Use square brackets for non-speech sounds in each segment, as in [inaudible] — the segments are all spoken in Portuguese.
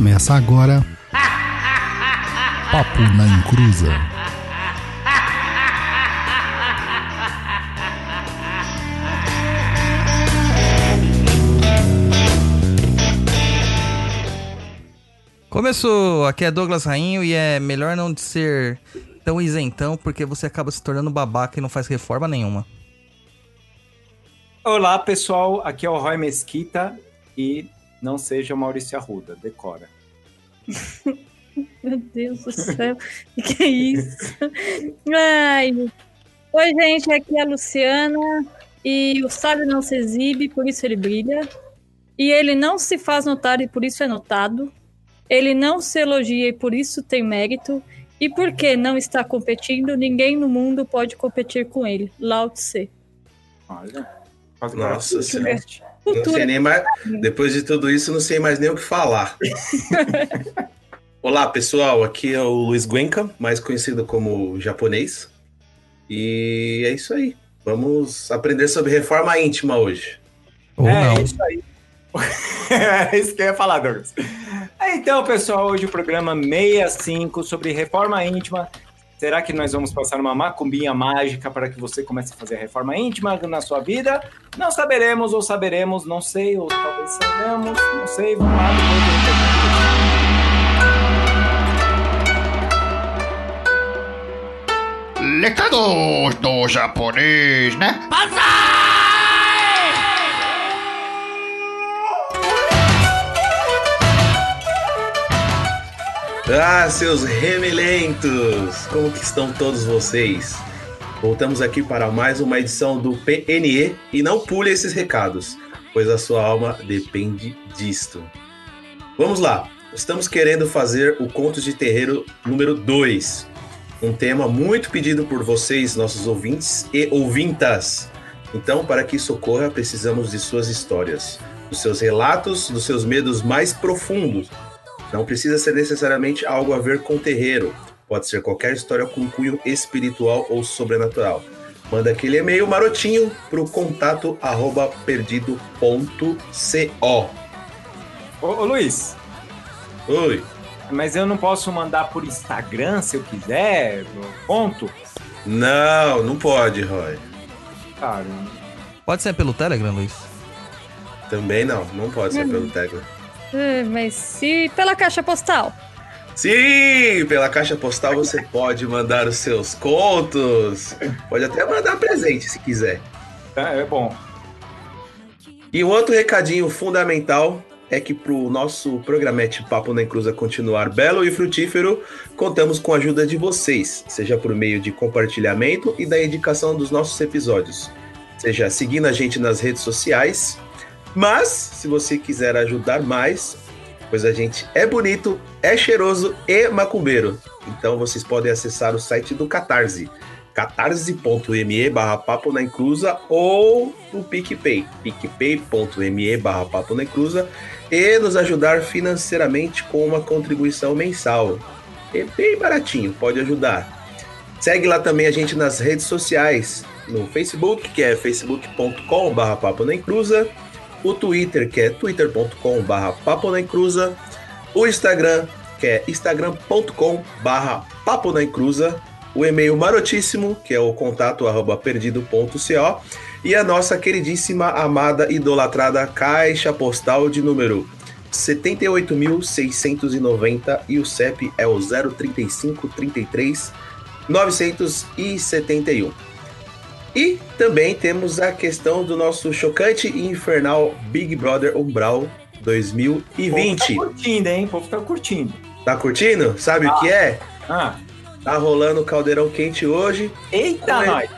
Começa agora. Papo na Encruza. Começou, aqui é Douglas Rainho e é melhor não ser tão isentão porque você acaba se tornando babaca e não faz reforma nenhuma. Olá pessoal, aqui é o Roy Mesquita e não seja Maurício Arruda, decora. [laughs] Meu Deus do céu, o que é isso? Ai. Oi, gente, aqui é a Luciana e o sábio não se exibe, por isso ele brilha. E ele não se faz notar e por isso é notado. Ele não se elogia e por isso tem mérito. E porque não está competindo, ninguém no mundo pode competir com ele. Lao Tse. Olha. Nossa senhora. Não sei nem mais. Depois de tudo isso, não sei mais nem o que falar. [laughs] Olá, pessoal. Aqui é o Luiz Guenca, mais conhecido como japonês. E é isso aí. Vamos aprender sobre reforma íntima hoje. Ou é não. isso aí. [laughs] é isso que eu ia falar, Douglas. Então, pessoal, hoje o programa 65 sobre reforma íntima. Será que nós vamos passar uma macumbinha mágica para que você comece a fazer a reforma íntima na sua vida? Não saberemos, ou saberemos, não sei, ou talvez saibamos, não sei. Vamos lá, depois do Recados do japonês, né? Ah, seus remelentos! Como que estão todos vocês? Voltamos aqui para mais uma edição do PNE e não pule esses recados, pois a sua alma depende disto. Vamos lá! Estamos querendo fazer o Contos de Terreiro número 2. Um tema muito pedido por vocês, nossos ouvintes e ouvintas. Então, para que isso ocorra, precisamos de suas histórias, dos seus relatos, dos seus medos mais profundos. Não precisa ser necessariamente algo a ver com terreiro. Pode ser qualquer história com cunho espiritual ou sobrenatural. Manda aquele e-mail marotinho pro contato arroba perdido.co. Ô, ô, Luiz, Oi. mas eu não posso mandar por Instagram se eu quiser? Ponto? Não, não pode, Roy. Cara, Pode ser pelo Telegram, Luiz? Também não, não pode ser pelo Telegram. Mas se pela caixa postal. Sim, pela caixa postal você [laughs] pode mandar os seus contos. Pode até mandar presente se quiser. é, é bom. E um outro recadinho fundamental é que para o nosso programete Papo na Encruza continuar belo e frutífero, contamos com a ajuda de vocês, seja por meio de compartilhamento e da indicação dos nossos episódios, seja seguindo a gente nas redes sociais, mas se você quiser ajudar mais, pois a gente é bonito, é cheiroso e macumbeiro, então vocês podem acessar o site do Catarse, catarse.me barra papo na encruza ou o PicPay, picpay.me barra papo na encruza e nos ajudar financeiramente com uma contribuição mensal. É bem baratinho, pode ajudar. Segue lá também a gente nas redes sociais, no Facebook, que é facebook.com barra papo na encruza, o Twitter, que é twitter.com barra papo na encruza, o Instagram, que é instagram.com barra papo na encruza, o e-mail marotíssimo, que é o contato arroba perdido.co, e a nossa queridíssima, amada, idolatrada caixa postal de número 78.690 e o CEP é o 035 33 971. E também temos a questão do nosso chocante e infernal Big Brother Umbral 2020. O povo tá curtindo, hein? O povo tá curtindo. Tá curtindo? Sabe o que é? Ah, Tá rolando o caldeirão quente hoje. eita, nós!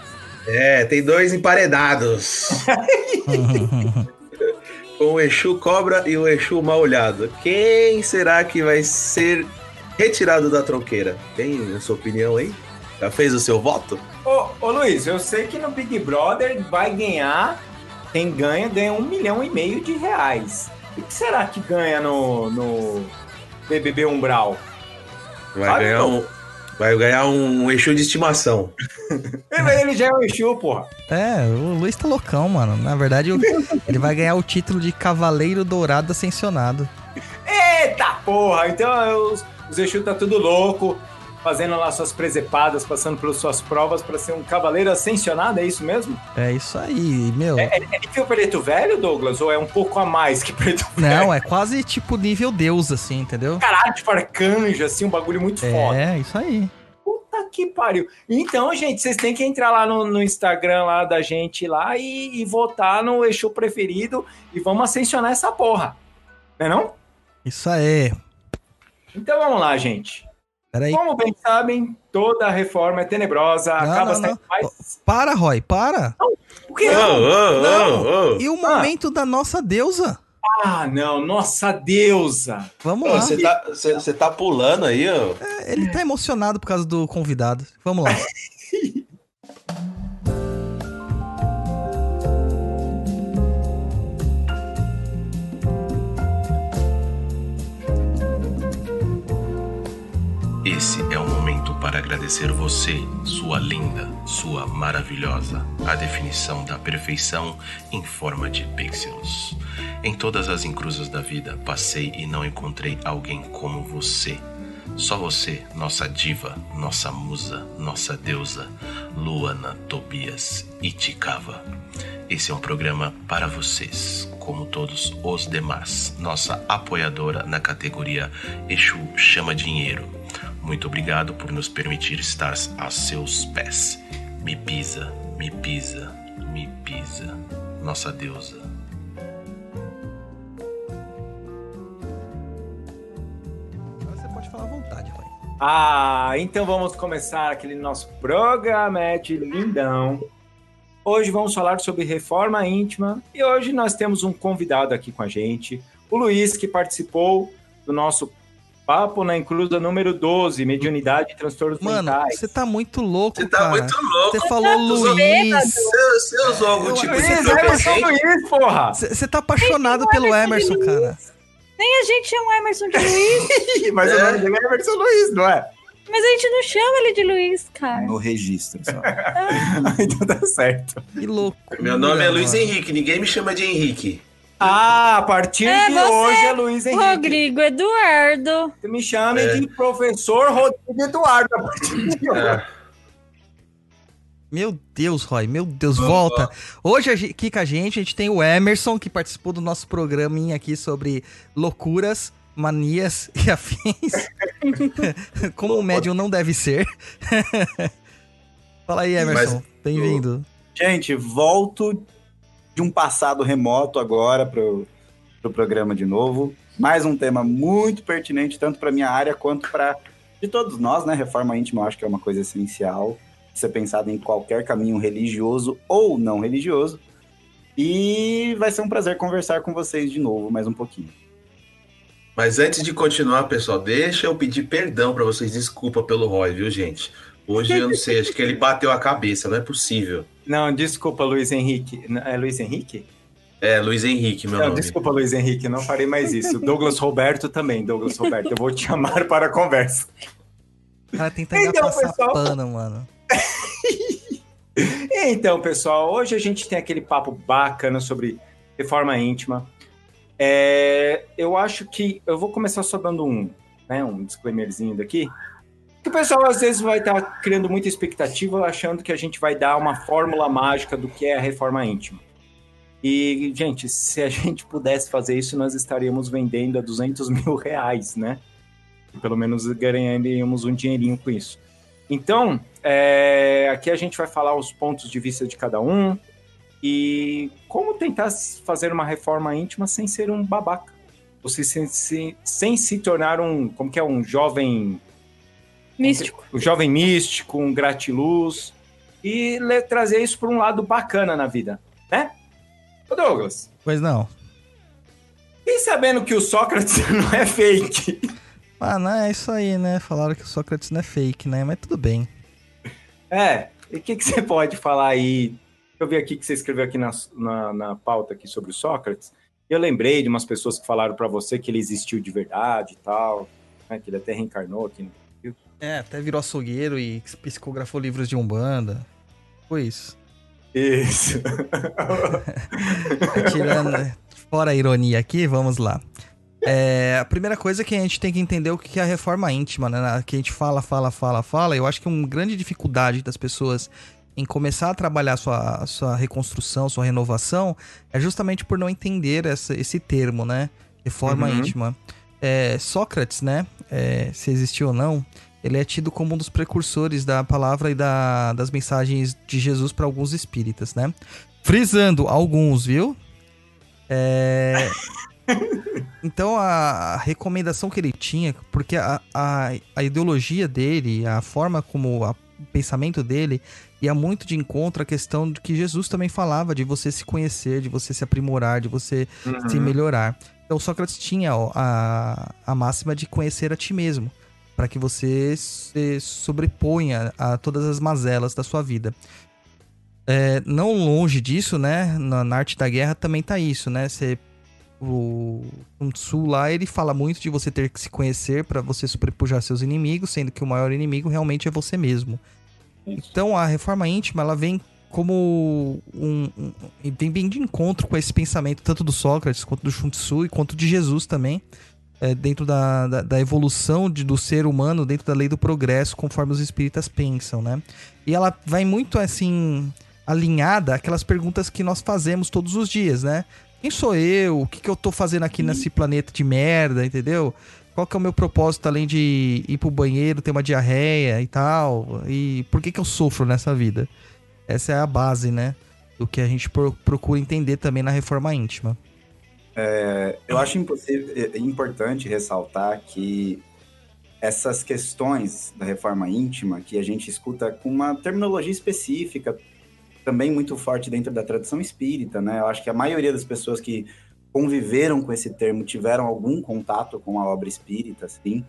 É, tem dois emparedados. [laughs] com o Exu Cobra e o Exu Mal Olhado. Quem será que vai ser retirado da tronqueira? Tem a sua opinião aí? Já fez o seu voto? Ô, ô Luiz, eu sei que no Big Brother vai ganhar. Quem ganha, ganha um milhão e meio de reais. O que será que ganha no, no BBB Umbral? Vai Sabe, ganhar não? um. Vai ganhar um Exu de estimação. [laughs] Ele, ele já é o Exu, porra. É, o Luiz tá loucão, mano. Na verdade, [laughs] ele vai ganhar o título de Cavaleiro Dourado Ascensionado. Eita! porra! Então os, os Exu tá tudo louco, fazendo lá suas presepadas, passando pelas suas provas para ser um cavaleiro ascensionado, é isso mesmo? É isso aí, meu. É, é, é nível preto velho, Douglas? Ou é um pouco a mais que preto velho? Não, é quase tipo nível deus, assim, entendeu? Caralho, tipo arcanjo, assim, um bagulho muito É, foda. é isso aí. Puta que pariu. Então, gente, vocês têm que entrar lá no, no Instagram lá da gente lá e, e votar no Exu preferido e vamos ascensionar essa porra. Não é não? Isso aí. Então vamos lá, gente. Peraí. Como bem sabem, toda reforma é tenebrosa, Não, acaba não, sendo não. mais. Para, Roy, para. O quê? Ô, ô, Não. ô, ô. E o momento da nossa deusa? Ah, não, nossa deusa! Vamos Ô, lá. Você tá, você- você tá pulando aí, ó. É, Ele tá emocionado por causa do convidado. Vamos lá. [laughs] Esse é o momento para agradecer você, sua linda, sua maravilhosa, a definição da perfeição em forma de pixels. Em todas as encruzas da vida, passei e não encontrei alguém como você. Só você, nossa diva, nossa musa, nossa deusa, Luana Tobias Itikava. Esse é um programa para vocês, como todos os demais. Nossa apoiadora na categoria Exu Chama Dinheiro. Muito obrigado por nos permitir estar a seus pés. Me pisa, me pisa, me pisa. Nossa deusa. Agora você pode falar à vontade, Roy. Ah, então vamos começar aquele nosso programete lindão. Hoje vamos falar sobre reforma íntima e hoje nós temos um convidado aqui com a gente, o Luiz, que participou do nosso Papo na Inclusa número 12, Mediunidade e Transtornos Mano, Mentais. você tá muito louco, Você tá cara. muito louco. Você falou Luiz. Você, você usou algum tipo de Emerson? Luiz, porra! Você tá apaixonado pelo Emerson, cara. Nem a gente chama o Emerson de Luiz, [laughs] Mas o nome dele é Emerson Luiz, não é? mas a gente não chama ele de Luiz, cara. no registro. Só. [laughs] então tá certo. Que louco. Meu nome é Luiz Henrique, ninguém me chama de Henrique. Ah, a partir É, de você, hoje é Luiz Henrique. Rodrigo Eduardo. Você me chame É. de professor Rodrigo Eduardo a partir de hoje. É. Meu Deus, Roy, meu Deus, volta. Hoje aqui com a gente, a gente tem o Emerson, que participou do nosso programinha aqui sobre loucuras, manias [laughs] e afins. [laughs] Como o médium não deve ser. [laughs] Fala aí, Emerson. Bem-vindo. Gente, volto de um passado remoto agora pro, pro programa de novo. Mais um tema muito pertinente, tanto para minha área quanto para de todos nós, né? Reforma íntima eu acho que é uma coisa essencial. Ser pensado em qualquer caminho religioso ou não religioso. E vai ser um prazer conversar com vocês de novo mais um pouquinho. Mas antes de continuar, pessoal, deixa eu pedir perdão pra vocês. Desculpa pelo Roy, viu, gente? Hoje eu não sei, acho que ele bateu a cabeça, não é possível. Não, desculpa, Luiz Henrique. Não, É Luiz Henrique? É, Luiz Henrique, meu Não, nome. desculpa, Luiz Henrique, não farei mais isso. Douglas Roberto também, Douglas Roberto. Eu vou te chamar para a conversa. Cara tenta Então, passar pessoal. pano, mano. [laughs] Então, pessoal, hoje a gente tem aquele papo bacana sobre reforma íntima. É, eu acho que eu vou começar só dando um, né, um disclaimerzinho daqui. Que o pessoal às vezes vai estar criando muita expectativa, achando que a gente vai dar uma fórmula mágica do que é a reforma íntima. E, gente, se a [laughs] gente pudesse fazer isso, nós estaríamos vendendo a 200 mil reais, né? Pelo menos ganharíamos um dinheirinho com isso. Então, é, aqui a gente vai falar os pontos de vista de cada um e como tentar fazer uma reforma íntima sem ser um babaca. Ou se, sem, se- sem se tornar um, como que é, um jovem Místico. o jovem místico, um gratiluz, e le- trazer isso para um lado bacana na vida, né? Ô Douglas, Pois não. e sabendo que o Sócrates [laughs] não é fake? Ah, não, é isso aí, né? Falaram que o Sócrates não é fake, né? Mas tudo bem. É, e o que, que você pode falar aí? Eu vi aqui que você escreveu aqui na, na, na pauta aqui sobre o Sócrates, eu lembrei de umas pessoas que falaram para você que ele existiu de verdade e tal, né, que ele até reencarnou aqui. no- É, até virou açougueiro e psicografou livros de Umbanda. Foi isso. Isso. [laughs] Tirando, fora a ironia aqui, vamos lá. É, a primeira coisa é que a gente tem que entender o que é a reforma íntima, né? Que a gente fala, fala, fala, fala. Eu acho que uma grande dificuldade das pessoas em começar a trabalhar sua, sua reconstrução, sua renovação, é justamente por não entender essa, esse termo, né? Reforma Uhum. íntima. É, Sócrates, né? É, se existiu ou não, ele é tido como um dos precursores da palavra e da, das mensagens de Jesus para alguns espíritas, né? Frisando alguns, viu? É, [laughs] então a, recomendação que ele tinha, porque a, a, a ideologia dele, a forma como a- o pensamento dele ia muito de encontro à questão de que Jesus também falava de você se conhecer, de você se aprimorar, de você se Uhum. melhorar. Então Sócrates tinha ó, a, a máxima de conhecer a ti mesmo, para que você se sobreponha a todas as mazelas da sua vida. É, não longe disso, né? Na, na arte da guerra também tá isso, né? Você, o Sun Tzu lá, ele fala muito de você ter que se conhecer para você sobrepujar seus inimigos, sendo que o maior inimigo realmente é você mesmo. Então a reforma íntima, ela vem como um, um- vem bem de encontro com esse pensamento tanto do Sócrates quanto do Sun Tzu e quanto de Jesus também é, dentro da, da, da evolução de- do ser humano dentro da lei do progresso conforme os espíritas pensam, né? E ela vai muito assim alinhada àquelas perguntas que nós fazemos todos os dias, né? Quem sou eu? O que, que eu tô fazendo aqui nesse planeta de merda, entendeu? Qual que é o meu propósito além de ir pro banheiro, ter uma diarreia e tal? E por que que eu sofro nessa vida? Essa é a base, né? Do que a gente pro- procura entender também na reforma íntima. Eu acho é importante ressaltar que essas questões da reforma íntima, que a gente escuta com uma terminologia específica, também muito forte dentro da tradição espírita, né? Eu acho que a maioria das pessoas que conviveram com esse termo tiveram algum contato com a obra espírita, assim.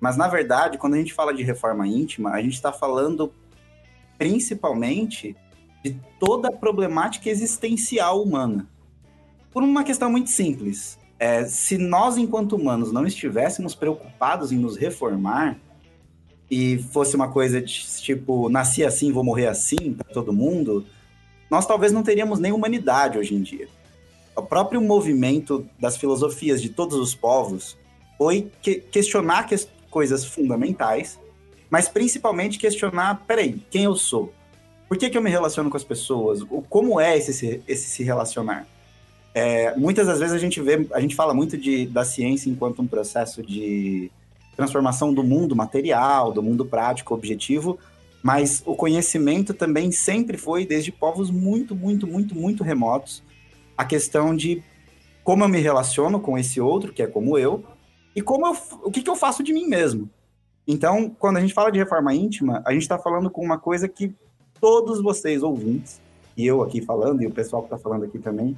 Mas, na verdade, quando a gente fala de reforma íntima, a gente está falando principalmente de toda a problemática existencial humana. Por uma questão muito simples. É, se nós, enquanto humanos, não estivéssemos preocupados em nos reformar e fosse uma coisa de tipo, nasci assim, vou morrer assim para todo mundo, nós talvez não teríamos nem humanidade hoje em dia. O próprio movimento das filosofias de todos os povos foi que- questionar ques- coisas fundamentais, mas principalmente questionar, peraí, quem eu sou? Por que, que eu me relaciono com as pessoas? Como é esse, se- esse se relacionar? É, muitas das vezes a gente vê, a gente fala muito de, da ciência enquanto um processo de transformação do mundo material, do mundo prático, objetivo, mas o conhecimento também sempre foi, desde povos muito, muito, muito, muito remotos, a questão de como eu me relaciono com esse outro, que é como eu, e como eu, o que, que eu faço de mim mesmo. Então, quando a gente fala de reforma íntima, a gente está falando com uma coisa que todos vocês ouvintes, e eu aqui falando, e o pessoal que está falando aqui também,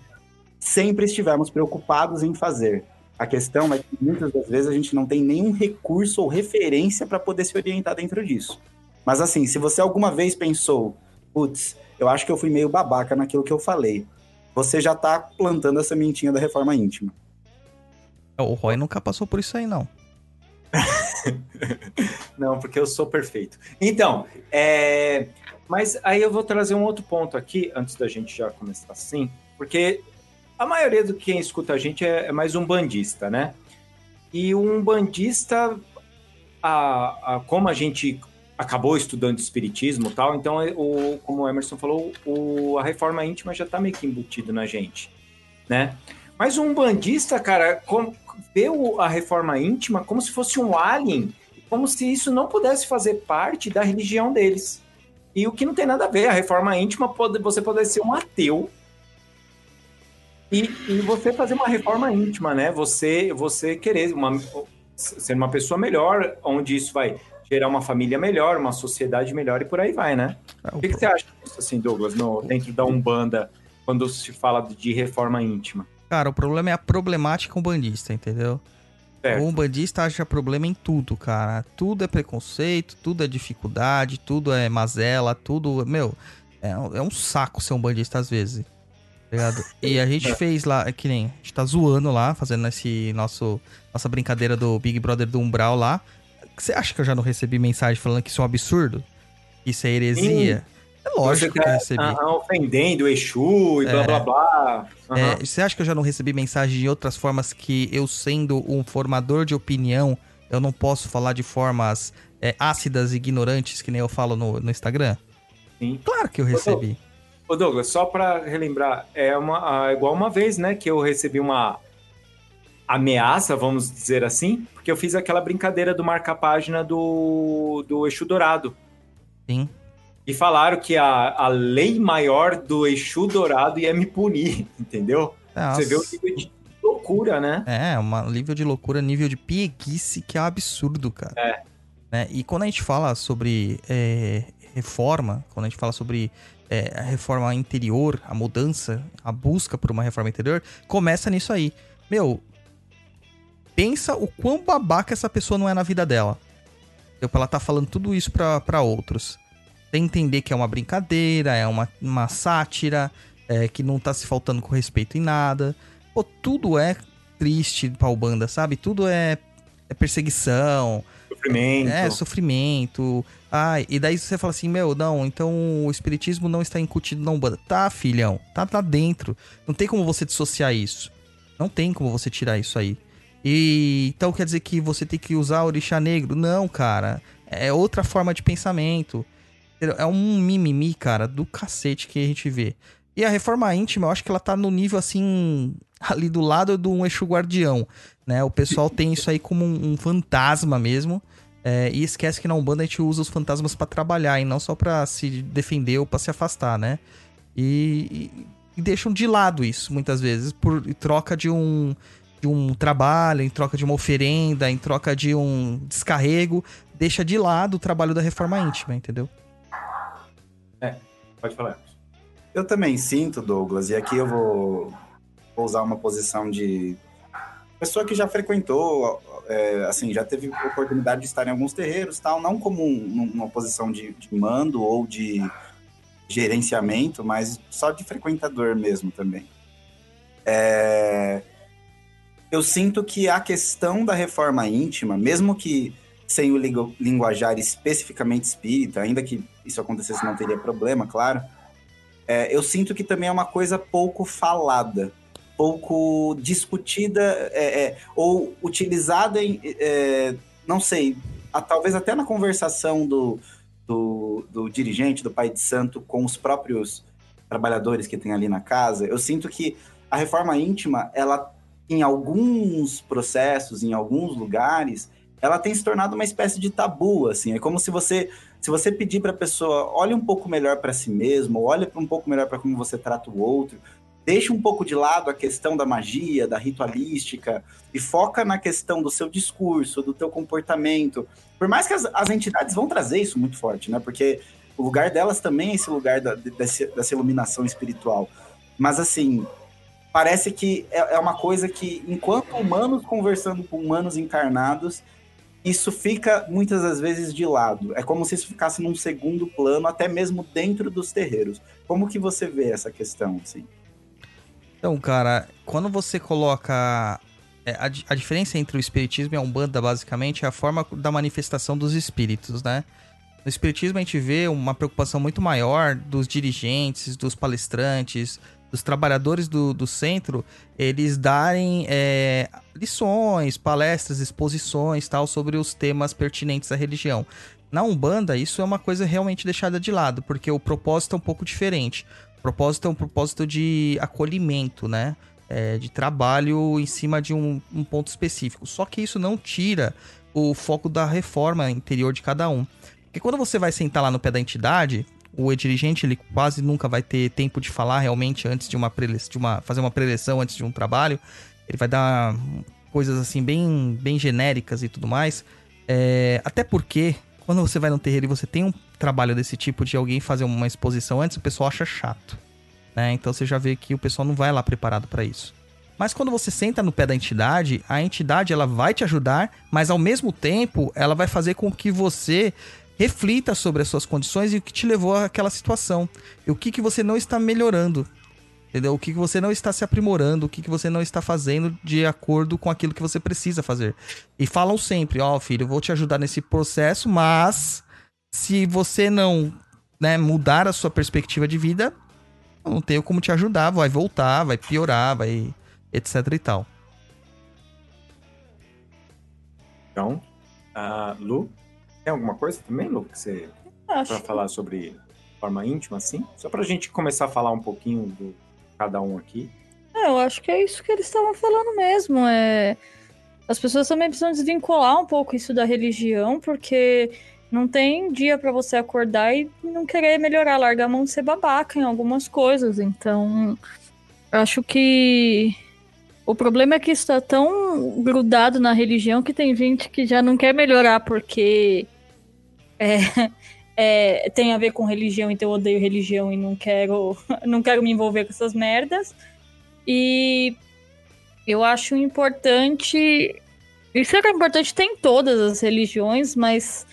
sempre estivemos preocupados em fazer. A questão é que muitas das vezes a gente não tem nenhum recurso ou referência para poder se orientar dentro disso. Mas assim, se você alguma vez pensou, putz, eu acho que eu fui meio babaca naquilo que eu falei, você já tá plantando a sementinha da reforma íntima. O Roy nunca passou por isso aí, não. [laughs] Não, porque eu sou perfeito. Então, é... mas aí eu vou trazer um outro ponto aqui, antes da gente já começar assim, porque a maioria do quem escuta a gente é, é mais um bandista, né? E um bandista, a, a- como a gente acabou estudando espiritismo tal, então, o, como o Emerson falou, o, a reforma íntima já tá meio que embutido na gente, né? Mas um bandista, cara, com, vê a reforma íntima como se fosse um alien como se isso não pudesse fazer parte da religião deles. E o que não tem nada a ver, a reforma íntima pode você poder ser um ateu e, e você fazer uma reforma íntima, né? Você você querer uma, ser uma pessoa melhor, onde isso vai gerar uma família melhor, uma sociedade melhor e por aí vai, né? É, O que, que você acha disso, assim, Douglas, no, dentro da Umbanda, quando se fala de reforma íntima? Cara, o problema é a problemática umbandista, entendeu? Certo. O umbandista acha problema em tudo, cara. Tudo é preconceito, tudo é dificuldade, tudo é mazela, tudo. Meu, é, é um saco ser um bandista às vezes. Tá? E a gente fez lá, é que nem. A gente tá zoando lá, fazendo esse nosso, nossa brincadeira do Big Brother do Umbral lá. Você acha que eu já não recebi mensagem falando que isso é um absurdo? Isso é heresia? É lógico que eu tá recebi. ah, ofendendo o Exu e blá blá blá. Aham. É, você acha que eu já não recebi mensagem de outras formas que eu, sendo um formador de opinião, eu não posso falar de formas é, ácidas e ignorantes, que nem eu falo no, no Instagram? Sim. Claro que eu recebi. Ô Douglas, só pra relembrar, é uma, igual uma vez, né, que eu recebi uma ameaça, vamos dizer assim, porque eu fiz aquela brincadeira do marca-página do, do Exu Dourado. Sim. E falaram que a, a lei maior do Exu Dourado ia me punir, [laughs] entendeu? Nossa. Você vê o nível de loucura, né? É, um nível de loucura, nível de pieguice que é um absurdo, cara. É. Né? E quando a gente fala sobre é, reforma, quando a gente fala sobre é, a reforma interior, a mudança, a busca por uma reforma interior, começa nisso aí. Meu, pensa o quão babaca essa pessoa não é na vida dela. Entendeu? Ela tá falando tudo isso pra, pra outros. Tem entender que é uma brincadeira, é uma, uma sátira, é, que não tá se faltando com respeito em nada. Pô, tudo é triste pra Ubanda, sabe? Tudo é, é perseguição, Sofrimento. é, sofrimento. Ai, e daí você fala assim, meu, não, então o espiritismo não está incutido na Umbanda. Tá, filhão, tá lá dentro. Não tem como você dissociar isso. Não tem como você tirar isso aí. E então quer dizer que você tem que usar orixá negro? Não, cara. É outra forma de pensamento. É um mimimi, cara, do cacete que a gente vê. E a reforma íntima, eu acho que ela tá no nível assim, [laughs] ali do lado do um Exu Guardião, né? O pessoal tem isso aí como um, um fantasma mesmo. É, e esquece que na Umbanda a gente usa os fantasmas pra trabalhar e não só pra se defender ou pra se afastar, né? E, e- e deixam de lado isso muitas vezes por em troca de um de um trabalho, em troca de uma oferenda, em troca de um descarrego, deixa de lado o trabalho da reforma íntima, entendeu? Pode falar. Eu também sinto, Douglas, e aqui eu vou, vou usar uma posição de pessoa que já frequentou, é, assim, já teve oportunidade de estar em alguns terreiros, tal, não como um- uma posição de, de mando ou de gerenciamento, mas só de frequentador mesmo também. É, eu sinto que a questão da reforma íntima, mesmo que sem o lingu- linguajar especificamente espírita, ainda que isso acontecesse não teria problema, claro, é, eu sinto que também é uma coisa pouco falada, pouco discutida é, é, ou utilizada em, é, não sei, a- talvez até na conversação do, do, do dirigente, do pai de santo, com os próprios trabalhadores que tem ali na casa. Eu sinto que a reforma íntima, ela em alguns processos, em alguns lugares, ela tem se tornado uma espécie de tabu, assim. É como se você, se você pedir para a pessoa, olhe um pouco melhor para si mesmo, olhe um pouco melhor para como você trata o outro, deixa um pouco de lado a questão da magia, da ritualística e foca na questão do seu discurso, do teu comportamento. Por mais que as, as entidades vão trazer isso muito forte, né? Porque o lugar delas também é esse lugar da, dessa iluminação espiritual. Mas assim, parece que é, é uma coisa que, enquanto humanos conversando com humanos encarnados, isso fica muitas das vezes de lado. É como se isso ficasse num segundo plano, até mesmo dentro dos terreiros. Como que você vê essa questão, assim? Então, cara, quando você coloca. é, a, a diferença entre o espiritismo e a Umbanda, basicamente, é a forma da manifestação dos espíritos, né? No espiritismo a gente vê uma preocupação muito maior dos dirigentes, dos palestrantes, dos trabalhadores do, do centro, eles darem é, lições, palestras, exposições, tal, sobre os temas pertinentes à religião. Na Umbanda, isso é uma coisa realmente deixada de lado, porque o propósito é um pouco diferente. Propósito é um propósito de acolhimento, né? É, de trabalho em cima de um, um ponto específico. Só que isso não tira o foco da reforma interior de cada um. Porque quando você vai sentar lá no pé da entidade, o dirigente ele quase nunca vai ter tempo de falar realmente antes de uma, de uma fazer uma preleção antes de um trabalho. Ele vai dar coisas assim bem, bem genéricas e tudo mais. É, até porque quando você vai no terreiro e você tem um trabalho desse tipo de alguém fazer uma exposição antes, o pessoal acha chato. Né? Então você já vê que o pessoal não vai lá preparado para isso. Mas quando você senta no pé da entidade, a entidade ela vai te ajudar, mas ao mesmo tempo ela vai fazer com que você reflita sobre as suas condições e o que te levou àquela situação. E o que, que você não está melhorando. Entendeu? O que, que você não está se aprimorando, o que, que você não está fazendo de acordo com aquilo que você precisa fazer. E falam sempre, ó, filho, eu vou te ajudar nesse processo, mas se você não né, mudar a sua perspectiva de vida, eu não tenho como te ajudar, vai voltar, vai piorar, vai etc e tal. Então, uh, Lu, tem alguma coisa também, Lu, que você Acho para falar sobre forma íntima, assim? Só pra gente começar a falar um pouquinho do cada um aqui. É, eu acho que é isso que eles estavam falando mesmo. É... As pessoas também precisam desvincular um pouco isso da religião, porque não tem dia para você acordar e não querer melhorar, largar a mão de ser babaca em algumas coisas. Então, acho que o problema é que isso tá tão grudado na religião que tem gente que já não quer melhorar porque é, [laughs] é, tem a ver com religião, então eu odeio religião e não quero, [laughs] não quero me envolver com essas merdas. E eu acho importante. Isso é importante tem em todas as religiões, mas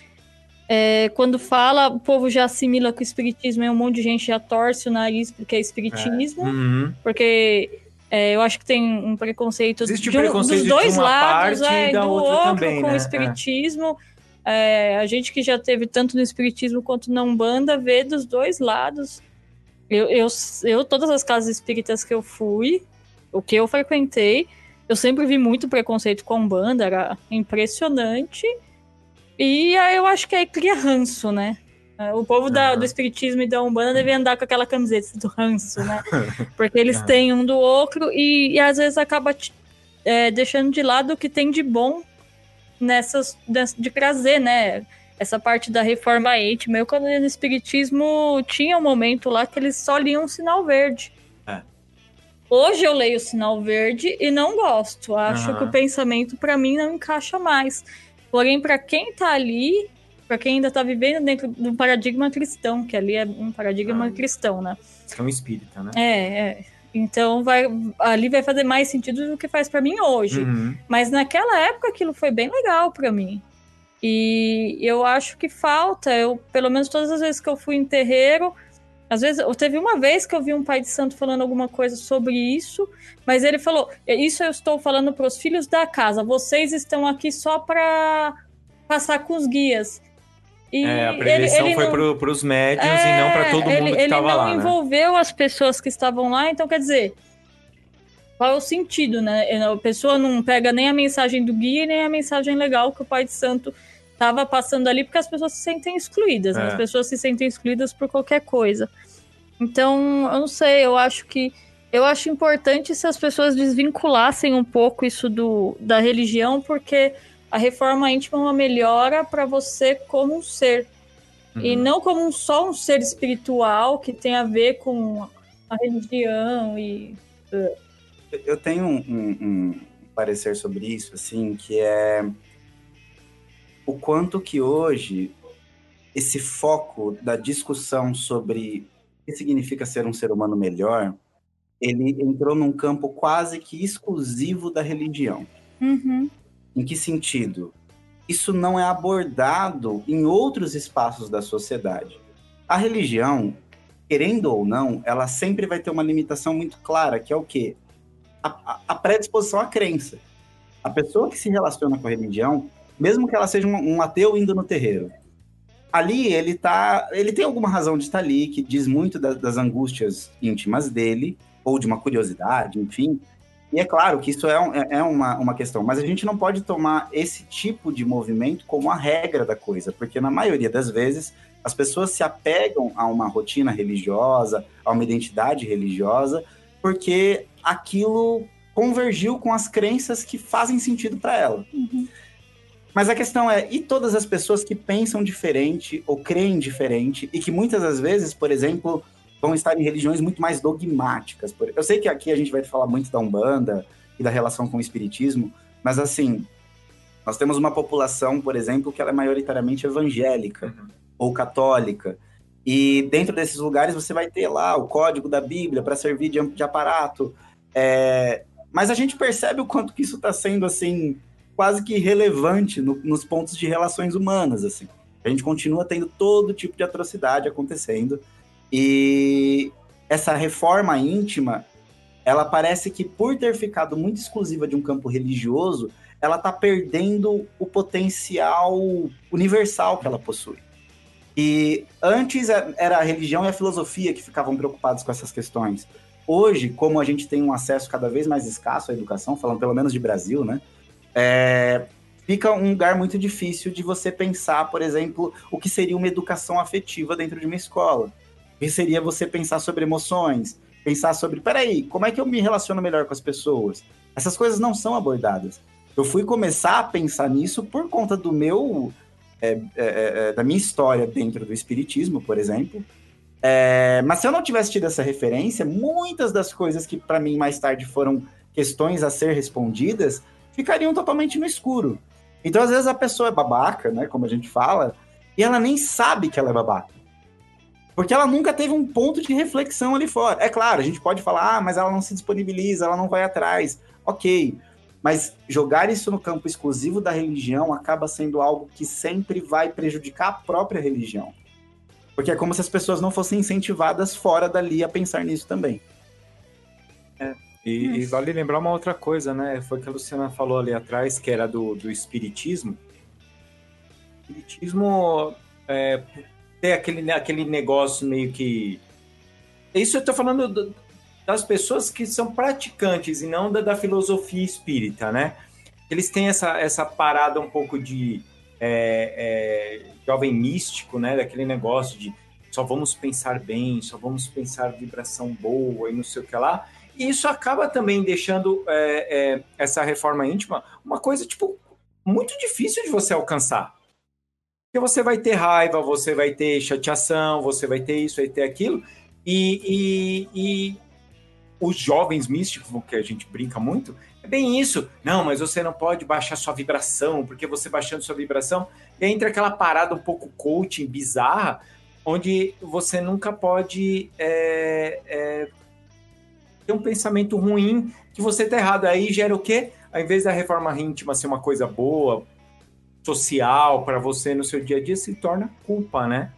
é, quando fala, o povo já assimila com o espiritismo e um monte de gente já torce o nariz porque é espiritismo. Uhum. Porque é, eu acho que tem um preconceito, Existe de um- preconceito dos dois lados, é, do outro também, com né? o É. espiritismo. É, a gente que já teve tanto no espiritismo quanto na Umbanda vê dos dois lados. Eu, eu, eu, todas as casas espíritas que eu fui, o que eu frequentei, eu sempre vi muito preconceito com a Umbanda, era impressionante. E aí eu acho que aí cria ranço, né? É, O povo da- do espiritismo e da Umbanda deve andar com aquela camiseta do ranço, né? [laughs] Porque eles Aham. têm um do outro e, e às vezes acaba é, deixando de lado o que tem de bom nessas ness- de trazer, né? Essa parte da reforma íntima. Eu, quando ia no espiritismo, tinha um momento lá que eles só liam o sinal verde. É. Hoje eu leio o sinal verde e não gosto. Acho Aham. que o pensamento, pra mim, não encaixa mais. Porém, pra quem tá ali, pra quem ainda tá vivendo dentro do paradigma cristão, que ali é um paradigma Ah. cristão, né? São espírita, né? É, é. Então vai, ali vai fazer mais sentido do que faz pra mim hoje. Uhum. Mas naquela época aquilo foi bem legal pra mim. E eu acho que falta, eu pelo menos todas as vezes que eu fui em terreiro, às vezes, eu teve uma vez que eu vi um pai de santo falando alguma coisa sobre isso, mas ele falou: "Isso eu estou falando para os filhos da casa. Vocês estão aqui só pra passar com os guias." E É, a preleção foi não- pro, pros médios e não todo é, mundo ele, que ele tava não lá, né? envolveu as pessoas que estavam lá, então quer dizer, qual é o sentido, né? A pessoa não pega nem a mensagem do guia nem a mensagem legal que o Pai de Santo estava passando ali, porque as pessoas se sentem excluídas, né? É. As pessoas se sentem excluídas por qualquer coisa. Então, eu não sei, eu acho que eu acho importante se as pessoas desvinculassem um pouco isso do, da religião, porque a reforma íntima é uma melhora para você como um ser. E Uhum. não como um, só um ser espiritual que tem a ver com a religião e. Eu tenho um, um- um parecer sobre isso, assim, que é o quanto que hoje esse foco da discussão sobre que significa ser um ser humano melhor, ele entrou num campo quase que exclusivo da religião. Uhum. Em que sentido? Isso não é abordado em outros espaços da sociedade. A religião, querendo ou não, ela sempre vai ter uma limitação muito clara, que é o quê? A, a- predisposição à crença. A pessoa que se relaciona com a religião, mesmo que ela seja um, um ateu indo no terreiro, ali ele tá, ele tem alguma razão de estar ali, que diz muito da- das angústias íntimas dele, ou de uma curiosidade, enfim. E é claro que isso é, um- é- é uma, uma questão, mas a gente não pode tomar esse tipo de movimento como a regra da coisa, porque na maioria das vezes as pessoas se apegam a uma rotina religiosa, a uma identidade religiosa, porque aquilo convergiu com as crenças que fazem sentido para ela. Mas a questão é, e todas as pessoas que pensam diferente ou creem diferente e que muitas das vezes, por exemplo, vão estar em religiões muito mais dogmáticas. Por- Eu sei que aqui a gente vai falar muito da Umbanda e da relação com o espiritismo, mas assim, nós temos uma população, por exemplo, que ela é majoritariamente evangélica Uhum. ou católica. E dentro desses lugares você vai ter lá o código da Bíblia para servir de, de aparato. É, Mas a gente percebe o quanto que isso está sendo assim quase que relevante no- nos pontos de relações humanas. assim. A gente continua tendo todo tipo de atrocidade acontecendo. E essa reforma íntima, ela parece que por ter ficado muito exclusiva de um campo religioso, ela está perdendo o potencial universal que ela possui. E antes é, era a religião e a filosofia que ficavam preocupados com essas questões. Hoje, como a gente tem um acesso cada vez mais escasso à educação, falando pelo menos de Brasil, né? É, fica um lugar muito difícil de você pensar, por exemplo, o que seria uma educação afetiva dentro de uma escola. O que seria você pensar sobre emoções, pensar sobre, peraí, como é que eu me relaciono melhor com as pessoas? Essas coisas não são abordadas. Eu fui começar a pensar nisso por conta do meu, é, é, é, da minha história dentro do espiritismo, por exemplo. É, mas se eu não tivesse tido essa referência, muitas das coisas que para mim mais tarde foram questões a ser respondidas ficariam totalmente no escuro. Então, às vezes, a pessoa é babaca, né? Como a gente fala, e ela nem sabe que ela é babaca. Porque ela nunca teve um ponto de reflexão ali fora. É claro, a gente pode falar, ah, mas ela não se disponibiliza, ela não vai atrás. Ok. Mas jogar isso no campo exclusivo da religião acaba sendo algo que sempre vai prejudicar a própria religião. Porque é como se as pessoas não fossem incentivadas fora dali a pensar nisso também. E, e, vale lembrar uma outra coisa, né? Foi que a Luciana falou ali atrás, que era do, do espiritismo. O espiritismo é, tem aquele, aquele negócio meio que. Isso eu estou falando do, das pessoas que são praticantes e não da, da, filosofia espírita, né? Eles têm essa, essa parada um pouco de é, é, jovem místico, né? Daquele negócio de só vamos pensar bem, só vamos pensar vibração boa e não sei o que lá. E isso acaba também deixando é, é, essa reforma íntima uma coisa, tipo, muito difícil de você alcançar. Porque você vai ter raiva, você vai ter chateação, você vai ter isso, vai ter aquilo. E, e, e os jovens místicos, que a gente brinca muito, é bem isso. Não, mas você não pode baixar sua vibração, porque você baixando sua vibração, e entra aquela parada um pouco coaching, bizarra, onde você nunca pode é, é, ter um pensamento ruim que você tá errado. Aí gera o quê? Ao invés da reforma íntima ser uma coisa boa, social para você no seu dia a dia, se torna culpa, né?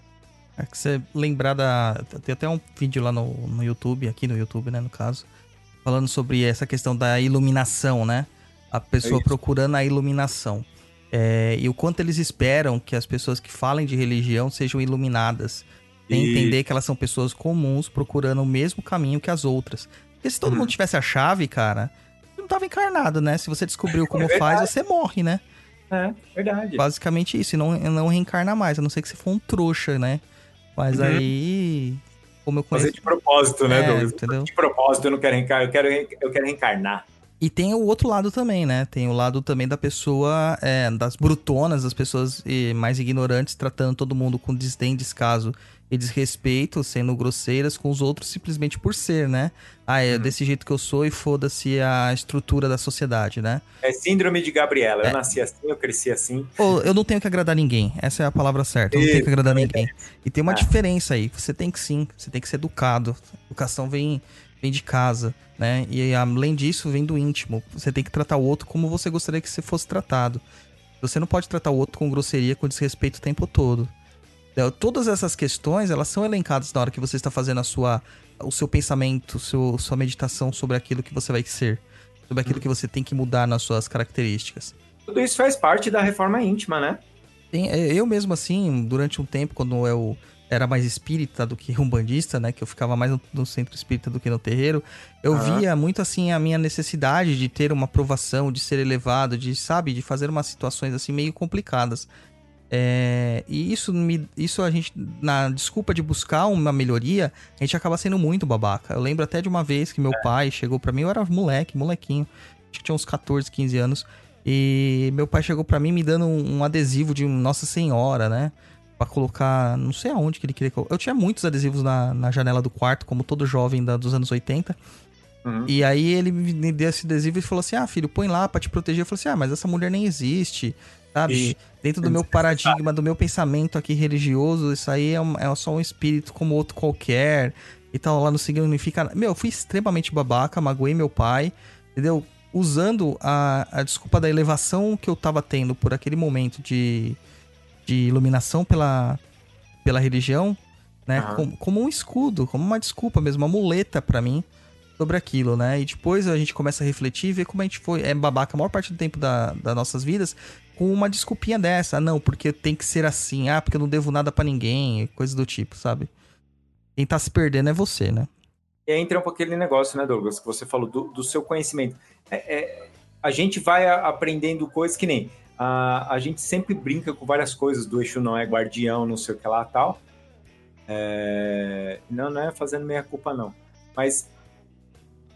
É que você lembrar da. Tem até um vídeo lá no, no YouTube, aqui no YouTube, né, no caso, falando sobre essa questão da iluminação, né? A pessoa é procurando a iluminação. É, e o quanto eles esperam que as pessoas que falem de religião sejam iluminadas. Tem e... entender que elas são pessoas comuns procurando o mesmo caminho que as outras. Porque se todo uhum. mundo tivesse a chave, cara, não tava encarnado, né? Se você descobriu como é faz, você morre, né? É, verdade. Basicamente isso, e não, não reencarna mais, a não ser que você for um trouxa, né? Mas uhum. aí. Como eu conheço. Fazer de propósito, né, é, Douglas? Entendeu? De propósito, eu não quero reencarnar, eu quero, eu quero reencarnar. E tem o outro lado também, né? Tem o lado também da pessoa, é, das brutonas, das pessoas mais ignorantes, tratando todo mundo com desdém, descaso e desrespeito, sendo grosseiras com os outros simplesmente por ser, né? Ah, é hum. desse jeito que eu sou e foda-se a estrutura da sociedade, né? É síndrome de Gabriela. Eu é. nasci assim, eu cresci assim. Ou eu não tenho que agradar ninguém. Essa é a palavra certa. Eu não tenho que agradar ninguém. E tem uma ah. diferença aí. Você tem que sim, você tem que ser educado. Educação vem, vem de casa né? E além disso, vem do íntimo. Você tem que tratar o outro como você gostaria que você fosse tratado. Você não pode tratar o outro com grosseria, com desrespeito o tempo todo. Então, todas essas questões, elas são elencadas na hora que você está fazendo a sua, o seu pensamento, seu, sua meditação sobre aquilo que você vai ser. Sobre aquilo que você tem que mudar nas suas características. Tudo isso faz parte da reforma íntima, né? É, eu mesmo, assim, durante um tempo, quando eu era mais espírita do que [laughs] umbandista, né? Que eu ficava mais no, centro espírita do que no terreiro. Eu via muito assim a minha necessidade de ter uma aprovação, de ser elevado, de, sabe, de fazer umas situações assim meio complicadas. É, e isso me, isso a gente, na desculpa de buscar uma melhoria, a gente acaba sendo muito babaca. Eu lembro até de uma vez que meu é. pai chegou para mim, eu era moleque, molequinho, acho que tinha uns 14, 15 anos, e meu pai chegou para mim me dando um, um adesivo de Nossa Senhora, né? para colocar, não sei aonde que ele queria colocar. Eu tinha muitos adesivos na, na janela do quarto, como todo jovem da, dos anos 80. Uhum. E aí ele me deu esse adesivo e falou assim: Ah, filho, põe lá pra te proteger. Eu falei assim: Ah, mas essa mulher nem existe. Sabe? E... Dentro do meu [laughs] paradigma, do meu pensamento aqui religioso, isso aí é, um, é só um espírito como outro qualquer. E tal, lá não significa. Meu, eu fui extremamente babaca, magoei meu pai, entendeu? Usando a, a desculpa da elevação que eu tava tendo por aquele momento de de iluminação pela, pela religião, né? Uhum. Como, como, um escudo, como uma desculpa mesmo, uma muleta para mim sobre aquilo, né? E depois a gente começa a refletir e ver como a gente foi, é babaca a maior parte do tempo da, das nossas vidas, com uma desculpinha dessa. Ah, não, porque tem que ser assim. Ah, porque eu não devo nada pra ninguém. Coisa do tipo, sabe? Quem tá se perdendo é você, né? E aí entra um pouco aquele negócio, né, Douglas, que você falou do, do seu conhecimento. É, é, a gente vai aprendendo coisas que nem. A, a gente sempre brinca com várias coisas do Exu não é guardião, não sei o que lá tal. É, não, não é fazendo meia culpa, não. Mas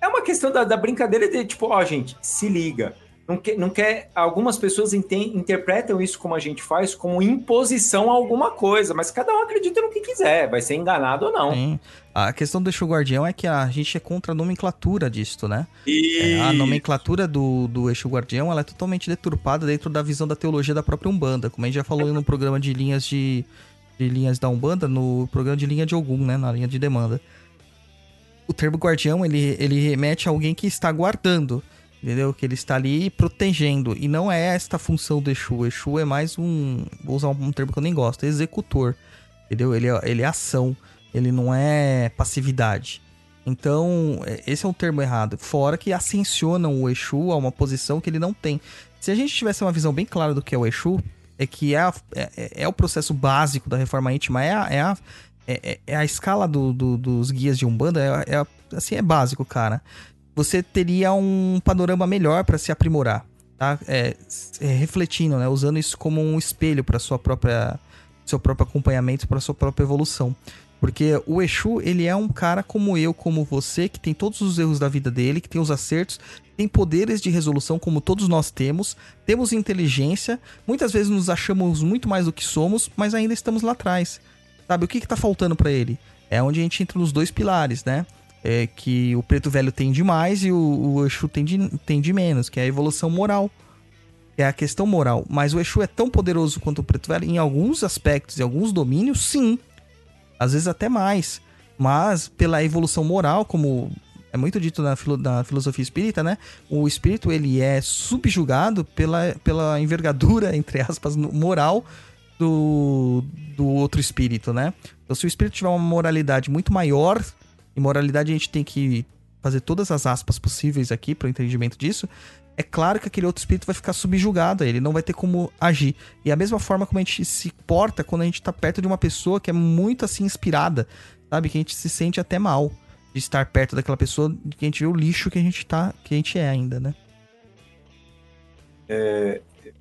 é uma questão da, da brincadeira de tipo, ó, gente, se liga. Não quer, não quer, algumas pessoas interpretam isso como a gente faz, como imposição a alguma coisa, mas cada um acredita no que quiser, vai ser enganado ou não. Sim. A questão do Exu Guardião é que a gente é contra a nomenclatura disto, né? E É, a nomenclatura do, do Exu Guardião ela é totalmente deturpada dentro da visão da teologia da própria Umbanda. Como a gente já falou no programa de linhas de, de linhas da Umbanda, no programa de linha de Ogum, né? Na linha de demanda. O termo guardião, ele, ele remete a alguém que está guardando, entendeu? Que ele está ali protegendo. E não é esta função do Exu. O Exu é mais um... Vou usar um termo que eu nem gosto. Executor, entendeu? Ele é, ele é ação. Ele não é passividade. Então, é- esse é um termo errado. Fora que ascensionam o Exu a uma posição que ele não tem. Se a gente tivesse uma visão bem clara do que é o Exu, é que é, a- é- é o processo básico da reforma íntima, é a, é a, é, é- é a escala do- do- dos guias de Umbanda, é, é assim, é básico, cara. Você teria um panorama melhor para se aprimorar, tá? É, é, refletindo, né? Usando isso como um espelho para sua própria seu próprio acompanhamento, para sua própria evolução. Porque o Exu, ele é um cara como eu, como você, que tem todos os erros da vida dele, que tem os acertos, tem poderes de resolução como todos nós temos, temos inteligência, muitas vezes nos achamos muito mais do que somos, mas ainda estamos lá atrás. Sabe, o que que tá faltando pra ele? É onde a gente entra nos dois pilares, né? É que o preto velho tem de mais e o, o Exu tem de, tem de menos, que é a evolução moral. É a questão moral. Mas o Exu é tão poderoso quanto o preto velho em alguns aspectos, em alguns domínios, sim às vezes até mais. Mas pela evolução moral, como é muito dito na, filo- na filosofia espírita, né? O espírito ele é subjugado pela, pela envergadura, [laughs] entre aspas, moral do, do outro espírito, né? Então, se o espírito tiver uma moralidade muito maior, e moralidade a gente tem que fazer todas as aspas possíveis aqui para o entendimento disso, é claro que aquele outro espírito vai ficar subjugado, ele não vai ter como agir. E a mesma forma como a gente se porta quando a gente tá perto de uma pessoa que é muito assim inspirada, sabe? Que a gente se sente até mal de estar perto daquela pessoa, que a gente vê o lixo que a gente tá, que a gente é ainda, né?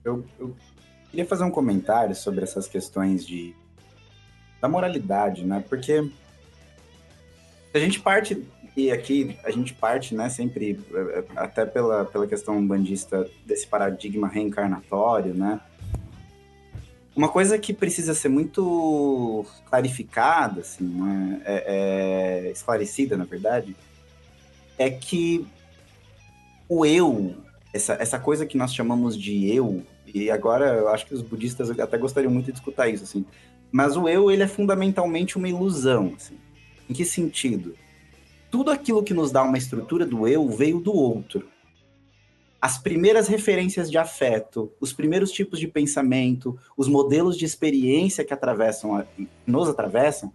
Eu, eu queria fazer um comentário sobre essas questões de da moralidade, né? Porque a gente parte e aqui a gente parte, né, sempre eh, até pela, pela questão bandista desse paradigma reencarnatório, né? Uma coisa que precisa ser muito clarificada, assim, né, é, é, esclarecida, na verdade, é que o eu, essa, essa coisa que nós chamamos de eu, e agora eu acho que os budistas até gostariam muito de escutar isso, assim, mas o eu, ele é fundamentalmente uma ilusão, assim. Em que sentido? Tudo aquilo que nos dá uma estrutura do eu veio do outro. As primeiras referências de afeto, os primeiros tipos de pensamento, os modelos de experiência que atravessam, nos atravessam,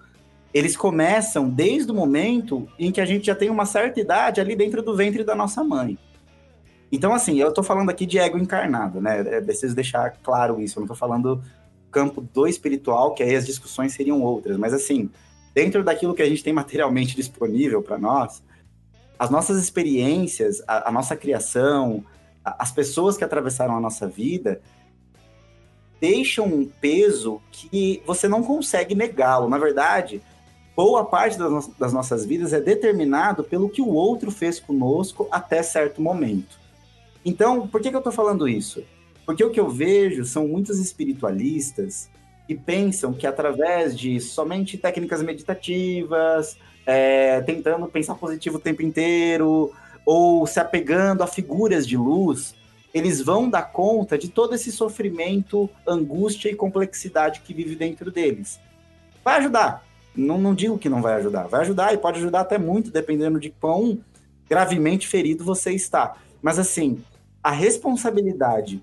eles começam desde o momento em que a gente já tem uma certa idade ali dentro do ventre da nossa mãe. Então, assim, eu tô falando aqui de ego encarnado, né? É preciso deixar claro isso. Eu não tô falando campo do espiritual, que aí as discussões seriam outras. Mas, assim, dentro daquilo que a gente tem materialmente [laughs] disponível para nós, as nossas experiências, a, a nossa criação, a- as pessoas que atravessaram a nossa vida, deixam um peso que você não consegue negá-lo. Na verdade, boa parte das, no- das nossas vidas é determinado pelo que o outro fez conosco até certo momento. Então, por que, que eu estou falando isso? Porque o que eu vejo são muitos espiritualistas que pensam que através de somente técnicas meditativas, é, tentando pensar positivo o tempo inteiro, ou se apegando a figuras de luz, eles vão dar conta de todo esse sofrimento, angústia e complexidade que vive dentro deles. Vai ajudar. Não, não digo que não vai ajudar. Vai ajudar e pode ajudar até muito, dependendo de quão gravemente ferido você está. Mas assim, a responsabilidade,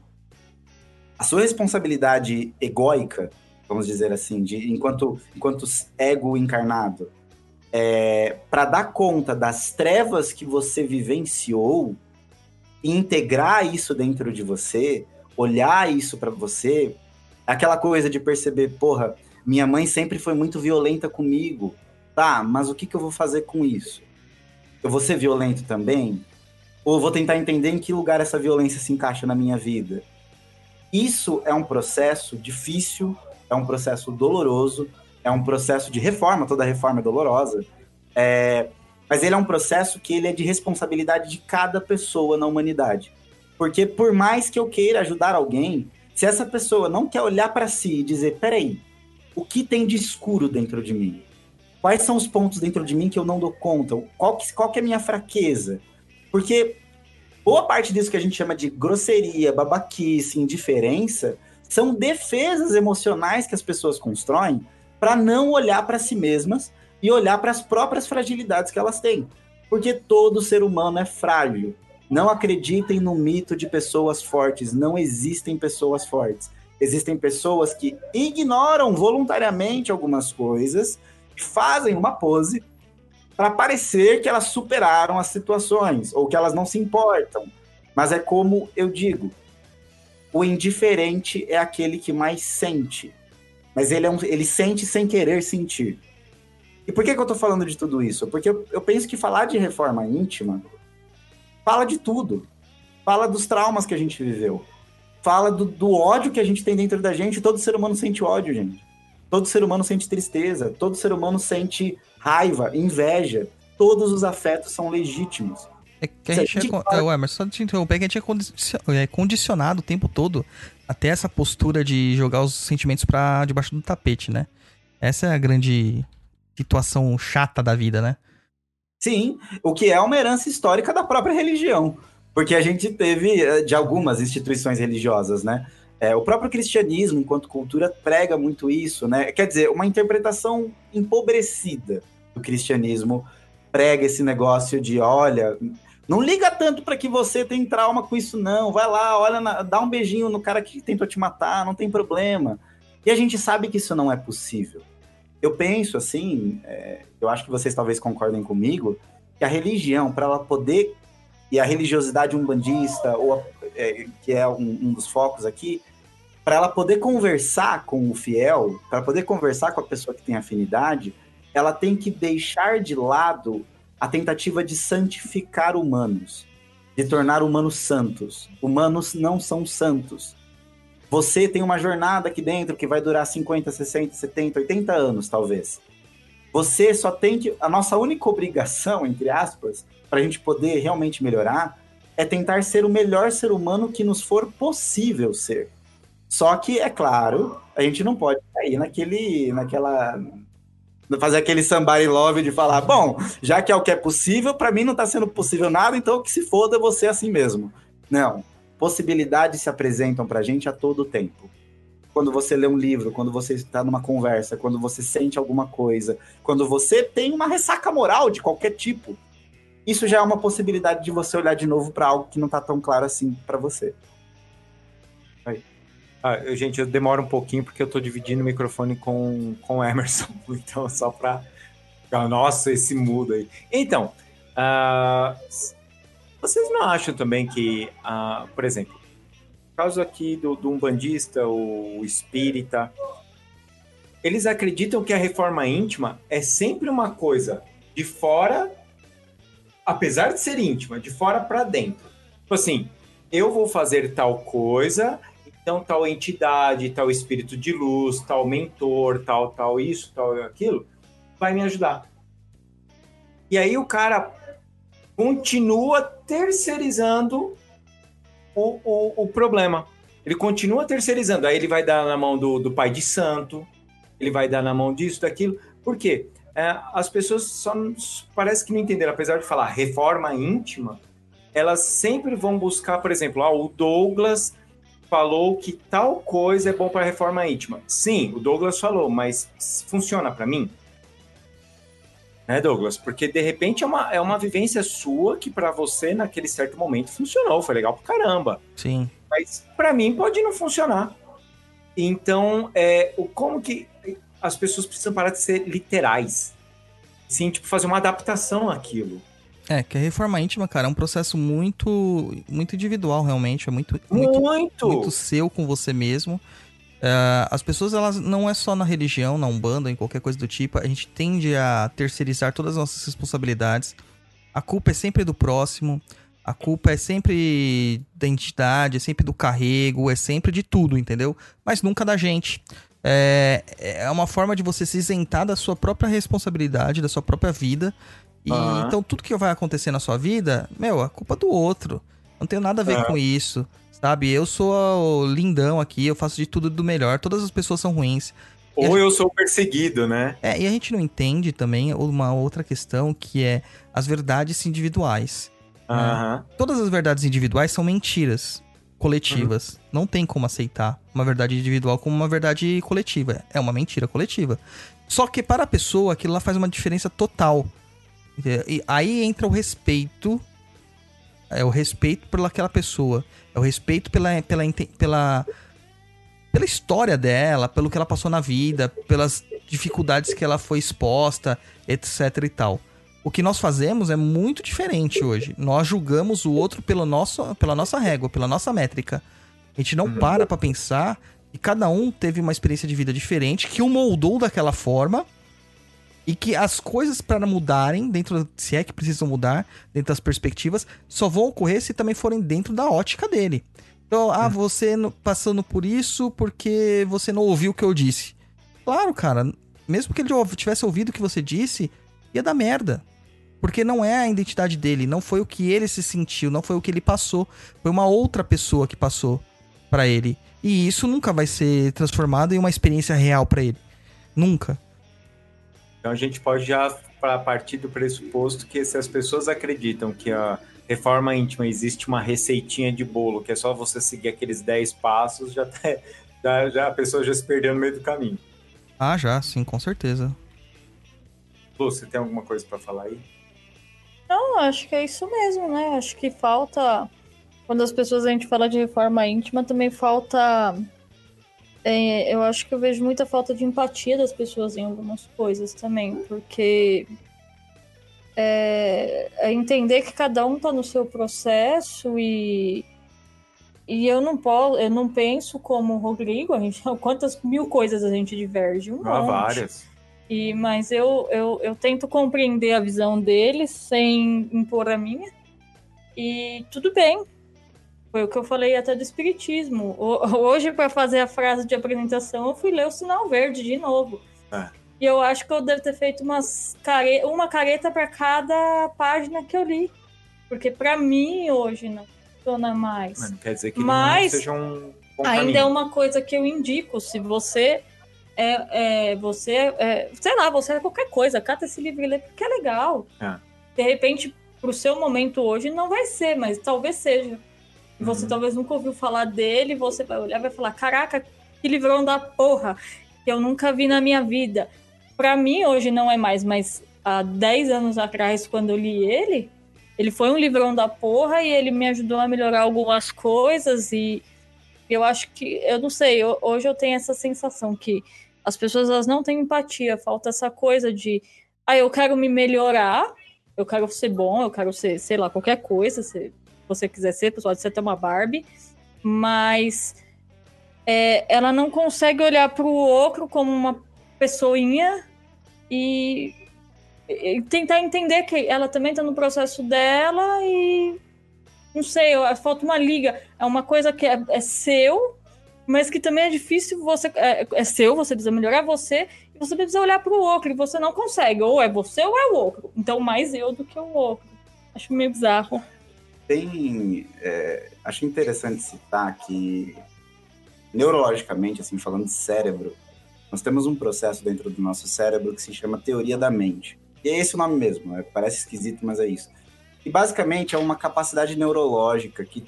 a sua responsabilidade egóica, vamos dizer assim, de enquanto, enquanto ego encarnado, é, para dar conta das trevas que você vivenciou e integrar isso dentro de você, olhar isso para você, aquela coisa de perceber, porra, minha mãe sempre foi muito violenta comigo. Tá, mas o que, que eu vou fazer com isso? Eu vou ser violento também? Ou vou tentar entender em que lugar essa violência se encaixa na minha vida? Isso é um processo difícil, é um processo doloroso, é um processo de reforma, toda reforma é dolorosa. É, mas ele é um processo que ele é de responsabilidade de cada pessoa na humanidade. Porque por mais que eu queira ajudar alguém, se essa pessoa não quer olhar para si e dizer, peraí, o que tem de escuro dentro de mim? Quais são os pontos dentro de mim que eu não dou conta? Qual que, qual que é a minha fraqueza? Porque boa parte disso que a gente chama de grosseria, babaquice, indiferença, são defesas emocionais que as pessoas constroem para não olhar para si mesmas e olhar para as próprias fragilidades que elas têm. Porque todo ser humano é frágil. Não acreditem no mito de pessoas fortes. Não existem pessoas fortes. Existem pessoas que ignoram voluntariamente algumas coisas, fazem uma pose para parecer que elas superaram as situações ou que elas não se importam. Mas é como eu digo: o indiferente é aquele que mais sente. Mas ele, é um, ele sente sem querer sentir. E por que, que eu estou falando de tudo isso? Porque eu, eu penso que falar de reforma íntima fala de tudo. Fala dos traumas que a gente viveu. Fala do, do ódio que a gente tem dentro da gente. Todo ser humano sente ódio, gente. Todo ser humano sente tristeza. Todo ser humano sente raiva, inveja. Todos os afetos são legítimos. É que a gente, a gente é, fala... Emerson, só te interromper, que a gente é, é condicionado o tempo todo até essa postura de jogar os sentimentos para debaixo do tapete, né? Essa é a grande situação chata da vida, né? Sim, o que é uma herança histórica da própria religião. Porque a gente teve eh, de algumas instituições religiosas, né? É, o próprio cristianismo, enquanto cultura, prega muito isso, né? Quer dizer, uma interpretação empobrecida do cristianismo prega esse negócio de, olha, não liga tanto para que você tem trauma com isso, não. Vai lá, olha, na, dá um beijinho no cara que tentou te matar, não tem problema. E a gente sabe que isso não é possível eu penso assim, é, eu acho que vocês talvez concordem comigo, que a religião, para ela poder, e a religiosidade umbandista, ou é, que é um, um, dos focos aqui, para ela poder conversar com o fiel, para poder conversar com a pessoa que tem afinidade, ela tem que deixar de lado a tentativa de santificar humanos, de tornar humanos santos. Humanos não são santos. Você tem uma jornada aqui dentro que vai durar 50, 60, 70, 80 anos, talvez. Você só tem que. A nossa única obrigação, entre aspas, para a gente poder realmente melhorar, é tentar ser o melhor ser humano que nos for possível ser. Só que, é claro, a gente não pode cair naquele, naquela. fazer aquele somebody love de falar, bom, já que é o que é possível, para mim não está sendo possível nada, então que se foda você assim mesmo. Não possibilidades se apresentam para a gente a todo tempo. Quando você lê um livro, quando você está numa conversa, quando você sente alguma coisa, quando você tem uma ressaca moral de qualquer tipo, isso já é uma possibilidade de você olhar de novo para algo que não está tão claro assim para você. Ah, eu, gente, eu demoro um pouquinho porque eu estou dividindo o microfone com, com o Emerson, [laughs] então só para. Nossa, esse mudo aí. Então, uh, vocês não acham também que, ah, por exemplo, caso aqui do, do umbandista, o espírita, eles acreditam que a reforma íntima é sempre uma coisa de fora, apesar de ser íntima, de fora para dentro. Tipo assim, eu vou fazer tal coisa, então tal entidade, tal espírito de luz, tal mentor, tal, tal isso, tal aquilo, vai me ajudar. E aí o cara continua terceirizando o, o, o, problema. Ele continua terceirizando. Aí ele vai dar na mão do, do pai de santo, ele vai dar na mão disso, daquilo. Por quê? É, as pessoas só parece que não entenderam, apesar de falar reforma íntima, elas sempre vão buscar, por exemplo, ah, o Douglas falou que tal coisa é bom para reforma íntima. Sim, o Douglas falou, mas funciona para mim? né, Douglas? Porque de repente é uma, é uma vivência sua que para você naquele certo momento funcionou, foi legal pra caramba. Sim. Mas para mim pode não funcionar. Então, é, o como que as pessoas precisam parar de ser literais? Sim, tipo, fazer uma adaptação àquilo. É, que a reforma íntima, cara, é um processo muito muito individual, realmente. É muito, muito, Muito! muito seu com você mesmo. É, as pessoas, elas não é só na religião, na Umbanda, em qualquer coisa do tipo. A gente tende a terceirizar todas as nossas responsabilidades. A culpa é sempre do próximo. A culpa é sempre da entidade, é sempre do carrego, é sempre de tudo, entendeu? Mas nunca da gente. É, é uma forma de você se isentar da sua própria responsabilidade, da sua própria vida. E Aham. então tudo que vai acontecer na sua vida, meu, é culpa do outro. Não tem nada a ver Aham. com isso, sabe? Eu sou o lindão aqui, eu faço de tudo do melhor. Todas as pessoas são ruins. Ou eu sou perseguido, né? É, e a gente não entende também uma outra questão que é as verdades individuais. Aham. Todas as verdades individuais são mentiras coletivas. Não tem como aceitar uma verdade individual como uma verdade coletiva. É uma mentira coletiva. Só que para a pessoa, aquilo lá faz uma diferença total. E aí entra o respeito. É o respeito pelaquela pessoa. É o respeito pela, pela, pela, pela história dela, pelo que ela passou na vida, pelas dificuldades que ela foi exposta, etc e tal. O que nós fazemos é muito diferente hoje. Nós julgamos o outro pelo nosso, pela nossa régua, pela nossa métrica. A gente não para pra pensar que cada um teve uma experiência de vida diferente, que o moldou daquela forma e que as coisas para mudarem, dentro, se é que precisam mudar, dentro das perspectivas, só vão ocorrer se também forem dentro da ótica dele. Então, ah, você no- passando por isso porque você não ouviu o que eu disse. Claro, cara, mesmo que ele tivesse ouvido o que você disse, ia dar merda. Porque não é a identidade dele, não foi o que ele se sentiu, não foi o que ele passou, foi uma outra pessoa que passou pra ele. E isso nunca vai ser transformado em uma experiência real pra ele. Nunca. Então a gente pode já pra partir do pressuposto que se as pessoas acreditam que a reforma íntima existe uma receitinha de bolo, que é só você seguir aqueles 10 passos, já, tá- [laughs] já, já a pessoa já se perdeu no meio do caminho. Ah, já, sim, com certeza. Lu, você tem alguma coisa pra falar aí? Não, acho que é isso mesmo, né? Acho que falta. Quando as pessoas a gente fala de reforma íntima, também falta. É, eu acho que eu vejo muita falta de empatia das pessoas em algumas coisas também, porque é, é entender que cada um tá no seu processo e e eu não posso, eu não penso como o Rodrigo, a gente, [laughs] quantas mil coisas a gente diverge, um Ah, monte. várias. E, mas eu, eu, eu tento compreender a visão deles sem impor a minha. E tudo bem. Foi o que eu falei até do espiritismo. [laughs] Hoje, para fazer a frase de apresentação, eu fui ler o sinal verde de novo. É. E eu acho que eu devo ter feito umas care... uma careta para cada página que eu li. Porque para mim, hoje, não funciona mais. Mas não quer dizer que Mas não seja um bom Ainda caminho. é uma coisa que eu indico. Se você é, é você é, sei lá, você é qualquer coisa, cata esse livro e lê porque é legal. É. De repente, pro seu momento hoje não vai ser, mas talvez seja. E Você Uhum. talvez nunca ouviu falar dele, você vai olhar e vai falar: "Caraca, que livrão da porra que eu nunca vi na minha vida". Pra mim hoje não é mais, mas há 10 anos atrás quando eu li ele, ele foi um livrão da porra e ele me ajudou a melhorar algumas coisas e eu acho que, eu não sei, eu- hoje eu tenho essa sensação que as pessoas elas não têm empatia, falta essa coisa de, ah, eu quero me melhorar, eu quero ser bom, eu quero ser, sei lá, qualquer coisa, se você quiser ser, pode ser até uma Barbie, mas é, ela não consegue olhar para o outro como uma pessoinha e, e tentar entender que ela também está no processo dela e não sei, eu- falta uma liga. É uma coisa que é, é seu, mas que também é difícil você. É, é seu, você precisa melhorar você, e você precisa olhar para o outro, e você não consegue. Ou é você ou é o outro. Então, mais eu do que o outro. Acho meio bizarro. Tem. é, acho interessante citar que, neurologicamente, assim, falando de cérebro, nós temos um processo dentro do nosso cérebro que se chama teoria da mente. E é esse o nome mesmo, é, parece esquisito, mas é isso. E basicamente é uma capacidade neurológica que,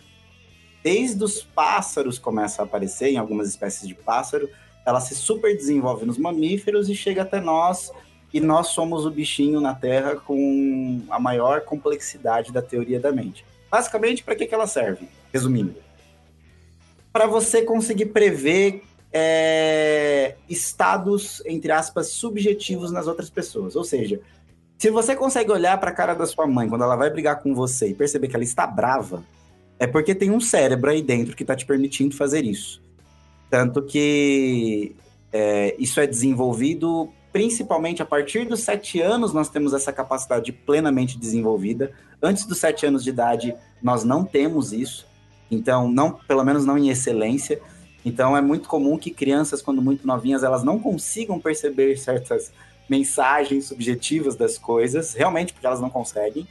desde os pássaros, começa a aparecer em algumas espécies de pássaro, ela se super desenvolve nos mamíferos e chega até nós e nós somos o bichinho na Terra com a maior complexidade da teoria da mente. Basicamente, para que, que ela serve? Resumindo, para você conseguir prever é, estados, entre aspas, subjetivos nas outras pessoas. Ou seja, Se você consegue olhar para a cara da sua mãe quando ela vai brigar com você e perceber que ela está brava, é porque tem um cérebro aí dentro que está te permitindo fazer isso. Tanto que é, isso é desenvolvido principalmente a partir dos sete anos, nós temos essa capacidade plenamente desenvolvida. Antes dos sete anos de idade, nós não temos isso. Então, não, pelo menos não em excelência. Então, é muito comum que crianças, quando muito novinhas, elas não consigam perceber certas mensagens subjetivas das coisas, realmente porque elas não conseguem.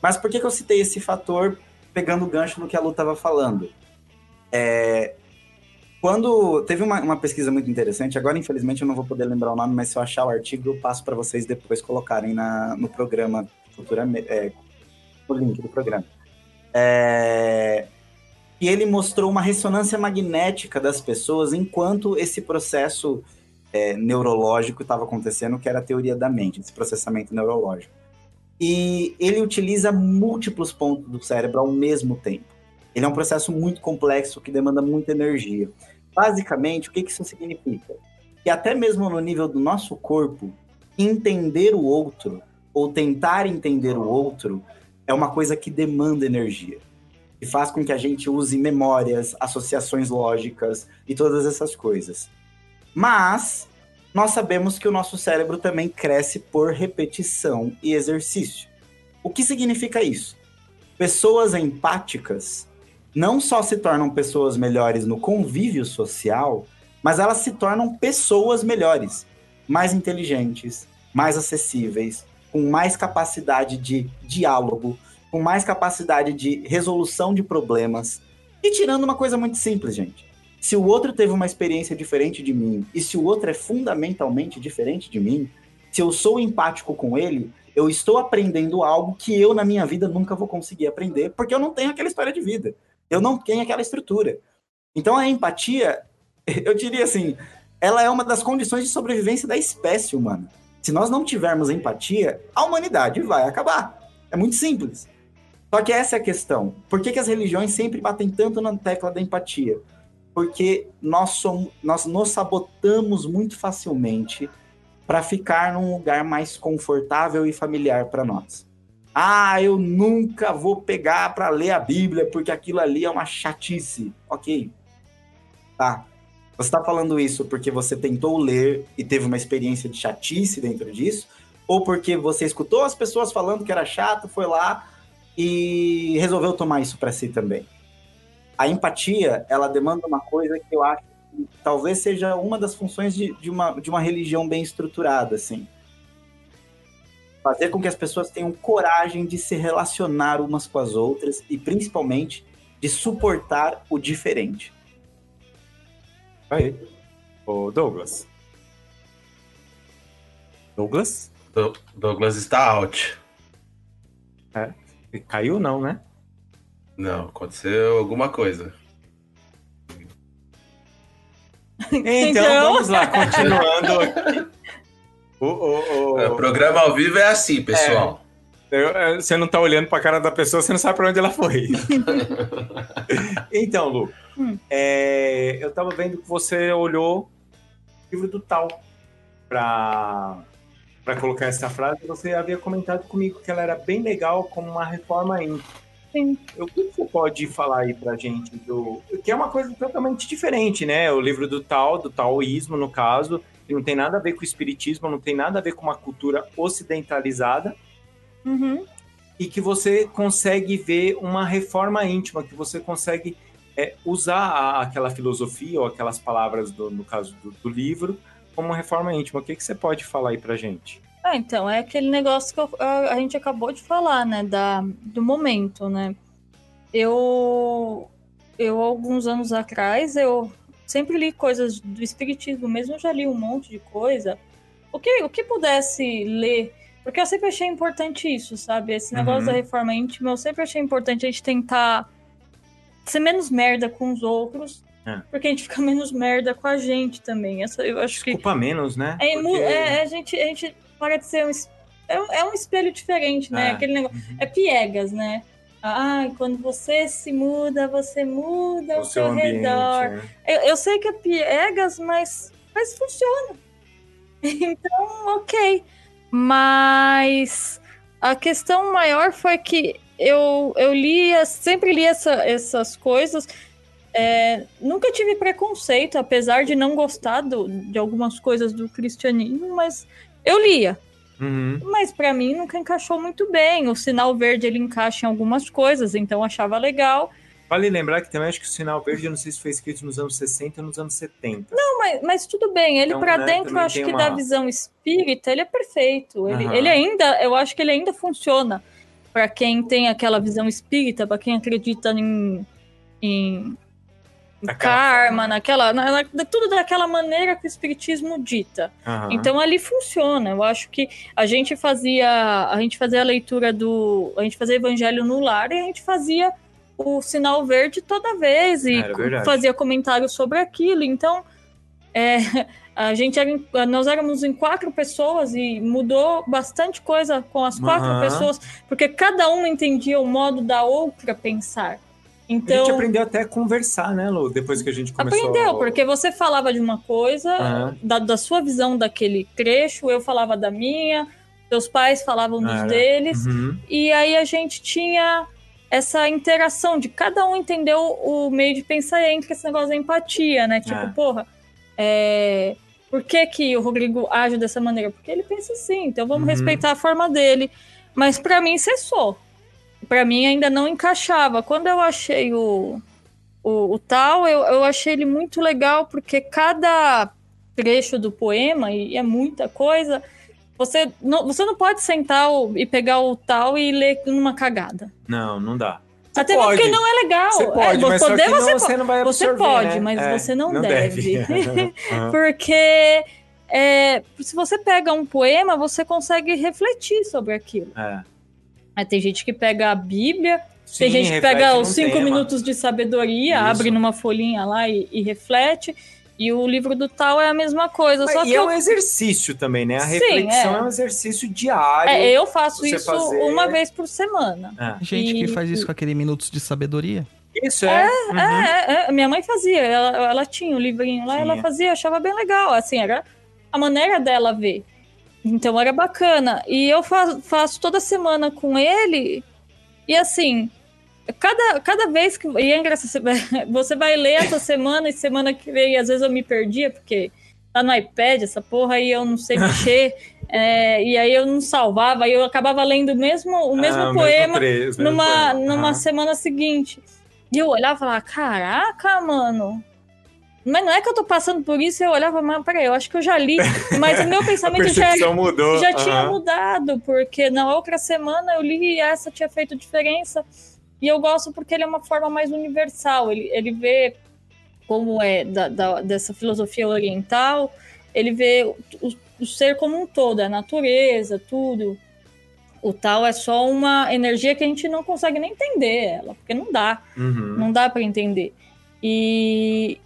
Mas por que, que eu citei esse fator pegando o gancho no que a Lu estava falando? É, quando teve uma, uma, pesquisa muito interessante, agora infelizmente eu não vou poder lembrar o nome, mas se eu achar o artigo, eu passo para vocês depois colocarem na, no programa, futuramente, é, o link do programa. É, e ele mostrou uma ressonância magnética das pessoas enquanto esse processo é, neurológico estava acontecendo, que era a teoria da mente, esse processamento neurológico. E ele utiliza múltiplos pontos do cérebro ao mesmo tempo. Ele é um processo muito complexo que demanda muita energia. Basicamente, o que, que isso significa? Que até mesmo no nível do nosso corpo, entender o outro, ou tentar entender o outro, é uma coisa que demanda energia. E faz com que a gente use memórias, associações lógicas e todas essas coisas. Mas nós sabemos que o nosso cérebro também cresce por repetição e exercício. O que significa isso? Pessoas empáticas não só se tornam pessoas melhores no convívio social, mas elas se tornam pessoas melhores, mais inteligentes, mais acessíveis, com mais capacidade de diálogo, com mais capacidade de resolução de problemas. E tirando uma coisa muito simples, gente. Se o outro teve uma experiência diferente de mim e se o outro é fundamentalmente diferente de mim, se eu sou empático com ele, eu estou aprendendo algo que eu na minha vida nunca vou conseguir aprender, porque eu não tenho aquela história de vida. Eu não tenho aquela estrutura. Então a empatia, [laughs] eu diria assim, ela é uma das condições de sobrevivência da espécie humana. Se nós não tivermos empatia, a humanidade vai acabar. É muito simples. Só que essa é a questão. Por que, que as religiões sempre batem tanto na tecla da empatia? Porque nós, somos, nós nos sabotamos muito facilmente para ficar num lugar mais confortável e familiar para nós. Ah, eu nunca vou pegar para ler a Bíblia porque aquilo ali é uma chatice. Ok. Tá. Você está falando isso porque você tentou ler e teve uma experiência de chatice dentro disso? Ou porque você escutou as pessoas falando que era chato, foi lá e resolveu tomar isso para si também? A empatia, ela demanda uma coisa que eu acho que talvez seja uma das funções de, de, uma, de uma religião bem estruturada, assim fazer com que as pessoas tenham coragem de se relacionar umas com as outras e principalmente de suportar o diferente. Aí. O Douglas. Douglas? Do Douglas está out. É. Caiu não, né? Não, aconteceu alguma coisa. Então, então... vamos lá, continuando aqui. [laughs] O, o, o... É, o programa ao vivo é assim, pessoal. É, você não tá olhando pra cara da pessoa, você não sabe pra onde ela foi. [laughs] então, Lu, hum. é, eu tava vendo que você olhou o livro do Tal pra, pra colocar essa frase. Você havia comentado comigo que ela era bem legal como uma reforma íntima. Sim. O que você pode falar aí pra gente do. Que é uma coisa totalmente diferente, né? O livro do Tal, do taoísmo, no caso, não tem nada a ver com o espiritismo, não tem nada a ver com uma cultura ocidentalizada. Uhum. E que você consegue ver uma reforma íntima, que você consegue é, usar a, aquela filosofia ou aquelas palavras, do, no caso do, do, livro, como uma reforma íntima. O que, que você pode falar aí pra gente? Ah, então, é aquele negócio que eu, a, a gente acabou de falar, né? Da, do momento, né? Eu, eu, alguns anos atrás, eu sempre li coisas do espiritismo, mesmo eu já li um monte de coisa. O que, o que pudesse ler, porque eu sempre achei importante isso, sabe? Esse negócio uhum. da reforma íntima, eu sempre achei importante a gente tentar ser menos merda com os outros, é. porque a gente fica menos merda com a gente também. Essa, eu acho Desculpa que. menos, né? É, porque... é, a, gente, a gente parece ser um. É, é um espelho diferente, né? É. Aquele negócio. Uhum. É piegas, né? Ah, quando você se muda, você muda o, o seu, ambiente, redor. Né? Eu, eu, sei que é piegas, mas, mas funciona. [laughs] Então, ok. Mas a questão maior foi que eu, eu lia, sempre li essa, essas coisas. É, nunca tive preconceito, apesar de não gostar do, de algumas coisas do cristianismo, mas eu lia. Uhum. Mas pra mim nunca encaixou muito bem. O sinal verde ele encaixa em algumas coisas, então achava legal. Vale lembrar que também acho que o sinal verde, eu não sei se foi escrito nos anos 60 ou nos anos 70. Não, mas, mas tudo bem, ele Então, pra né, dentro, eu acho que uma- da visão espírita, ele é perfeito. Ele, Aham. ele ainda, eu acho que ele ainda funciona pra quem tem aquela visão espírita, pra quem acredita em, em Karma, naquela, na, na- tudo daquela maneira que o espiritismo dita. Aham. Então ali funciona. Eu acho que a gente fazia a gente fazia a leitura do a gente fazia Evangelho no lar e a gente fazia o sinal verde toda vez e verdade. fazia comentários sobre aquilo. Então é, [laughs] a gente era nós éramos em quatro pessoas e mudou bastante coisa com as quatro Aham. pessoas porque cada uma entendia o modo da outra pensar. A gente Então aprendeu até a conversar, né, Lu? Depois que a gente começou... Aprendeu, porque você falava de uma coisa, da, da sua visão daquele trecho, eu falava da minha, seus pais falavam dos Era. deles, Uhum. e aí a gente tinha essa interação de cada um entender o, meio de pensar entre esse negócio da empatia, né? Tipo, É. porra, é, por que, que o Rodrigo age dessa maneira? Porque ele pensa assim, então vamos Uhum. respeitar a forma dele. Mas pra mim cessou. Pra mim ainda não encaixava. Quando eu achei o, o, o tal, eu, eu achei ele muito legal, porque cada trecho do poema, e é muita coisa, você não, você não pode sentar o- e pegar o tal e ler numa cagada. Não, não dá. Até pode. porque não é legal. Você É, pode, mas só poder que não, você, você, não vai você absorver, pode, né? mas É, você não, deve. [laughs] Aham. porque é, se você pega um poema, você consegue refletir sobre aquilo. É. Tem gente que pega a Bíblia, Sim, tem gente que pega os cinco tema. minutos de sabedoria, Isso. abre numa folhinha lá e, e reflete. E o livro do tal é a mesma coisa. Mas- só e que é eu, um exercício também, né? A Sim, reflexão é. é. um exercício diário. é, eu faço isso fazer- uma vez por semana. É. Gente que E- faz isso com aquele Minutos de Sabedoria. Isso é. Uhum. É, é, minha mãe fazia, ela, ela tinha o livrinho lá, ela Tinha. fazia, achava bem legal, assim, era a maneira dela ver. Então era bacana. E eu fa- faço toda semana com ele, e assim, cada, cada vez que. E é engraçado, você vai- [laughs] ler essa semana e semana que vem, às vezes eu me perdia, porque tá no iPad essa porra aí eu não sei [laughs] mexer. é, e aí eu não salvava, aí eu acabava lendo o mesmo, o mesmo Ah, poema os mesmos numa, numa Aham. semana seguinte. E eu olhava e falava, caraca, mano. Mas não é que eu tô passando por isso, eu olhava, mas peraí, eu acho que eu já li. Mas o meu [laughs] pensamento já, mudou. já tinha Aham. mudado, porque na outra semana eu li e essa tinha feito diferença. E eu gosto porque ele é uma forma mais universal. Ele, ele vê como é da, da- dessa filosofia oriental, ele vê o, o- o ser como um todo, a natureza, tudo. O tal é só uma energia que a gente não consegue nem entender ela, porque não dá. Uhum. Não dá para entender. E,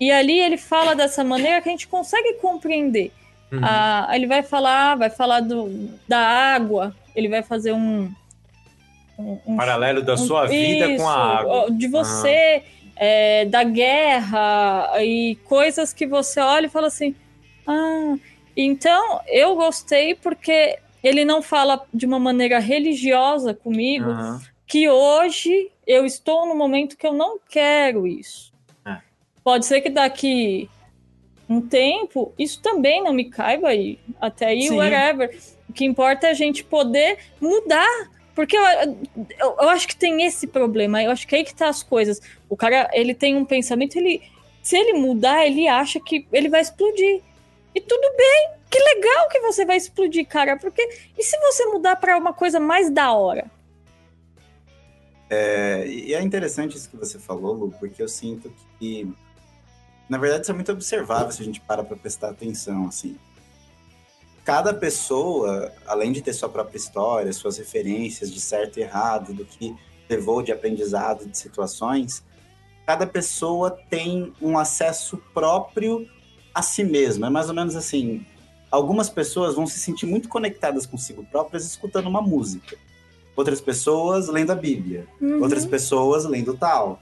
e ali ele fala dessa maneira que a gente consegue compreender. Uhum. Ah, ele vai falar, vai falar do, da água, ele vai fazer um. um- um- Paralelo da um- sua vida isso, com a água. De você, é, da guerra e coisas que você olha e fala assim. Ah, então eu gostei porque ele não fala de uma maneira religiosa comigo, Aham. que hoje eu estou no momento que eu não quero isso. Pode ser que daqui um tempo isso também não me caiba aí. Até aí, Sim. whatever. O que importa é a gente poder mudar. Porque eu, eu, eu acho que tem esse problema. Eu acho que é aí que tá as coisas. O cara, ele tem um pensamento, ele. Se ele mudar, ele acha que ele vai explodir. E tudo bem, que legal que você vai explodir, cara. Porque. E se você mudar pra uma coisa mais da hora? É, e é interessante isso que você falou, Lu, porque eu sinto que, na verdade, isso é muito observável se a gente para para prestar atenção, assim. Cada pessoa, além de ter sua própria história, suas referências de certo e errado, do que levou de aprendizado de situações, cada pessoa tem um acesso próprio a si mesma. É mais ou menos assim, algumas pessoas vão se sentir muito conectadas consigo próprias escutando uma música. Outras pessoas lendo a Bíblia. Uhum. Outras pessoas lendo tal.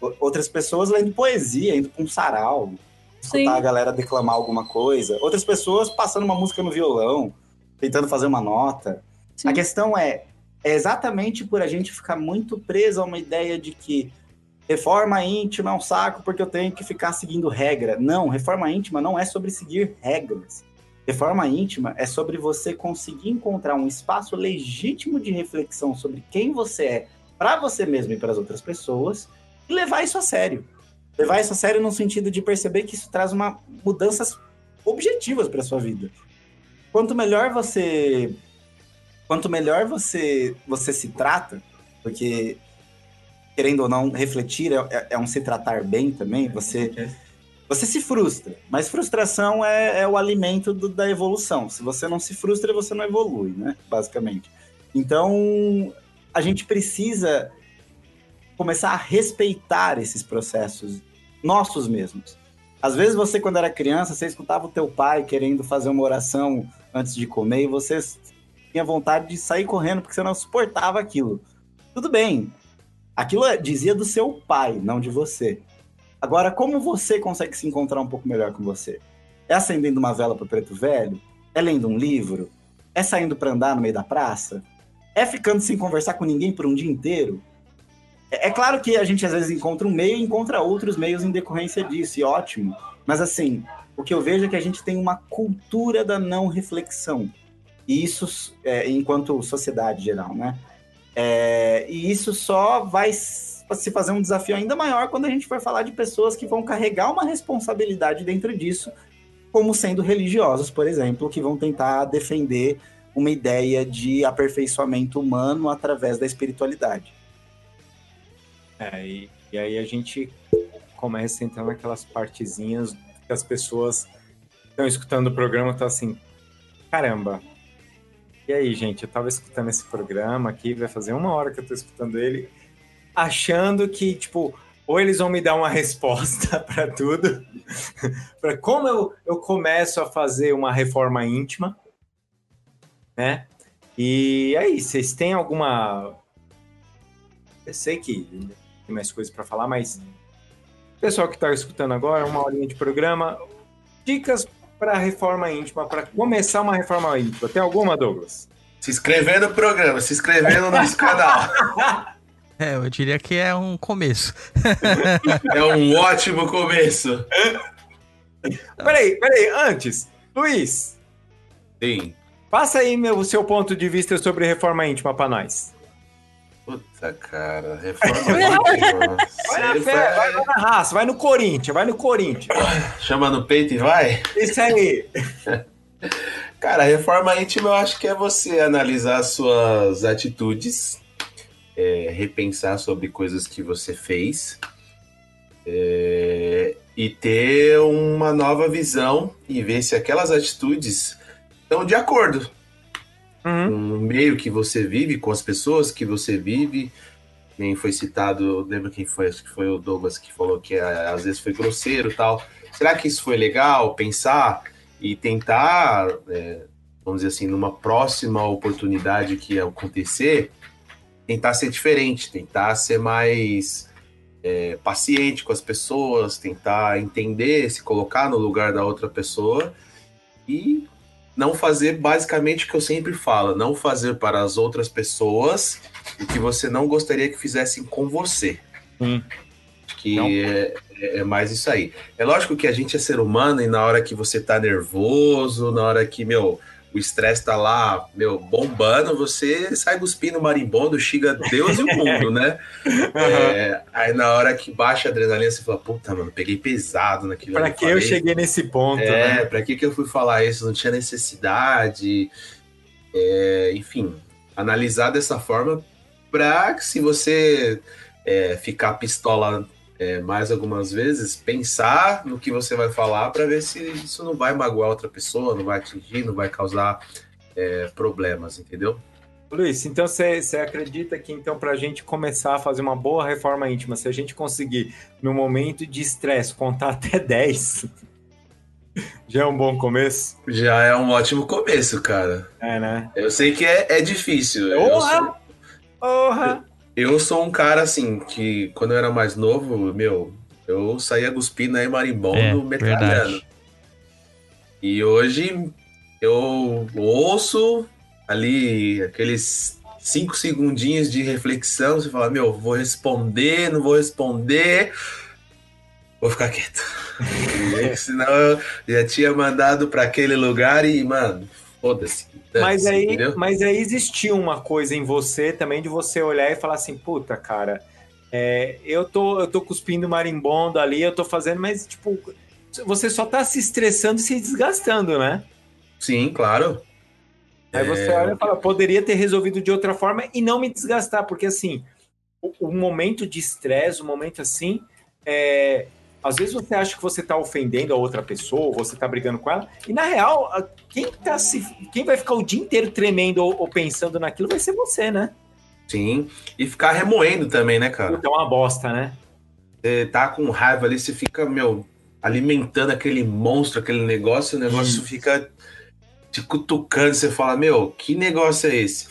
Outras pessoas lendo poesia, indo pra um sarau. Escutar Sim. a galera declamar alguma coisa. Outras pessoas passando uma música no violão. tentando fazer uma nota. Sim. A questão é, é exatamente por a gente ficar muito preso a uma ideia de que reforma íntima é um saco porque eu tenho que ficar seguindo regra. Não, reforma íntima não é sobre seguir regras. Reforma íntima é sobre você conseguir encontrar um espaço legítimo de reflexão sobre quem você é para você mesmo e para as outras pessoas e levar isso a sério. Levar isso a sério no sentido de perceber que isso traz uma mudanças objetivas para sua vida. Quanto melhor você quanto melhor você você se trata, porque querendo ou não refletir é, é um se tratar bem também, você você se frustra, mas frustração é, é o alimento do- da evolução. Se você não se frustra, você não evolui, né? Basicamente. Então, a gente precisa começar a respeitar esses processos nossos mesmos. Às vezes você, quando era criança, você escutava o teu pai querendo fazer uma oração antes de comer e você tinha vontade de sair correndo porque você não suportava aquilo. Tudo bem. Aquilo é- dizia do seu pai, não de você. Agora, como você consegue se encontrar um pouco melhor com você? É acendendo uma vela pro preto velho? É lendo um livro? É saindo pra andar no meio da praça? É ficando sem conversar com ninguém por um dia inteiro? É, é claro que a gente às vezes encontra um meio e encontra outros meios em decorrência disso, e ótimo. Mas assim, o que eu vejo é que a gente tem uma cultura da não reflexão. E isso, é, enquanto sociedade geral, né? É, e isso só vai se fazer um desafio ainda maior quando a gente for falar de pessoas que vão carregar uma responsabilidade dentro disso, como sendo religiosos, por exemplo, que vão tentar defender uma ideia de aperfeiçoamento humano através da espiritualidade. É, e, e aí a gente começa a entrar naquelas partezinhas que as pessoas estão escutando o programa e estão assim, caramba. E aí, gente, eu tava escutando esse programa aqui, vai fazer uma hora que eu tô escutando ele, achando que, tipo, ou eles vão me dar uma [laughs] resposta para tudo, [laughs] para como eu, eu começo a fazer uma reforma íntima, né? E aí, vocês têm alguma. Eu sei que tem mais coisas para falar, mas pessoal que está escutando agora, uma horinha de programa, dicas para reforma íntima, para começar uma reforma íntima. Tem alguma, Douglas? Se inscrever no programa, se inscrever no nosso canal. [laughs] É, eu diria que é um começo. [laughs] É um ótimo começo. Peraí, peraí, antes, Luiz, Sim. passa aí meu, o seu ponto de vista sobre reforma íntima para nós. Puta, cara. Reforma [laughs] íntima. Vai na fé, vai- vai na raça, vai no Corinthians, vai no Corinthians. Chama no peito e vai? Isso aí. [laughs] Cara, reforma íntima eu acho que é você analisar suas atitudes, é, repensar sobre coisas que você fez é, e ter uma nova visão e ver se aquelas atitudes estão de acordo Uhum. com o meio que você vive, com as pessoas que você vive. Nem foi citado, eu lembro quem foi, acho que foi o Douglas que falou que é, às vezes foi grosseiro tal. Será que isso foi legal? Pensar e tentar, é, vamos dizer assim, numa próxima oportunidade que acontecer, tentar ser diferente, tentar ser mais é, paciente com as pessoas, tentar entender, se colocar no lugar da outra pessoa e não fazer basicamente o que eu sempre falo, não fazer para as outras pessoas o que você não gostaria que fizessem com você. Hum. Que é, é mais isso aí. É lógico que a gente é ser humano e na hora que você tá nervoso, na hora que, meu, o estresse tá lá, meu, bombando, você sai cuspindo marimbondo, xinga Deus e o mundo, [laughs] né? É, aí na hora que baixa a adrenalina, você fala, puta, mano, peguei pesado naquilo. Para ali, que eu cheguei nesse ponto, é, né? pra que, que eu fui falar isso? Não tinha necessidade. É, enfim, analisar dessa forma pra que se você é, ficar pistola é, mais algumas vezes, pensar no que você vai falar pra ver se isso não vai magoar outra pessoa, não vai atingir, não vai causar é, problemas, entendeu? Luiz, então você acredita que então para a gente começar a fazer uma boa reforma íntima, se a gente conseguir no momento de estresse contar até [laughs] 10, [laughs] já é um bom começo? Já é um ótimo começo, cara. É, né? Eu sei que é, é difícil. Eu sou! Eu sou um cara assim que quando eu era mais novo, meu, eu saía cuspindo aí marimbondo É, metralhando. E hoje eu ouço ali aqueles cinco segundinhos de reflexão, você fala, meu, vou responder, não vou responder, vou ficar quieto. [laughs] Senão eu já tinha mandado para aquele lugar e, mano, foda-se. Mas aí, mas aí existia uma coisa em você também de você olhar e falar assim, puta, cara, é, eu, tô, eu tô cuspindo marimbondo ali, eu tô fazendo, mas tipo, você só tá se estressando e se desgastando, né? Sim, claro. Aí você é... olha e fala, poderia ter resolvido de outra forma e não me desgastar, porque assim, o, o momento de estresse, o momento assim, é, às vezes você acha que você está ofendendo a outra pessoa, você está brigando com ela, e na real, quem, tá se, quem vai ficar o dia inteiro tremendo ou, ou, pensando naquilo vai ser você, né? Sim, e ficar remoendo também, né, cara? Então é uma bosta, né? Você tá com raiva ali, você fica, meu, alimentando aquele monstro, aquele negócio, o negócio fica te cutucando, você fala, meu, que negócio é esse?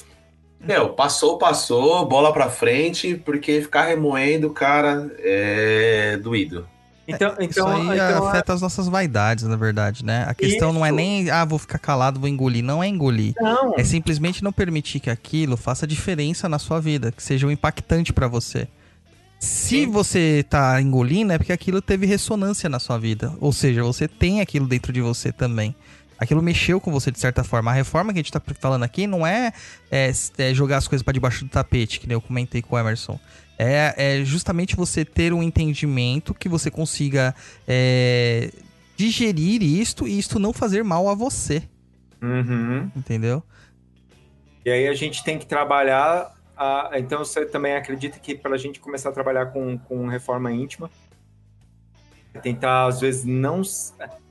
Meu, passou, passou, bola pra frente, porque ficar remoendo, cara, é doído. Então, então, Isso aí então, afeta as nossas vaidades, na verdade, né? A questão Isso. não é nem, ah, vou ficar calado, vou engolir. Não é engolir. Não. É simplesmente não permitir que aquilo faça diferença na sua vida, que seja um impactante para você. Se Sim. você tá engolindo, é porque aquilo teve ressonância na sua vida. Ou seja, você tem aquilo dentro de você também. Aquilo mexeu com você de certa forma. A reforma que a gente tá falando aqui não é, é, é jogar as coisas para debaixo do tapete, que nem eu comentei com o Emerson. É, é justamente você ter um entendimento que você consiga é, digerir isto e isto não fazer mal a você. Uhum. Entendeu? E aí a gente tem que trabalhar. A... Então você também acredita que para a gente começar a trabalhar com, com reforma íntima, tentar às vezes não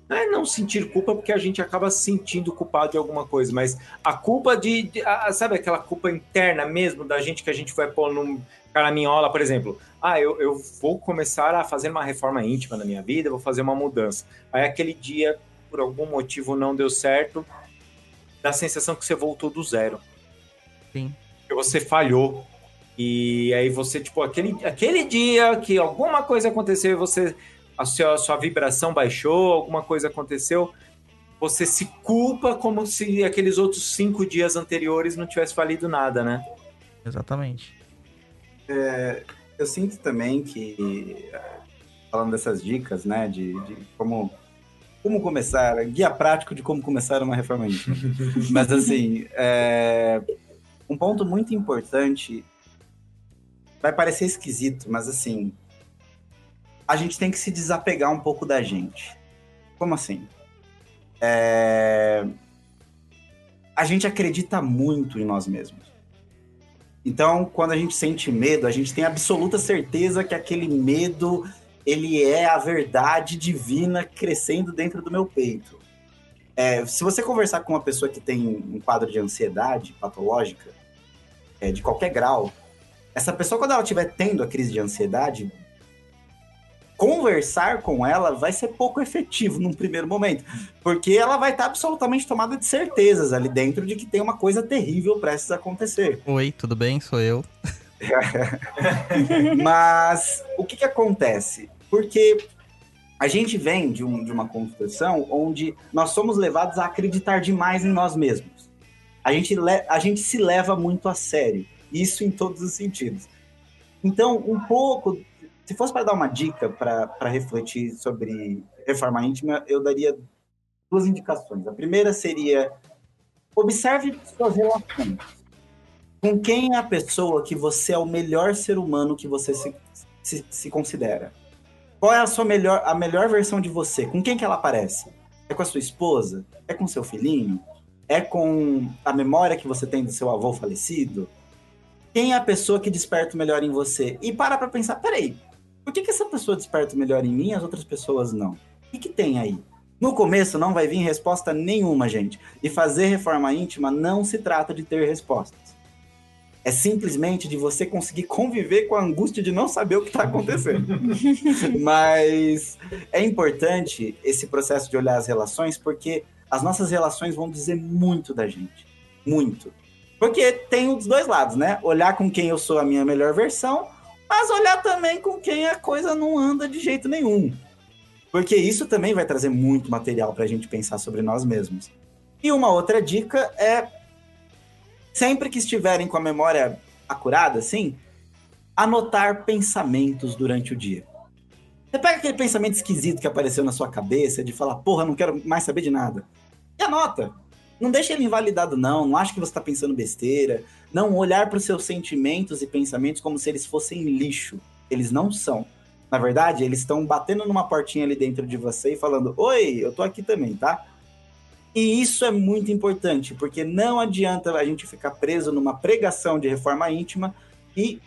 não é não sentir culpa porque a gente acaba sentindo culpado de alguma coisa, mas a culpa de, de a, sabe aquela culpa interna mesmo da gente que a gente vai pôr num caraminhola, por exemplo. Ah, eu, eu vou começar a fazer uma reforma íntima na minha vida, vou fazer uma mudança. Aí aquele dia, por algum motivo, não deu certo, dá a sensação que você voltou do zero. Sim. Que você falhou. E aí você, tipo, aquele, aquele dia que alguma coisa aconteceu e você a sua, a sua vibração baixou, alguma coisa aconteceu, você se culpa como se aqueles outros cinco dias anteriores não tivesse falido nada, né? Exatamente. É, eu sinto também que, falando dessas dicas, né, de, de como, como começar, guia prático de como começar uma reforma íntima. [laughs] Mas, assim, é, um ponto muito importante, vai parecer esquisito, mas, assim, a gente tem que se desapegar um pouco da gente. Como assim? É... A gente acredita muito em nós mesmos. Então, quando a gente sente medo, a gente tem absoluta certeza que aquele medo ele é a verdade divina crescendo dentro do meu peito. É, se você conversar com uma pessoa que tem um quadro de ansiedade patológica, é, de qualquer grau, essa pessoa, quando ela estiver tendo a crise de ansiedade, conversar com ela vai ser pouco efetivo num primeiro momento, porque ela vai estar absolutamente tomada de certezas ali dentro de que tem uma coisa terrível prestes a acontecer. Oi, tudo bem? Sou eu. [laughs] Mas o que, que acontece? Porque a gente vem de, um, de uma construção onde nós somos levados a acreditar demais em nós mesmos. A gente, a gente se leva muito a sério, isso em todos os sentidos. Então, um pouco se fosse para dar uma dica para refletir sobre reforma íntima, eu daria duas indicações. A primeira seria observe suas relações. Com quem é a pessoa que você é o melhor ser humano que você se, se, se considera? Qual é a sua melhor, a melhor versão de você? Com quem que ela aparece? É com a sua esposa? É com seu filhinho? É com a memória que você tem do seu avô falecido? Quem é a pessoa que desperta o melhor em você? E para para pensar, peraí, por que, que essa pessoa desperta melhor em mim e as outras pessoas não? O que, que tem aí? No começo não vai vir resposta nenhuma, gente. E fazer reforma íntima não se trata de ter respostas. É simplesmente de você conseguir conviver com a angústia de não saber o que está acontecendo. [laughs] Mas é importante esse processo de olhar as relações, porque as nossas relações vão dizer muito da gente. Muito. Porque tem os dois lados, né? Olhar com quem eu sou a minha melhor versão mas olhar também com quem a coisa não anda de jeito nenhum. Porque isso também vai trazer muito material para a gente pensar sobre nós mesmos. E uma outra dica é sempre que estiverem com a memória acurada, assim, anotar pensamentos durante o dia. Você pega aquele pensamento esquisito que apareceu na sua cabeça de falar, porra, não quero mais saber de nada. E anota. Não deixa ele invalidado, não. Não acha que você está pensando besteira. Não olhar para os seus sentimentos e pensamentos como se eles fossem lixo. Eles não são. Na verdade, eles estão batendo numa portinha ali dentro de você e falando: Oi, eu tô aqui também, tá? E isso é muito importante, porque não adianta a gente ficar preso numa pregação de reforma íntima e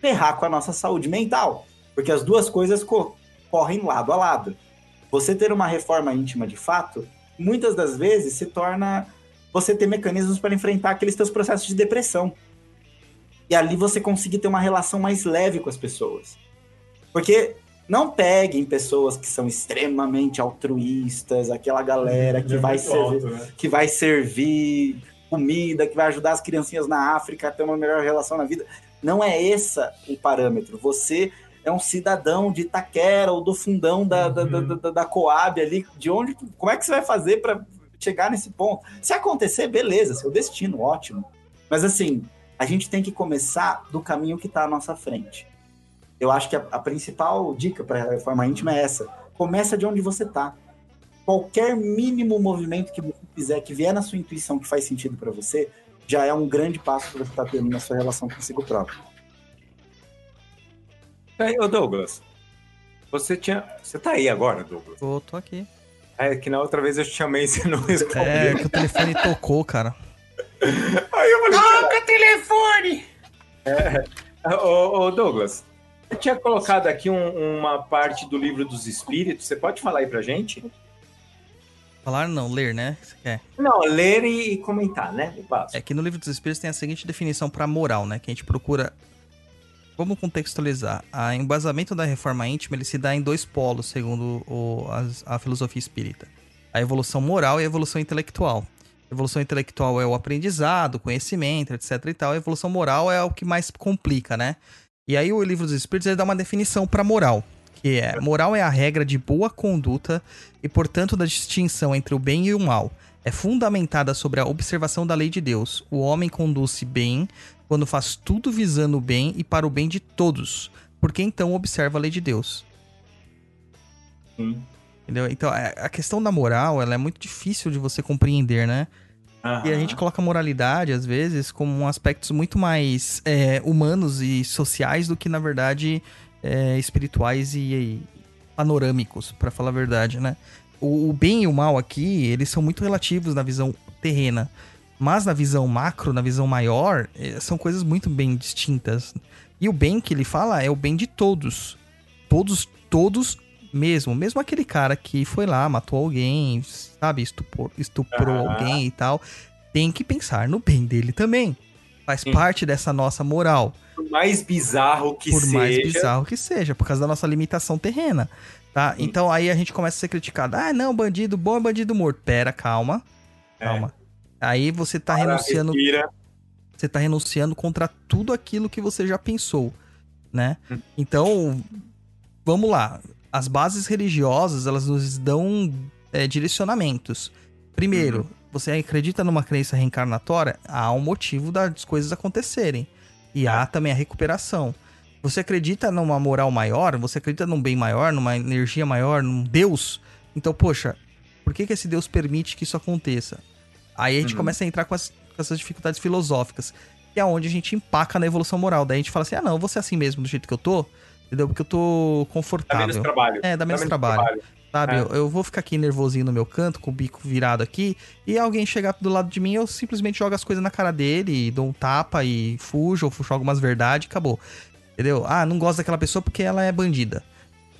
ferrar com a nossa saúde mental, porque as duas coisas co correm lado a lado. Você ter uma reforma íntima de fato, muitas das vezes se torna você ter mecanismos para enfrentar aqueles seus processos de depressão. E ali você conseguir ter uma relação mais leve com as pessoas. Porque não peguem pessoas que são extremamente altruístas, aquela galera que, vai servir, né? que vai servir comida, que vai ajudar as criancinhas na África a ter uma melhor relação na vida. Não é esse o parâmetro. Você é um cidadão de Itaquera ou do fundão da, uhum. da, da, da, Coab ali. De onde. Como é que você vai fazer para chegar nesse ponto? Se acontecer, beleza, seu destino, ótimo. Mas assim, a gente tem que começar do caminho que está à nossa frente eu acho que a, a principal dica para a reforma íntima é essa. Começa de onde você está. Qualquer mínimo movimento que você fizer, que vier na sua intuição, que faz sentido para você, já é um grande passo que você está tendo na sua relação consigo próprio. Aí, ô Douglas, você tinha. Você tá aí agora, Douglas? Eu tô aqui. É que na outra vez eu te chamei e [laughs] você não respondeu. É, que o telefone tocou, cara. Aí eu falei, toca o telefone! É. Ô, ô, Douglas, eu tinha colocado aqui um, uma parte do livro dos espíritos. Você pode falar aí pra gente? Falar não, ler, né? Você quer? Não, ler e comentar, né? É que no livro dos espíritos tem a seguinte definição para moral, né? Que a gente procura. Vamos contextualizar. O embasamento da reforma íntima ele se dá em dois polos, segundo o, a, a filosofia espírita: a evolução moral e a evolução intelectual. A evolução intelectual é o aprendizado, conhecimento, etc e tal. A evolução moral é o que mais complica, né? E aí o livro dos Espíritos ele dá uma definição para moral, que é moral é a regra de boa conduta e portanto da distinção entre o bem e o mal. É fundamentada sobre a observação da lei de Deus. O homem conduz-se bem quando faz tudo visando o bem e para o bem de todos, porque então observa a lei de Deus. Sim. Entendeu? Então, é, a questão da moral, ela é muito difícil de você compreender, né? Uhum. E a gente coloca moralidade, às vezes, como aspectos muito mais é, humanos e sociais do que, na verdade, é, espirituais e, e panorâmicos, para falar a verdade, né? O, o, bem e o mal aqui, eles são muito relativos na visão terrena. Mas na visão macro, na visão maior, é, são coisas muito bem distintas. E o bem que ele fala é o bem de todos. Todos, todos mesmo. Mesmo aquele cara que foi lá, matou alguém, sabe, estuprou, estuprou alguém e tal, tem que pensar no bem dele também. Faz Sim. parte dessa nossa moral. Por mais bizarro que por seja. Por mais bizarro que seja, por causa da nossa limitação terrena. Tá? Sim. Então aí a gente começa a ser criticado. Ah, não, bandido bom é bandido morto. Pera, calma. É. Calma. Aí você tá Para, renunciando. Respira. Você tá renunciando contra tudo aquilo que você já pensou, né? Hum. Então, vamos lá as bases religiosas, elas nos dão é, direcionamentos. Primeiro, uhum. você acredita numa crença reencarnatória? Há um motivo das coisas acontecerem. E há também a recuperação. Você acredita numa moral maior? Você acredita num bem maior, numa energia maior, num Deus? Então, poxa, por que, que esse Deus permite que isso aconteça? Aí a gente uhum. começa a entrar com, as, com essas dificuldades filosóficas, que é onde a gente empaca na evolução moral. Daí a gente fala assim: ah, não, eu vou ser assim mesmo, do jeito que eu tô. Entendeu? Porque eu tô confortável. Dá menos trabalho. É, dá menos, dá menos trabalho. trabalho. Sabe? É. Eu, eu, vou ficar aqui nervosinho no meu canto, com o bico virado aqui, e alguém chegar do lado de mim, eu simplesmente jogo as coisas na cara dele, dou um tapa e fujo, ou jogo umas verdades, acabou. Entendeu? Ah, não gosto daquela pessoa porque ela é bandida.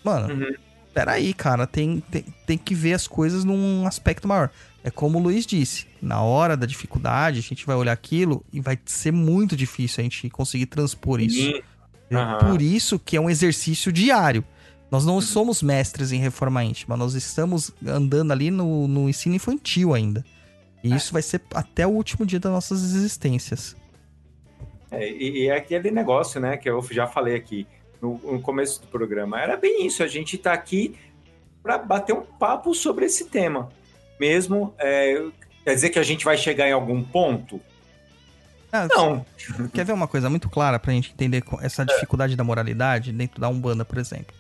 Mano, uhum. peraí, cara, tem, tem, tem que ver as coisas num aspecto maior. É como o Luiz disse, na hora da dificuldade, a gente vai olhar aquilo e vai ser muito difícil a gente conseguir transpor isso. Uhum. Por isso que é um exercício diário. Nós não somos mestres em reforma íntima, nós estamos andando ali no, no ensino infantil ainda. E isso vai ser até o último dia das nossas existências. É, e, e, é aquele negócio, né, que eu já falei aqui no, no começo do programa. Era bem isso, a gente está aqui para bater um papo sobre esse tema. Mesmo é, Quer dizer que a gente vai chegar em algum ponto? Ah, Não. Quer ver uma coisa muito clara pra gente entender essa dificuldade da moralidade dentro da Umbanda, por exemplo?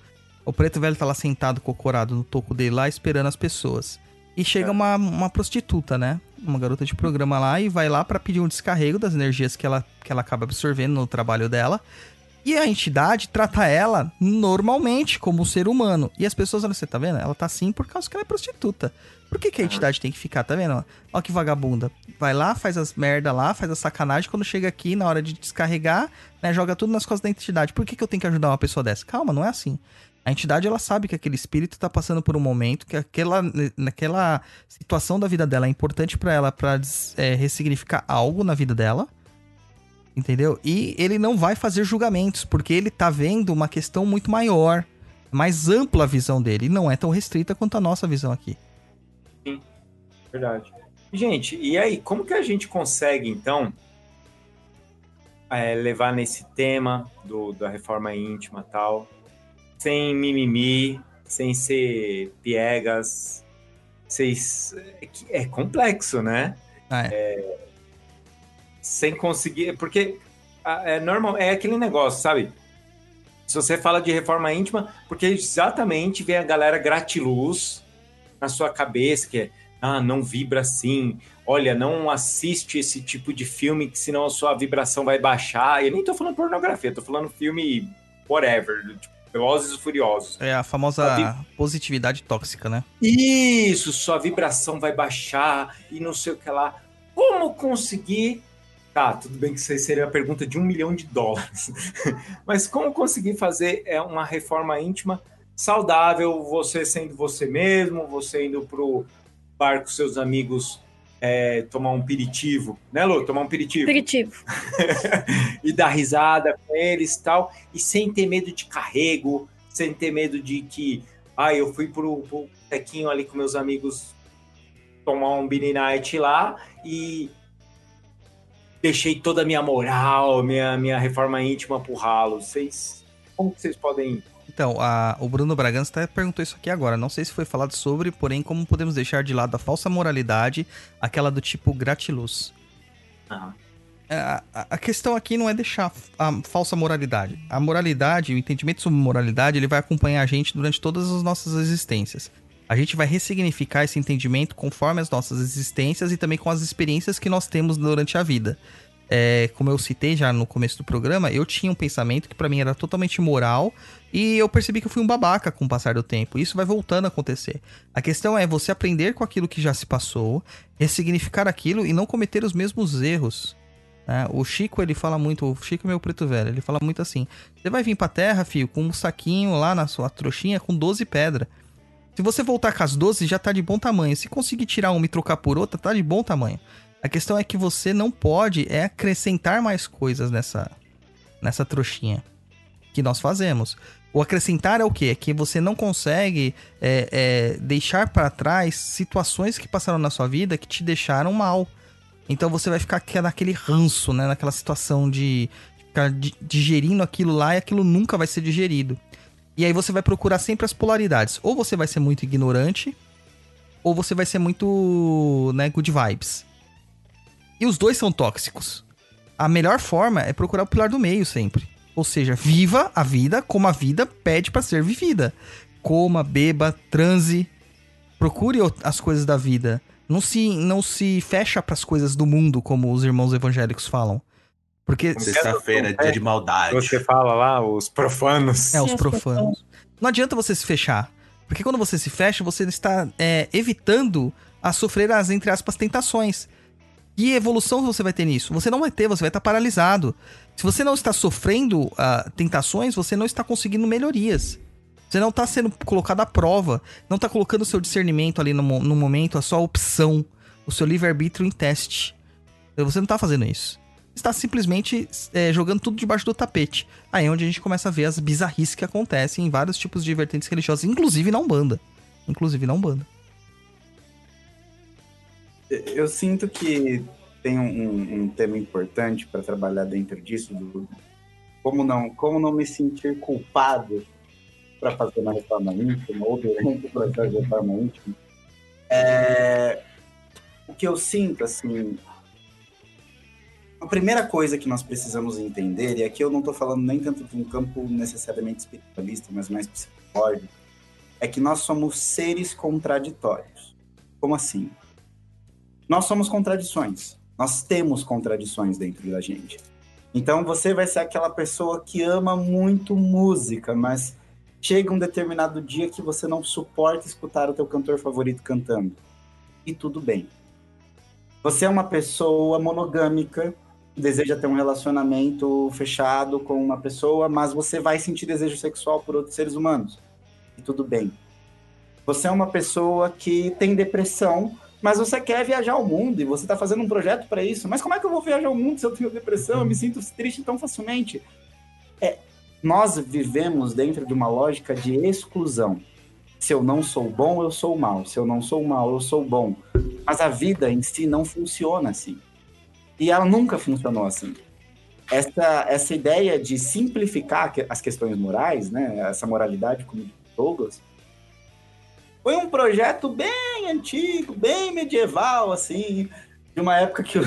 O preto velho tá lá sentado, cocorado no toco dele lá, esperando as pessoas. E chega uma, uma prostituta, né? Uma garota de programa lá e vai lá pra pedir um descarrego das energias que ela, que ela acaba absorvendo no trabalho dela. E a entidade trata ela normalmente, como um ser humano. E as pessoas, olha, você tá vendo? Ela tá assim por causa que ela é prostituta. Por que, que a entidade tem que ficar, tá vendo? Ó que vagabunda. Vai lá, faz as merda lá, faz a sacanagem. Quando chega aqui, na hora de descarregar, né, joga tudo nas costas da entidade. Por que, que eu tenho que ajudar uma pessoa dessa? Calma, não é assim. A entidade, ela sabe que aquele espírito tá passando por um momento, que aquela, naquela situação da vida dela é importante pra ela, pra des- é, ressignificar algo na vida dela. Entendeu? E ele não vai fazer julgamentos, porque ele tá vendo uma questão muito maior, mais ampla a visão dele, e não é tão restrita quanto a nossa visão aqui. Verdade. Gente, e aí, como que a gente consegue, então, é, levar nesse tema do, da reforma íntima e tal, sem mimimi, sem ser piegas, sem, é, é complexo, né? Ah, é. Sem conseguir. Porque é normal, é aquele negócio, sabe? Se você fala de reforma íntima, porque exatamente vem a galera gratiluz na sua cabeça, que é, ah, não vibra assim, olha, não assiste esse tipo de filme, que senão a sua vibração vai baixar. Eu nem tô falando pornografia, tô falando filme whatever, tipo, Velozes e Furiosos. É a famosa Sabe? positividade tóxica, né? Isso, sua vibração vai baixar e não sei o que lá. Como conseguir. Tá, tudo bem que isso aí seria a pergunta de um milhão de dólares. [laughs] Mas como conseguir fazer é, uma reforma íntima saudável, você sendo você mesmo, você indo pro bar com seus amigos é, tomar um peritivo, né, Lu? Tomar um peritivo Aperitivo. [laughs] e dar risada com eles e tal, e sem ter medo de carrego, sem ter medo de que, ah, eu fui pro, pro tequinho ali com meus amigos tomar um Billy Night lá e deixei toda a minha moral, minha, minha reforma íntima pro ralo. Vocês, como que vocês podem... Então, a- o Bruno Bragança até perguntou isso aqui agora. Não sei se foi falado sobre, porém, como podemos deixar de lado a falsa moralidade, aquela do tipo gratiluz. A, a- a questão aqui não é deixar a falsa moralidade. A moralidade, o entendimento sobre moralidade, ele vai acompanhar a gente durante todas as nossas existências. A gente vai ressignificar esse entendimento conforme as nossas existências e também com as experiências que nós temos durante a vida. É, como eu citei já no começo do programa, eu tinha um pensamento que pra mim era totalmente moral e eu percebi que eu fui um babaca com o passar do tempo. Isso vai voltando a acontecer. A questão é você aprender com aquilo que já se passou, ressignificar aquilo e não cometer os mesmos erros. né? O Chico, ele fala muito, o Chico é meu preto velho, ele fala muito assim: você vai vir pra terra, filho, com um saquinho lá na sua trouxinha com 12 pedras. Se você voltar com as 12, já tá de bom tamanho. Se conseguir tirar uma e trocar por outra, tá de bom tamanho. A questão é que você não pode é acrescentar mais coisas nessa, nessa trouxinha que nós fazemos. O acrescentar é o quê? É que você não consegue é, é, deixar para trás situações que passaram na sua vida que te deixaram mal. Então você vai ficar naquele ranço, né? Naquela situação de ficar di- digerindo aquilo lá e aquilo nunca vai ser digerido. E aí você vai procurar sempre as polaridades. Ou você vai ser muito ignorante, ou você vai ser muito, né, good vibes. E os dois são tóxicos. A melhor forma é procurar o pilar do meio sempre. Ou seja, viva a vida como a vida pede pra ser vivida. Coma, beba, transe. Procure as coisas da vida. Não se, não se fecha pras coisas do mundo, como os irmãos evangélicos falam. Porque Sexta-feira, dia de maldade. Você fala lá, os profanos. é, os profanos. Não adianta você se fechar. Porque quando você se fecha, você está é, evitando a sofrer as, entre aspas, tentações. Que evolução você vai ter nisso? Você não vai ter, você vai estar paralisado. Se você não está sofrendo ah, tentações, você não está conseguindo melhorias. Você não está sendo colocado à prova. Não está colocando o seu discernimento ali no, no momento, a sua opção, o seu livre-arbítrio em teste. Você não está fazendo isso. Está simplesmente é, jogando tudo debaixo do tapete. Aí é onde a gente começa a ver as bizarrices que acontecem em vários tipos de vertentes religiosas, inclusive na Umbanda. Inclusive na Umbanda. Eu sinto que tem um, um- um tema importante para trabalhar dentro disso, do como não, como não me sentir culpado para fazer uma reforma íntima ou durante o processo de reforma íntima. É, o que eu sinto, assim. A primeira coisa que nós precisamos entender, e aqui eu não estou falando nem tanto de um campo necessariamente espiritualista, mas mais psicológico, é que nós somos seres contraditórios. Como assim? Nós somos contradições. Nós temos contradições dentro da gente. Então você vai ser aquela pessoa que ama muito música, mas chega um determinado dia que você não suporta escutar o teu cantor favorito cantando. E tudo bem. Você é uma pessoa monogâmica, deseja ter um relacionamento fechado com uma pessoa, mas você vai sentir desejo sexual por outros seres humanos. E tudo bem. Você é uma pessoa que tem depressão, mas você quer viajar ao mundo e você está fazendo um projeto para isso. Mas como é que eu vou viajar ao mundo se eu tenho depressão? Eu me sinto triste tão facilmente. É, nós vivemos dentro de uma lógica de exclusão. Se eu não sou bom, eu sou mal. Se eu não sou mal, eu sou bom. Mas a vida em si não funciona assim. E ela nunca funcionou assim. Essa, essa ideia de simplificar as questões morais, né, essa moralidade, como Douglas, foi um projeto bem antigo, bem medieval, assim, de uma época que,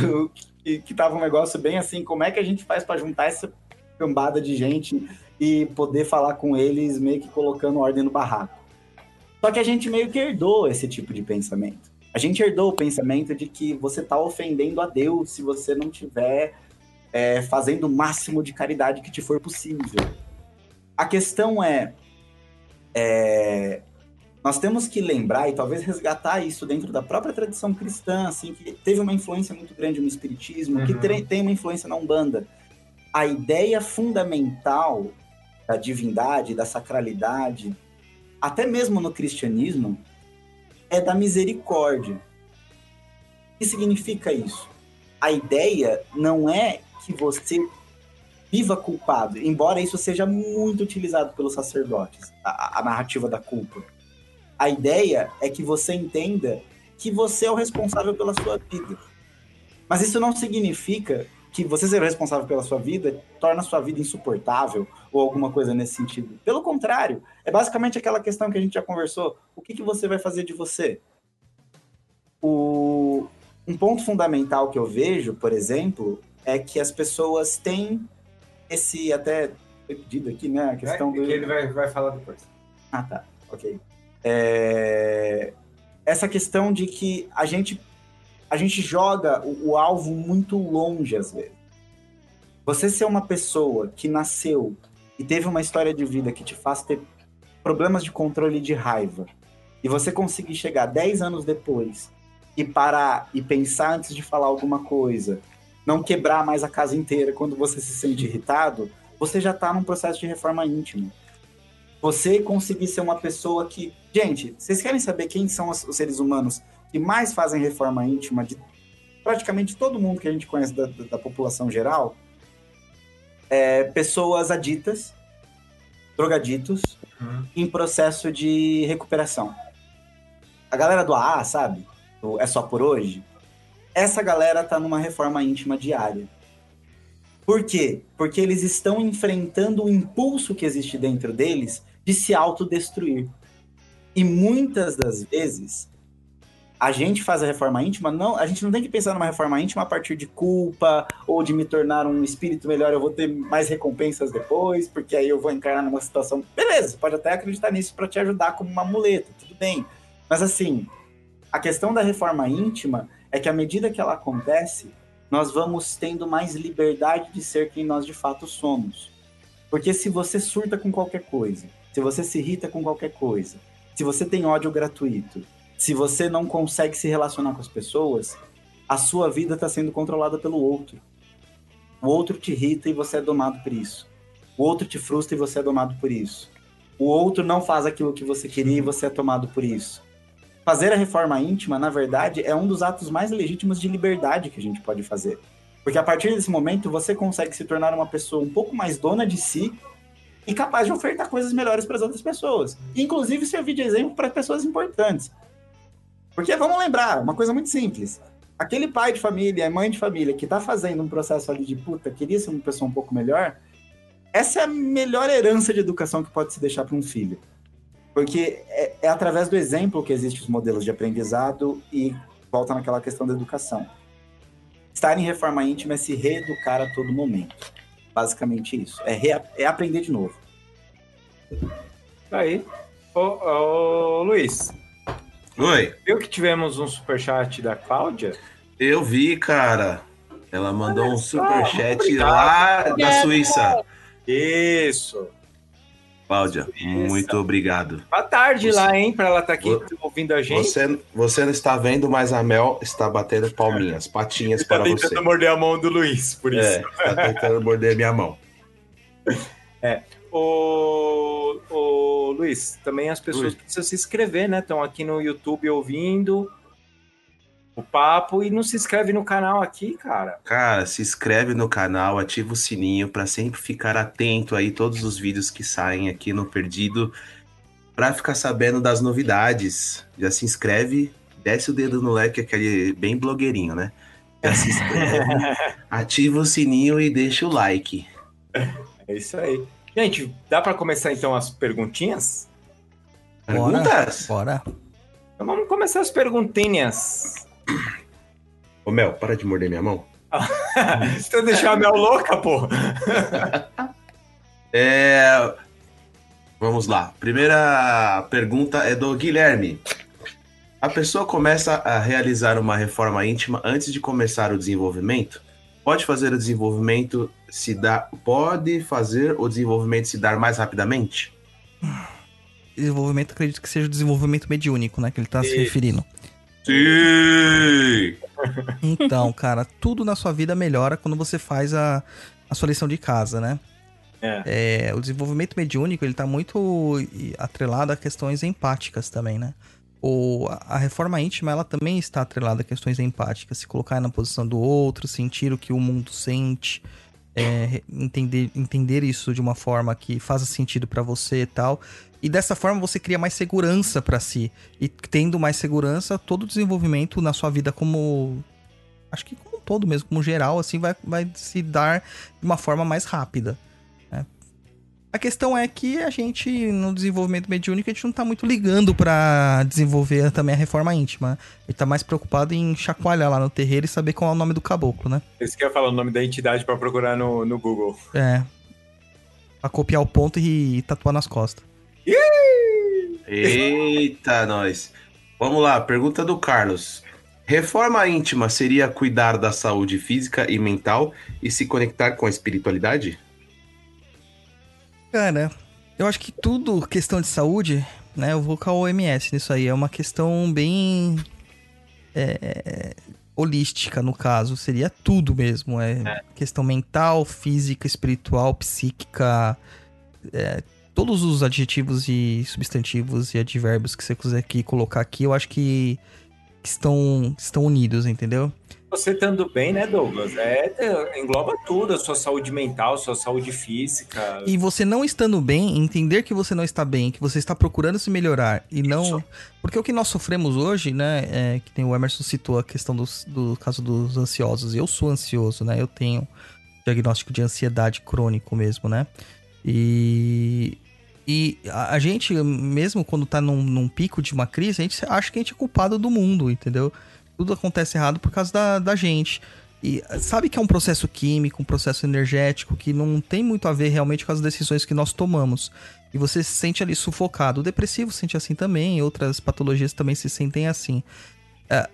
que, que tava um negócio bem assim, como é que a gente faz para juntar essa cambada de gente e poder falar com eles meio que colocando ordem no barraco. Só que a gente meio que herdou esse tipo de pensamento. A gente herdou o pensamento de que você está ofendendo a Deus se você não tiver é, fazendo o máximo de caridade que te for possível. A questão é, é, nós temos que lembrar e talvez resgatar isso dentro da própria tradição cristã, assim, que teve uma influência muito grande no espiritismo, uhum. que tem uma influência na Umbanda. A ideia fundamental da divindade, da sacralidade, até mesmo no cristianismo, é da misericórdia. O que significa isso? A ideia não é que você viva culpado, embora isso seja muito utilizado pelos sacerdotes, a, a narrativa da culpa a ideia é que você entenda que você é o responsável pela sua vida. Mas isso não significa que você ser responsável pela sua vida torna a sua vida insuportável ou alguma coisa nesse sentido. Pelo contrário, é basicamente aquela questão que a gente já conversou. O que, que você vai fazer de você? O... Um ponto fundamental que eu vejo, por exemplo, é que as pessoas têm esse até pedido aqui, né? A questão é, do... que ele vai, vai falar depois. Ah, tá. Ok é, essa questão de que a gente, a gente joga o, o alvo muito longe às vezes. Você ser uma pessoa que nasceu e teve uma história de vida que te faz ter problemas de controle de raiva, e você conseguir chegar 10 anos depois e parar e pensar antes de falar alguma coisa, não quebrar mais a casa inteira quando você se sente irritado, você já está num processo de reforma íntima. Você conseguir ser uma pessoa que. Gente, vocês querem saber quem são os seres humanos que mais fazem reforma íntima de praticamente todo mundo que a gente conhece da, da população geral? É, pessoas aditas, drogaditos, uhum. em processo de recuperação. A galera do AA, sabe? Do é só por hoje. Essa galera tá numa reforma íntima diária. Por quê? Porque eles estão enfrentando o impulso que existe dentro deles de se autodestruir. E muitas das vezes a gente faz a reforma íntima, não, a gente não tem que pensar numa reforma íntima a partir de culpa ou de me tornar um espírito melhor, eu vou ter mais recompensas depois, porque aí eu vou encarar numa situação. Beleza, pode até acreditar nisso para te ajudar como uma muleta, tudo bem. Mas assim, a questão da reforma íntima é que à medida que ela acontece, nós vamos tendo mais liberdade de ser quem nós de fato somos. Porque se você surta com qualquer coisa, se você se irrita com qualquer coisa, se você tem ódio gratuito, se você não consegue se relacionar com as pessoas, a sua vida está sendo controlada pelo outro. O outro te irrita e você é domado por isso. O outro te frustra e você é domado por isso. O outro não faz aquilo que você queria e você é tomado por isso. Fazer a reforma íntima, na verdade, é um dos atos mais legítimos de liberdade que a gente pode fazer. Porque a partir desse momento você consegue se tornar uma pessoa um pouco mais dona de si e capaz de ofertar coisas melhores para as outras pessoas. Inclusive servir de exemplo para pessoas importantes. Porque vamos lembrar, uma coisa muito simples. Aquele pai de família, mãe de família que está fazendo um processo ali de puta, queria ser uma pessoa um pouco melhor, essa é a melhor herança de educação que pode se deixar para um filho. Porque é, é, através do exemplo que existem os modelos de aprendizado e volta naquela questão da educação. Estar em reforma íntima é se reeducar a todo momento. Basicamente isso. É, é aprender de novo. Aí. Ô, ô, Luiz, Oi, viu que tivemos um superchat da Cláudia? eu vi, cara. Ela mandou um só, superchat obrigado. lá da. Suíça. Isso. Cláudia, Suíça. muito obrigado. Boa tarde Você- lá, hein, pra ela estar aqui Vo- ouvindo a gente. Você, você não está vendo, mas a Mel está batendo palminhas, patinhas tá para você. tentando morder a mão do Luiz, por isso. É, está tentando morder minha mão. Ô, ô, Luiz, também as pessoas Oi. precisam se inscrever, né? Estão aqui no YouTube ouvindo o papo e não se inscreve no canal aqui, cara. Cara, se inscreve no canal, ativa o sininho para sempre ficar atento aí todos os vídeos que saem aqui no Perdido, para ficar sabendo das novidades. Já se inscreve, desce o dedo no leque, aquele bem blogueirinho, né? Já se inscreve, [laughs] ativa o sininho e deixa o like. É isso aí. Gente, dá pra começar então as perguntinhas? Bora. Perguntas? Bora. Então vamos começar as perguntinhas. Ô Mel, para de morder minha mão. [laughs] Se eu deixar a Mel louca, pô. [laughs] É... Vamos lá. Primeira pergunta é do Guilherme. A pessoa começa a realizar uma reforma íntima antes de começar o desenvolvimento? Pode fazer o desenvolvimento se dar. Pode fazer o desenvolvimento se dar mais rapidamente? Desenvolvimento, acredito que seja o desenvolvimento mediúnico, né? Que ele tá se referindo. Sim! Então, cara, tudo na sua vida melhora quando você faz a, a sua lição de casa, né? É. É, o desenvolvimento mediúnico, ele tá muito atrelado a questões empáticas também, né? O, a reforma íntima, ela também está atrelada a questões empáticas. Se colocar na posição do outro, sentir o que o mundo sente, é, entender, entender isso de uma forma que faça sentido pra você e tal. E dessa forma você cria mais segurança pra si. E tendo mais segurança, todo o desenvolvimento na sua vida como... Acho que como um todo mesmo, como geral, assim, vai, vai se dar de uma forma mais rápida. A questão é que a gente, no desenvolvimento mediúnico, a gente não tá muito ligando pra desenvolver também a reforma íntima. Ele tá mais preocupado em chacoalhar lá no terreiro e saber qual é o nome do caboclo, né? Esse que eu ia falar o nome da entidade pra procurar no, no Google. É. Pra copiar o ponto e tatuar nas costas. Eita, nós. Vamos lá, pergunta do Carlos. Reforma íntima seria cuidar da saúde física e mental e se conectar com a espiritualidade? Cara, eu acho que tudo questão de saúde, né? Eu vou com a OMS nisso aí. É uma questão bem. é, holística, no caso. Seria tudo mesmo. É, questão mental, física, espiritual, psíquica. é, todos os adjetivos e substantivos e advérbios que você quiser aqui colocar aqui, eu acho que, que estão, estão unidos, entendeu? Você estando bem, né, Douglas? É, é, engloba tudo, a sua saúde mental, sua saúde física. E você não estando bem, entender que você não está bem, que você está procurando se melhorar e não. Isso. Porque o que nós sofremos hoje, né? É, que tem o Emerson citou a questão dos, do caso dos ansiosos. Eu sou ansioso, né? Eu tenho diagnóstico de ansiedade crônico mesmo, né? E. E a, a gente, mesmo quando tá num, num pico de uma crise, a gente acha que a gente é culpado do mundo, entendeu? Tudo acontece errado por causa da, da gente. E sabe que é um processo químico, um processo energético que não tem muito a ver realmente com as decisões que nós tomamos. E você se sente ali sufocado. O depressivo se sente assim também, outras patologias também se sentem assim. É,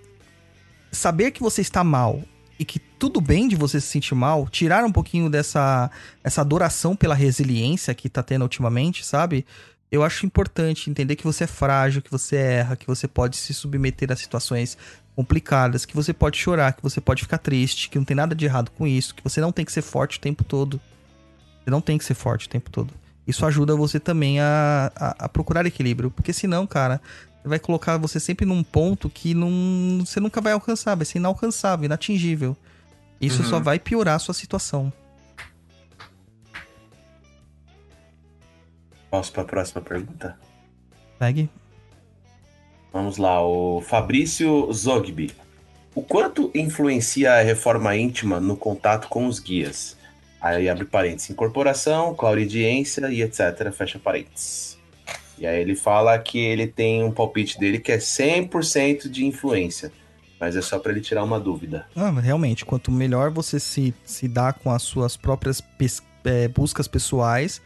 saber que você está mal e que tudo bem de você se sentir mal, tirar um pouquinho dessa essa adoração pela resiliência que tá tendo ultimamente, sabe? Eu acho importante entender que você é frágil, que você erra, que você pode se submeter a situações complicadas, que você pode chorar, que você pode ficar triste, que não tem nada de errado com isso, que você não tem que ser forte o tempo todo. Você não tem que ser forte o tempo todo. Isso ajuda você também a, a, a procurar equilíbrio, porque senão, cara, vai colocar você sempre num ponto que não, você nunca vai alcançar, vai ser inalcançável, inatingível. Isso Uhum. só vai piorar a sua situação. Posso para a próxima pergunta? Segue. Vamos lá, o Fabrício Zogby. O quanto influencia a reforma íntima no contato com os guias? Aí abre parênteses, incorporação, clauridiência e etc, fecha parênteses. E aí ele fala que ele tem um palpite dele que é 100% de influência. Mas é só para ele tirar uma dúvida. Ah, realmente, quanto melhor você se, se dá com as suas próprias pes- é, buscas pessoais,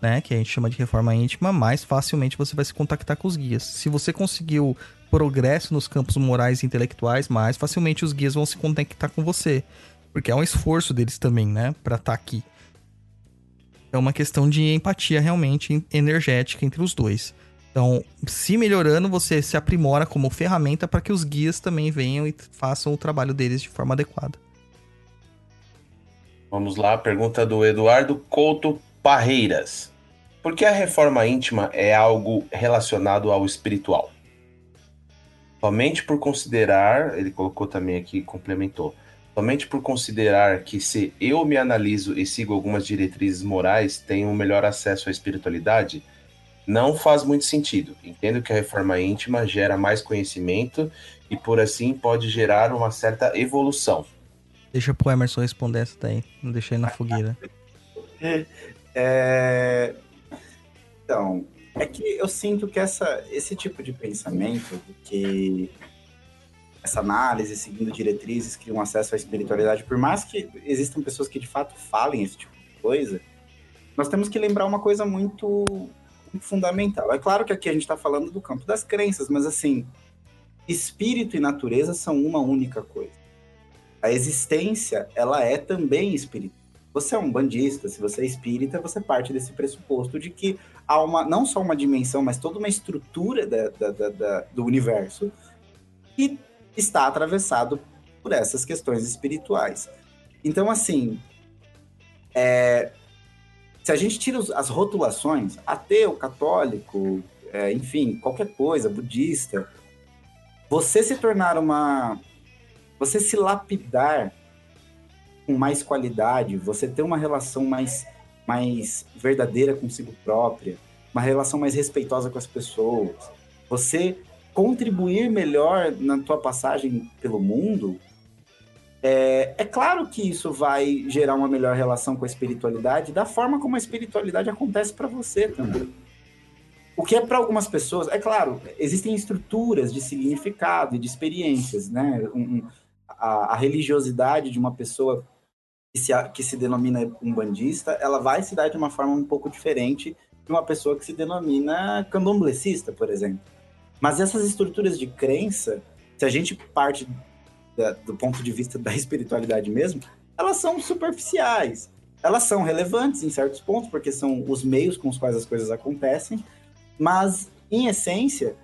né, que a gente chama de reforma íntima, mais facilmente você vai se contactar com os guias. Se você conseguiu progresso nos campos morais e intelectuais, mais facilmente os guias vão se conectar com você, porque é um esforço deles também, né, para estar aqui. É uma questão de empatia realmente energética entre os dois. Então, se melhorando, você se aprimora como ferramenta para que os guias também venham e façam o trabalho deles de forma adequada. Vamos lá, pergunta do Eduardo Couto Parreiras. Por que a reforma íntima é algo relacionado ao espiritual? Somente por considerar, ele colocou também aqui, complementou. Somente por considerar que se eu me analiso e sigo algumas diretrizes morais, tenho um melhor acesso à espiritualidade, não faz muito sentido. Entendo que a reforma íntima gera mais conhecimento e por assim pode gerar uma certa evolução. Deixa pro Emerson responder essa daí. Não deixei na fogueira. [laughs] É... Então, é que eu sinto que essa, esse tipo de pensamento, que essa análise, seguindo diretrizes, cria um acesso à espiritualidade, por mais que existam pessoas que de fato falem esse tipo de coisa, nós temos que lembrar uma coisa muito, muito fundamental. É claro que aqui a gente está falando do campo das crenças, mas assim, espírito e natureza são uma única coisa. A existência, ela é também espiritual. Você é um bandista, se você é espírita, você parte desse pressuposto de que há uma, não só uma dimensão, mas toda uma estrutura da, da, da, do universo que está atravessado por essas questões espirituais. Então, assim, é, se a gente tira as rotulações, ateu, católico, é, enfim, qualquer coisa, budista, você se tornar uma. Você se lapidar com mais qualidade, você ter uma relação mais, mais verdadeira consigo própria, uma relação mais respeitosa com as pessoas, você contribuir melhor na tua passagem pelo mundo, é, é, claro que isso vai gerar uma melhor relação com a espiritualidade, da forma como a espiritualidade acontece para você também. O que é para algumas pessoas, é claro, existem estruturas de significado e de experiências, né? Um, um, a, a, religiosidade de uma pessoa se, que se denomina um bandista, ela vai se dar de uma forma um pouco diferente de uma pessoa que se denomina candomblessista, por exemplo. Mas essas estruturas de crença, se a gente parte da, do ponto de vista da espiritualidade mesmo, elas são superficiais. Elas são relevantes em certos pontos, porque são os meios com os quais as coisas acontecem, mas, em essência,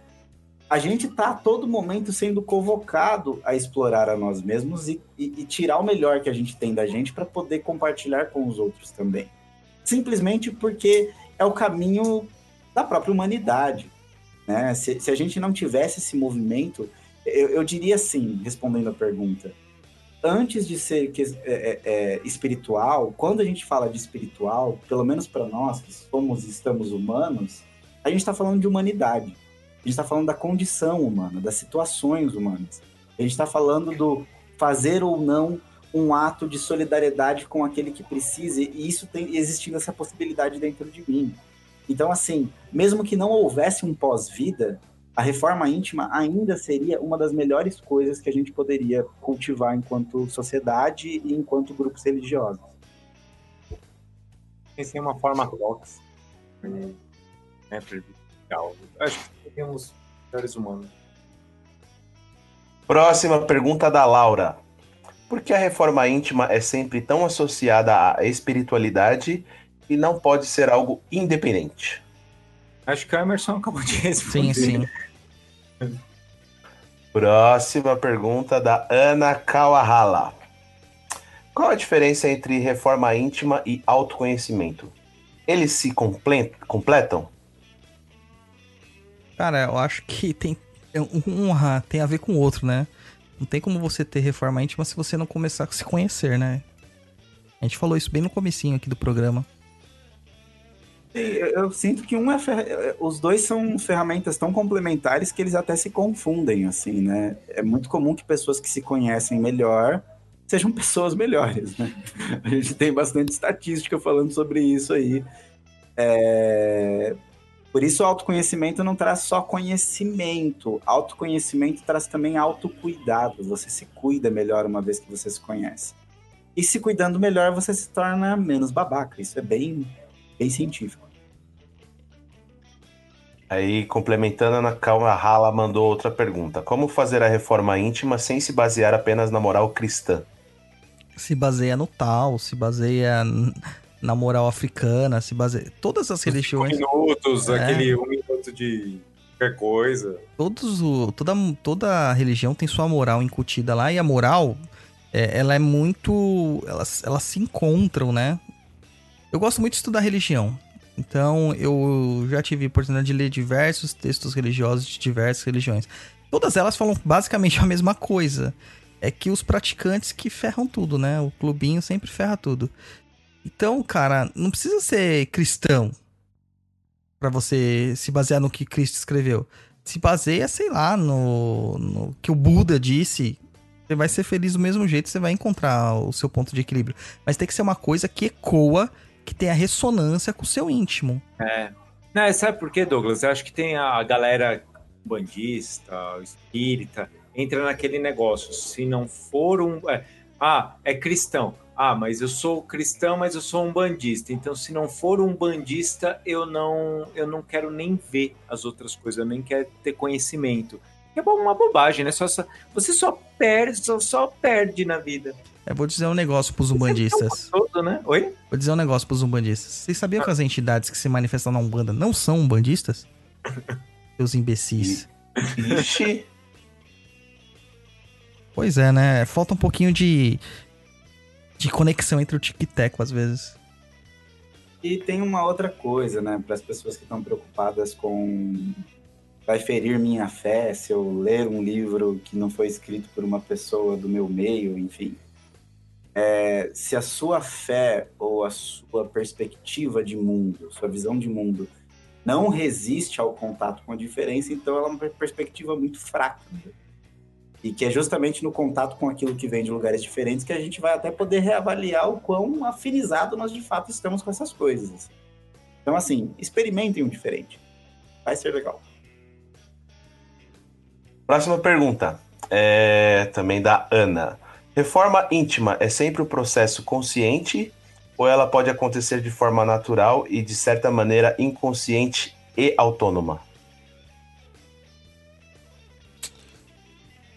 a gente está a todo momento sendo convocado a explorar a nós mesmos e, e, e tirar o melhor que a gente tem da gente para poder compartilhar com os outros também. Simplesmente porque é o caminho da própria humanidade. Né? Se, se a gente não tivesse esse movimento, eu, eu, diria assim, respondendo a pergunta, antes de ser que, é, é, espiritual, quando a gente fala de espiritual, pelo menos para nós que somos e estamos humanos, a gente está falando de humanidade. Gente está falando da condição humana, das situações humanas. A gente está falando do fazer ou não um ato de solidariedade com aquele que precisa, e isso tem existindo essa possibilidade dentro de mim. Então, assim, mesmo que não houvesse um pós-vida, a reforma íntima ainda seria uma das melhores coisas que a gente poderia cultivar enquanto sociedade e enquanto grupos religiosos. Pensei em uma forma ortodoxa. Né, Acho que seríamos seres humanos. Próxima pergunta da Laura. Por que a reforma íntima é sempre tão associada à espiritualidade e não pode ser algo independente? Acho que o Emerson acabou de responder. Sim, sim. Próxima pergunta da Ana Kawahala. Qual a diferença entre reforma íntima e autoconhecimento? Eles se completam? Cara, eu acho que tem um, um tem a ver com o outro, né? Não tem como você ter reforma íntima se você não começar a se conhecer, né? A gente falou isso bem no comecinho aqui do programa. Eu, eu sinto que um é fer... os dois são ferramentas tão complementares que eles até se confundem, assim, né? É muito comum que pessoas que se conhecem melhor sejam [laughs] pessoas melhores, né? A gente tem bastante estatística falando sobre isso aí. É... Por isso, o autoconhecimento não traz só conhecimento. Autoconhecimento traz também autocuidado. Você se cuida melhor uma vez que você se conhece. E se cuidando melhor, você se torna menos babaca. Isso é bem, bem científico. Aí, complementando, Ana Calma Rala mandou outra pergunta. Como fazer a reforma íntima sem se basear apenas na moral cristã? Se baseia no tal, se baseia na moral africana, se baseia. Todas as religiões. minutos, É. aquele um minuto de qualquer coisa. todos o, toda, toda religião tem sua moral incutida lá e a moral é, ela é muito elas, elas se encontram né eu gosto muito de estudar religião então eu já tive a oportunidade de ler diversos textos religiosos de diversas religiões todas elas falam basicamente [laughs] a mesma coisa é que os praticantes que ferram tudo né o clubinho sempre ferra tudo então cara não precisa ser cristão Pra você se basear no que Cristo escreveu se baseia, sei lá, no, no que o Buda disse. Você vai ser feliz do mesmo jeito, você vai encontrar o seu ponto de equilíbrio. Mas tem que ser uma coisa que ecoa, que tenha ressonância com o seu íntimo. É. Não, sabe por quê, Douglas? Eu acho que tem a galera bandista, espírita, entra naquele negócio. Se não for um. é, ah, é cristão. Ah, mas eu sou cristão, mas eu sou um bandista. Então, se não for um bandista, eu não, eu não quero nem ver as outras coisas, eu nem quero ter conhecimento. É uma bobagem, né? Só, só- você só perde, só, só perde na vida. Eu vou dizer um negócio pros umbandistas. Todo, né? Oi? Vou dizer um negócio pros umbandistas. Vocês sabiam que as entidades que se manifestam na Umbanda não são umbandistas? [laughs] Seus imbecis. Ixi. Pois é, né? Falta um pouquinho de, de conexão entre o tic teco, às vezes. E tem uma outra coisa, né, para as pessoas que estão preocupadas com vai ferir minha fé se eu ler um livro que não foi escrito por uma pessoa do meu meio, enfim. É, se a sua fé ou a sua perspectiva de mundo, sua visão de mundo, não resiste ao contato com a diferença, então ela é uma perspectiva muito fraca. né? E que é justamente no contato com aquilo que vem de lugares diferentes que a gente vai até poder reavaliar o quão afinizado nós de fato estamos com essas coisas. assim. Então, assim, experimentem um diferente. Vai ser legal. Próxima pergunta. É também da Ana. Reforma íntima é sempre um processo consciente ou ela pode acontecer de forma natural e, de certa maneira, inconsciente e autônoma?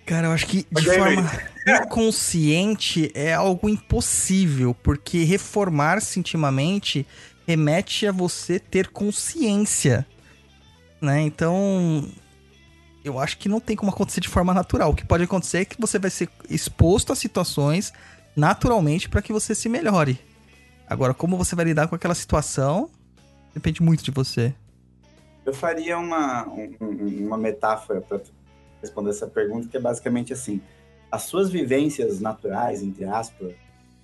Cara, eu acho que de aí, forma [laughs] inconsciente é algo impossível, porque reformar-se intimamente remete a você ter consciência, né? Então, eu acho que não tem como acontecer de forma natural. O que pode acontecer é que você vai ser exposto a situações naturalmente para que você se melhore. Agora, como você vai lidar com aquela situação, depende muito de você. Eu faria uma, um- um- uma metáfora para responder essa pergunta, que é basicamente assim: as suas vivências naturais, entre aspas,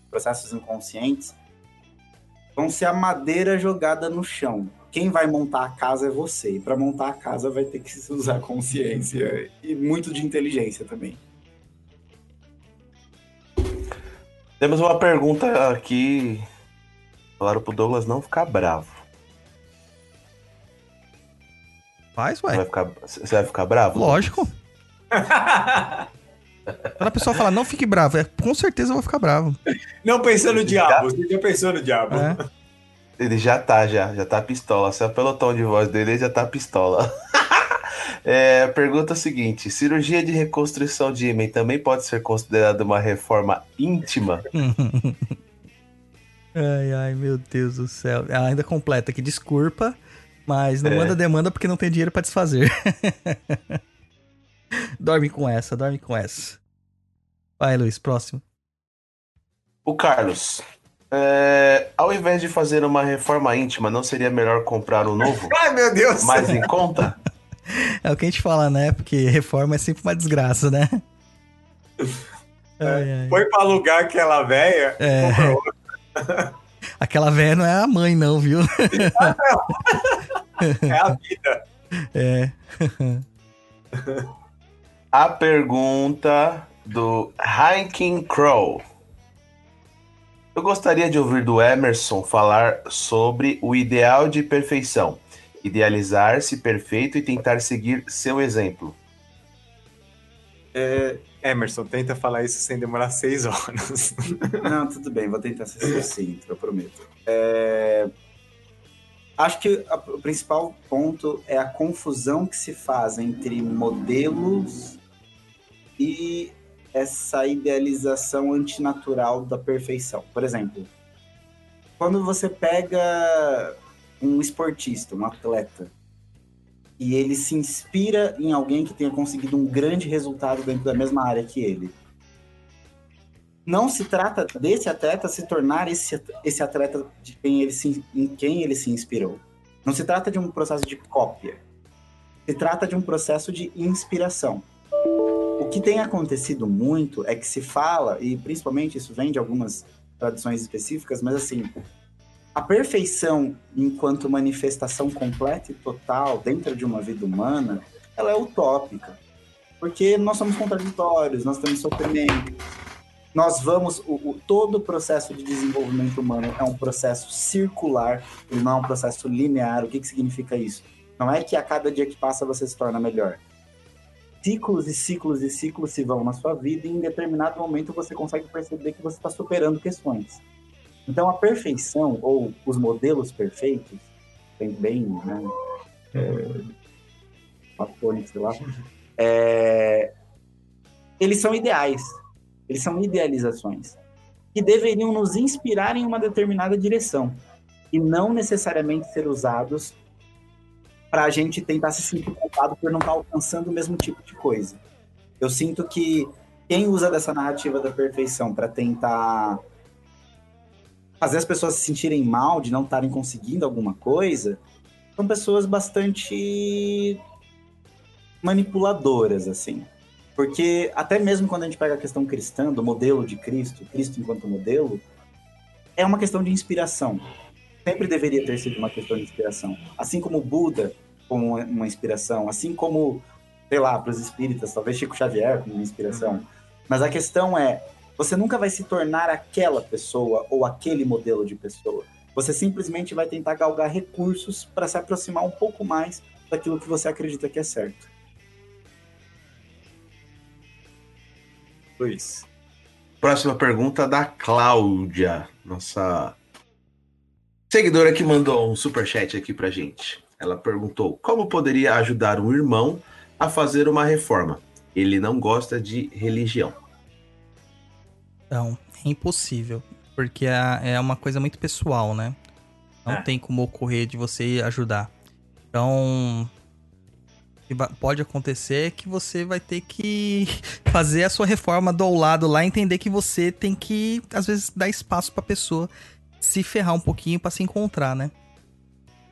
processos inconscientes, vão ser a madeira jogada no chão. Quem vai montar a casa é você. E para montar a casa vai ter que se usar consciência e muito de inteligência também. Temos uma pergunta aqui. Falaram pro Douglas não ficar bravo. Faz, Você vai ué. ficar, você vai ficar bravo? Lógico. [laughs] Quando a pessoa fala, não fique bravo, é, com certeza eu vou ficar bravo. Não pensando no diabo, você já pensou no diabo. É. Ele já tá, já. Já tá pistola. Só pelo tom de voz dele, ele já tá pistola. [laughs] É, pergunta seguinte: cirurgia de reconstrução de ímã também pode ser considerada uma reforma íntima? [laughs] ai, ai, meu Deus do céu. Ela ainda completa aqui, desculpa, mas não É. manda demanda porque não tem dinheiro pra desfazer. [laughs] dorme com essa, dorme com essa. Vai, Luiz, próximo. O Carlos. é, ao invés de fazer uma reforma íntima, não seria melhor comprar um novo? [laughs] Ai, meu Deus! Mais em conta? É o que a gente fala, né? Porque reforma é sempre uma desgraça, né? Ai, ai. Foi pra alugar aquela velha. É. [laughs] Aquela velha não é a mãe, não, viu? É a vida. É. A pergunta do Hiking Crow. Eu gostaria de ouvir do Emerson falar sobre o ideal de perfeição Idealizar-se perfeito e tentar seguir seu exemplo. Emerson, tenta falar isso sem demorar seis horas. [laughs] Não, tudo bem, vou tentar ser sucinto, eu prometo. É, Acho que a- o principal ponto é a confusão que se faz entre modelos e essa idealização antinatural da perfeição. Por exemplo, quando você pega um esportista, um atleta, e ele se inspira em alguém que tenha conseguido um grande resultado dentro da mesma área que ele não se trata desse atleta se tornar esse, esse atleta de quem ele se, em quem ele se inspirou. Não se trata de um processo de cópia. Se trata de um processo de inspiração. O que tem acontecido muito é que se fala, e principalmente isso vem de algumas tradições específicas, mas assim, a perfeição enquanto manifestação completa e total dentro de uma vida humana, ela é utópica. Porque nós somos contraditórios, nós temos sofrimento, nós vamos o, o- todo o processo de desenvolvimento humano é um processo circular e não é um processo linear. O que, que significa isso? Não é que a cada dia que passa você se torna melhor. Ciclos e ciclos e ciclos se vão na sua vida e em determinado momento você consegue perceber que você está superando questões. Então a perfeição ou os modelos perfeitos, bem, bem né, é, sei lá, é, eles são ideais. Eles são idealizações que deveriam nos inspirar em uma determinada direção e não necessariamente ser usados para a gente tentar se sentir culpado por não estar alcançando o mesmo tipo de coisa. Eu sinto que quem usa dessa narrativa da perfeição para tentar fazer as pessoas se sentirem mal de não estarem conseguindo alguma coisa são pessoas bastante manipuladoras, assim. Porque até mesmo quando a gente pega a questão cristã, do modelo de Cristo, Cristo enquanto modelo, é uma questão de inspiração. Sempre deveria ter sido uma questão de inspiração. Assim como Buda como uma inspiração, assim como, sei lá, para os espíritas, talvez Chico Xavier como uma inspiração. Mas a questão é, você nunca vai se tornar aquela pessoa ou aquele modelo de pessoa. Você simplesmente vai tentar galgar recursos para se aproximar um pouco mais daquilo que você acredita que é certo. Luiz. Próxima pergunta da Cláudia, nossa seguidora que mandou um superchat aqui pra gente. Ela perguntou: como poderia ajudar um irmão a fazer uma reforma? Ele não gosta de religião. Não, é impossível. Porque é, é uma coisa muito pessoal, né? Não É. tem como ocorrer de você ajudar. Então. Pode acontecer que você vai ter que [laughs] fazer a sua reforma do lado lá, entender que você tem que, às vezes, dar espaço pra pessoa se ferrar um pouquinho pra se encontrar, né?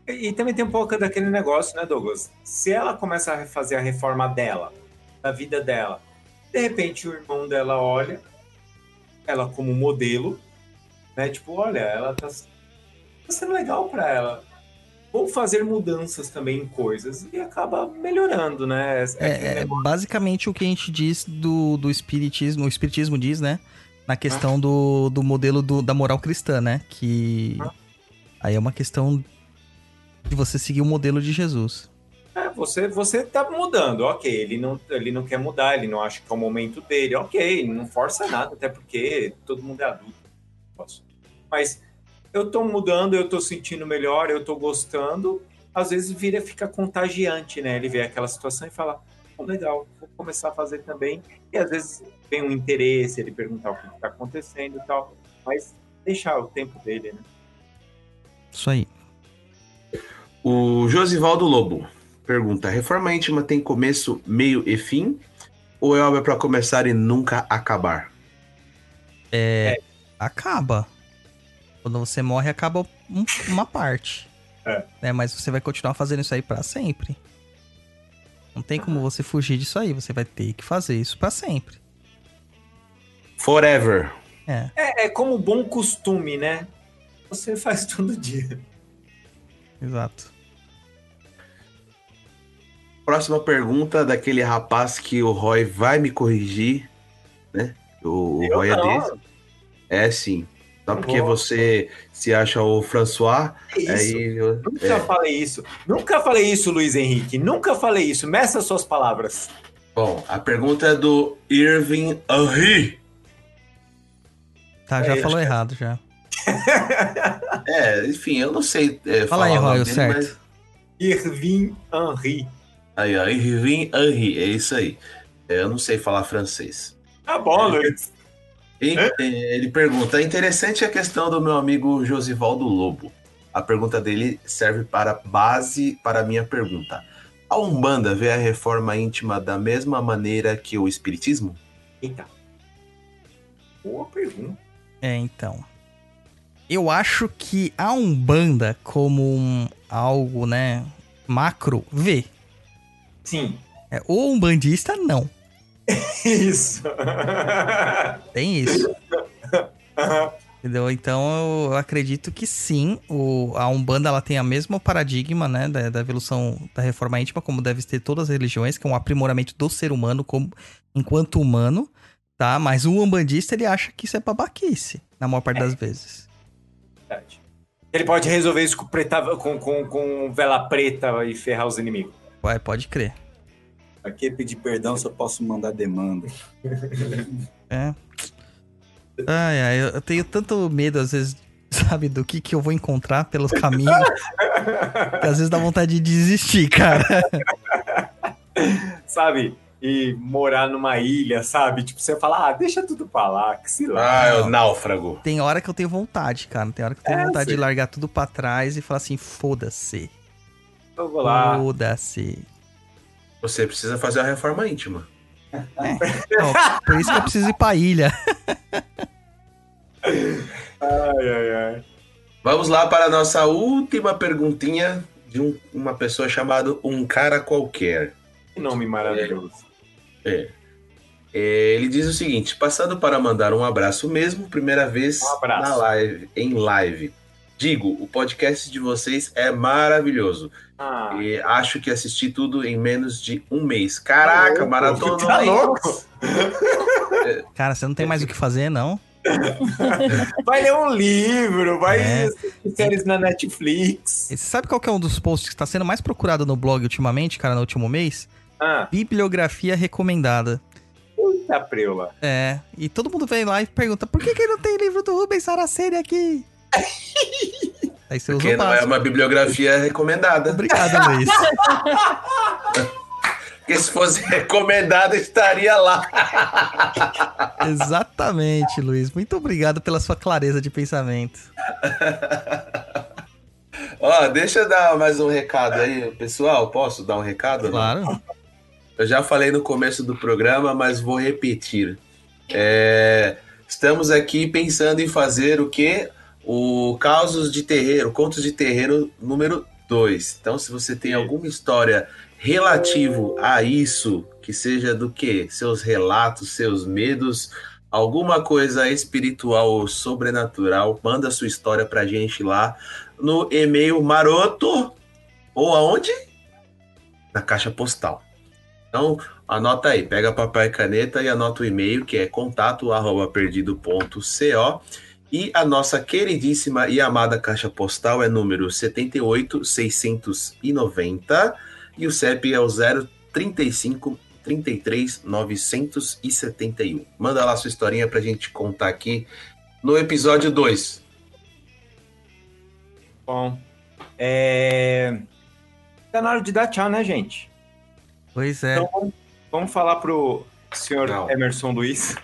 E, e também tem um pouco daquele negócio, né, Douglas? Se ela começa a fazer a reforma dela, da vida dela, de repente o irmão dela olha ela como modelo, né? Tipo, olha, ela tá, tá sendo legal pra ela. Vou fazer mudanças também em coisas e acaba melhorando, né? É, é basicamente o que a gente diz do, do espiritismo, o espiritismo diz, né? Na questão do, do modelo do- da moral cristã, né? Que aí é uma questão de você seguir o modelo de Jesus. É, você, você tá mudando, ok. Ele não, ele não quer mudar, ele não acha que é o momento dele, ok. Não força nada, até porque todo mundo é adulto. Mas eu tô mudando, eu tô sentindo melhor, eu tô gostando. Às vezes vira, fica contagiante, né? Ele vê aquela situação e fala: "Pô, legal, vou começar a fazer também. E às vezes tem um interesse, ele perguntar o que está acontecendo e tal. Mas deixar o tempo dele, né? Isso aí. O Josivaldo Lobo pergunta: reforma íntima tem começo, meio e fim? Ou é obra pra começar e nunca acabar? Acaba. Quando você morre, acaba um- uma parte. É. Né? Mas você vai continuar fazendo isso aí pra sempre. Não tem como você fugir disso aí. Você vai ter que fazer isso pra sempre. Forever. É. É, é como bom costume, né? Você faz todo dia. Exato. Próxima pergunta daquele rapaz que o Roy vai me corrigir, né? O, Eu Roy é não. desse. É sim. Só porque Boa. você se acha o François, isso? aí. eu- Nunca é. falei isso. Nunca falei isso, Luiz Henrique. Nunca falei isso. Meça as suas palavras. Bom, a pergunta é do Irving Henry. Tá, já É, falou acho que- errado já. [laughs] É, enfim, eu não sei. É, Fala aí, falar o nome Roy, o dele, certo. mas- Irving Henry. Aí, ó, Irving Henry, é isso aí. É, Eu não sei falar francês. Tá bom, Luiz. E, é, ele pergunta: é interessante a questão do meu amigo Josivaldo Lobo. A pergunta dele serve para base para a minha pergunta. A Umbanda vê a reforma íntima da mesma maneira que o Espiritismo? Eita. Boa pergunta. É, então. Eu acho que a Umbanda, como um algo, né, macro, vê. Sim. É, o umbandista, não. [laughs] Isso. Tem isso. Entendeu? Então eu acredito que sim, o, a Umbanda ela tem a mesma paradigma, né, da, da evolução da reforma íntima, como deve ter todas as religiões, que é um aprimoramento do ser humano como enquanto humano, tá? Mas o umbandista ele acha que isso é babaquice, na maior parte das vezes. Verdade. Ele pode resolver isso com, preta, com, com, com vela preta e ferrar os inimigos. Vai, pode crer. Aqui pedir perdão, só posso mandar demanda. [laughs] É. Ai, ai, eu- eu tenho tanto medo, às vezes, [laughs] sabe, do que, que eu vou encontrar pelos caminhos, [laughs] que às vezes dá vontade de desistir, cara. Sabe? E morar numa ilha, sabe? Tipo, você fala, ah, deixa tudo pra lá, que se lá. Ah, é o náufrago. Tem hora que eu tenho vontade, cara. Tem hora que eu tenho É, vontade sim. de largar tudo pra trás e falar assim, foda-se. Eu vou lá. Foda-se. Você precisa fazer a reforma íntima. Então, por isso que eu preciso ir pra ilha. [laughs] Ai, ai, ai. Vamos lá para a nossa última perguntinha de um- uma pessoa chamada Um Cara Qualquer. Que nome maravilhoso. É. É, Ele diz o seguinte: passando para mandar um abraço mesmo, primeira vez Um na live, em live. Digo, o podcast de vocês é maravilhoso. Ah, E acho que assisti tudo em menos de um mês. Caraca, louco, maratona. tá louco? [laughs] Cara, você não tem mais o que fazer, não? [laughs] vai ler um livro, vai É. assistir séries na Netflix. E você sabe qual que é um dos posts que está sendo mais procurado no blog ultimamente, cara, no último mês? Ah, Bibliografia recomendada. puta preula. É, e todo mundo vem lá e pergunta, por que, que não tem livro do Rubens Saraceni aqui? [laughs] Aí você Porque não é básico. uma bibliografia recomendada. Obrigado, Luiz. [laughs] Porque se fosse recomendada, estaria lá. [laughs] Exatamente, Luiz. Muito obrigado pela sua clareza de pensamento. Ó, deixa eu dar mais um recado aí, pessoal. Posso dar um recado? ou não? Eu já falei no começo do programa, mas vou repetir. É, estamos aqui pensando em fazer o quê? O Causos de Terreiro, Contos de Terreiro número 2. Então, se você tem alguma história relativo a isso, que seja do quê? Seus relatos, seus medos, alguma coisa espiritual ou sobrenatural, manda sua história pra gente lá no e-mail maroto ou aonde? Na caixa postal. Então, anota aí, pega papel e caneta e anota o e-mail que é contato@perdido.co e a nossa queridíssima e amada caixa postal é número 78690 e o CEP é o 035 33 971. Manda lá sua historinha pra gente contar aqui no episódio 2. Bom, é... Tá na hora de dar tchau, né, gente? Pois é. Então, vamos- falar pro senhor Não. Emerson Luiz.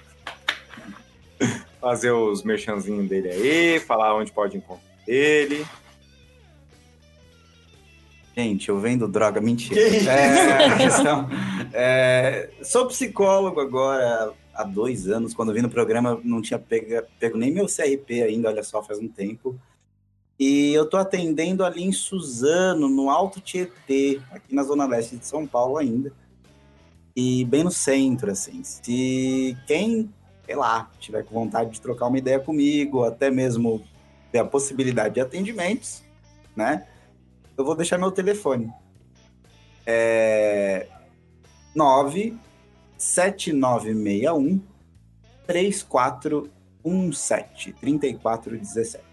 [laughs] Fazer os merchanzinhos dele aí, falar onde pode encontrar ele. Gente, eu vendo droga, mentira. É, questão, é, sou psicólogo agora há dois anos. Quando eu vim no programa, não tinha pego, pego nem meu CRP ainda, olha só, faz um tempo. E eu tô atendendo ali em Suzano, no Alto Tietê, aqui na Zona Leste de São Paulo ainda. E bem no centro, assim. Se quem, sei lá, tiver com vontade de trocar uma ideia comigo, até mesmo ter a possibilidade de atendimentos, né? Eu vou deixar meu telefone. É 97961 3412. 3417. 3417.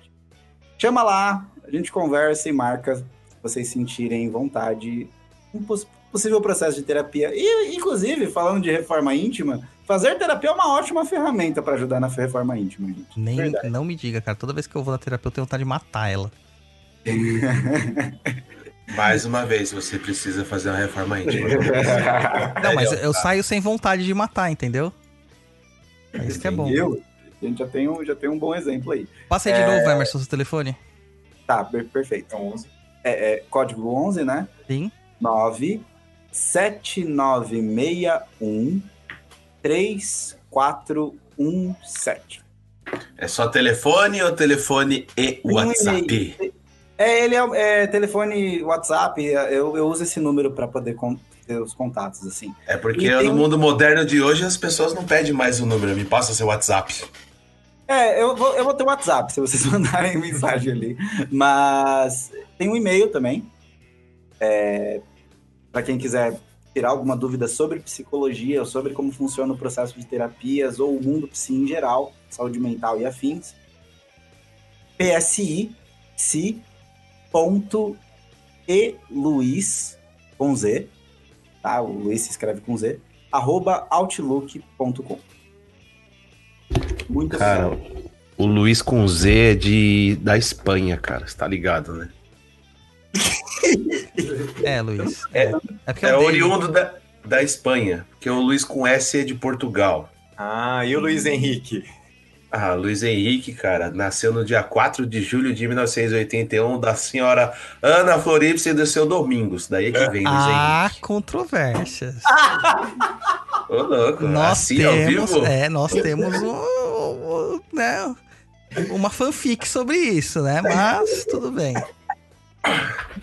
Chama lá, a gente conversa e marca se vocês sentirem vontade. Um poss- possível processo de terapia. E, inclusive, falando de reforma íntima, fazer terapia é uma ótima ferramenta para ajudar na reforma íntima, gente. Nem, Verdade. não me diga, cara. Toda vez que eu vou na terapia, eu tenho vontade de matar ela. [laughs] Mais uma vez, você precisa fazer uma reforma íntima. Não, mas eu saio sem vontade de matar, entendeu? É isso que é bom. Entendeu? A gente já tem, um, já tem um bom exemplo aí. Passa aí de É. novo, Emerson, seu telefone. Tá, per- perfeito. 11. É, é código 11, né? Sim. 9 7961 3417. É só telefone ou telefone e um WhatsApp? É, ele é, é telefone, WhatsApp, eu, eu uso esse número para poder con- ter os contatos, assim. É porque E no um- mundo moderno de hoje as pessoas não pedem mais o número, me passa seu WhatsApp. É, eu vou, eu vou ter o WhatsApp, se vocês [laughs] mandarem mensagem ali. Mas tem um e-mail também. É, para quem quiser tirar alguma dúvida sobre psicologia, ou sobre como funciona o processo de terapias, ou o mundo psi em geral, saúde mental e afins. PSI, si, ponto, e Luiz, com Z, tá? O Luiz se escreve com Z, arroba outlook.com. Muito Cara, o Luiz com Z é de da Espanha, cara. Você tá ligado, né? [laughs] É, Luiz. É, é É eu dei- oriundo da, da Espanha, porque o Luiz com S é de Portugal. Ah, e o Luiz Henrique? Ah, Luiz Henrique, cara, nasceu no dia 4 de julho de 1981 da senhora Ana Floripse e do seu Domingos. Daí é que vem Luiz Há Henrique. controvérsias. Ô, louco, Nós assim ao temos, vivo. é, nós temos um- né, uma fanfic sobre isso, né? Mas tudo bem.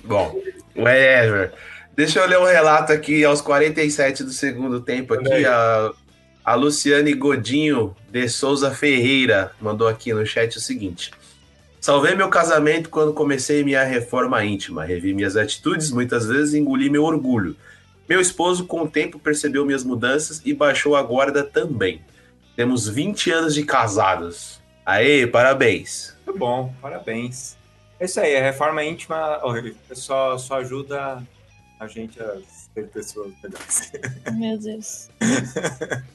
Bom, whatever. Deixa eu ler um relato aqui aos 47 do segundo tempo aqui. A, a Luciane Godinho de Souza Ferreira mandou aqui no chat o seguinte. Salvei meu casamento quando comecei minha reforma íntima. Revi minhas atitudes, muitas vezes engoli meu orgulho. Meu esposo, com o tempo, percebeu minhas mudanças e baixou a guarda também. Temos 20 anos de casados. Aê, parabéns. Muito bom, parabéns. É isso aí, a reforma íntima só, só ajuda a gente a ser pessoas melhores. [laughs] Meu Deus. [laughs]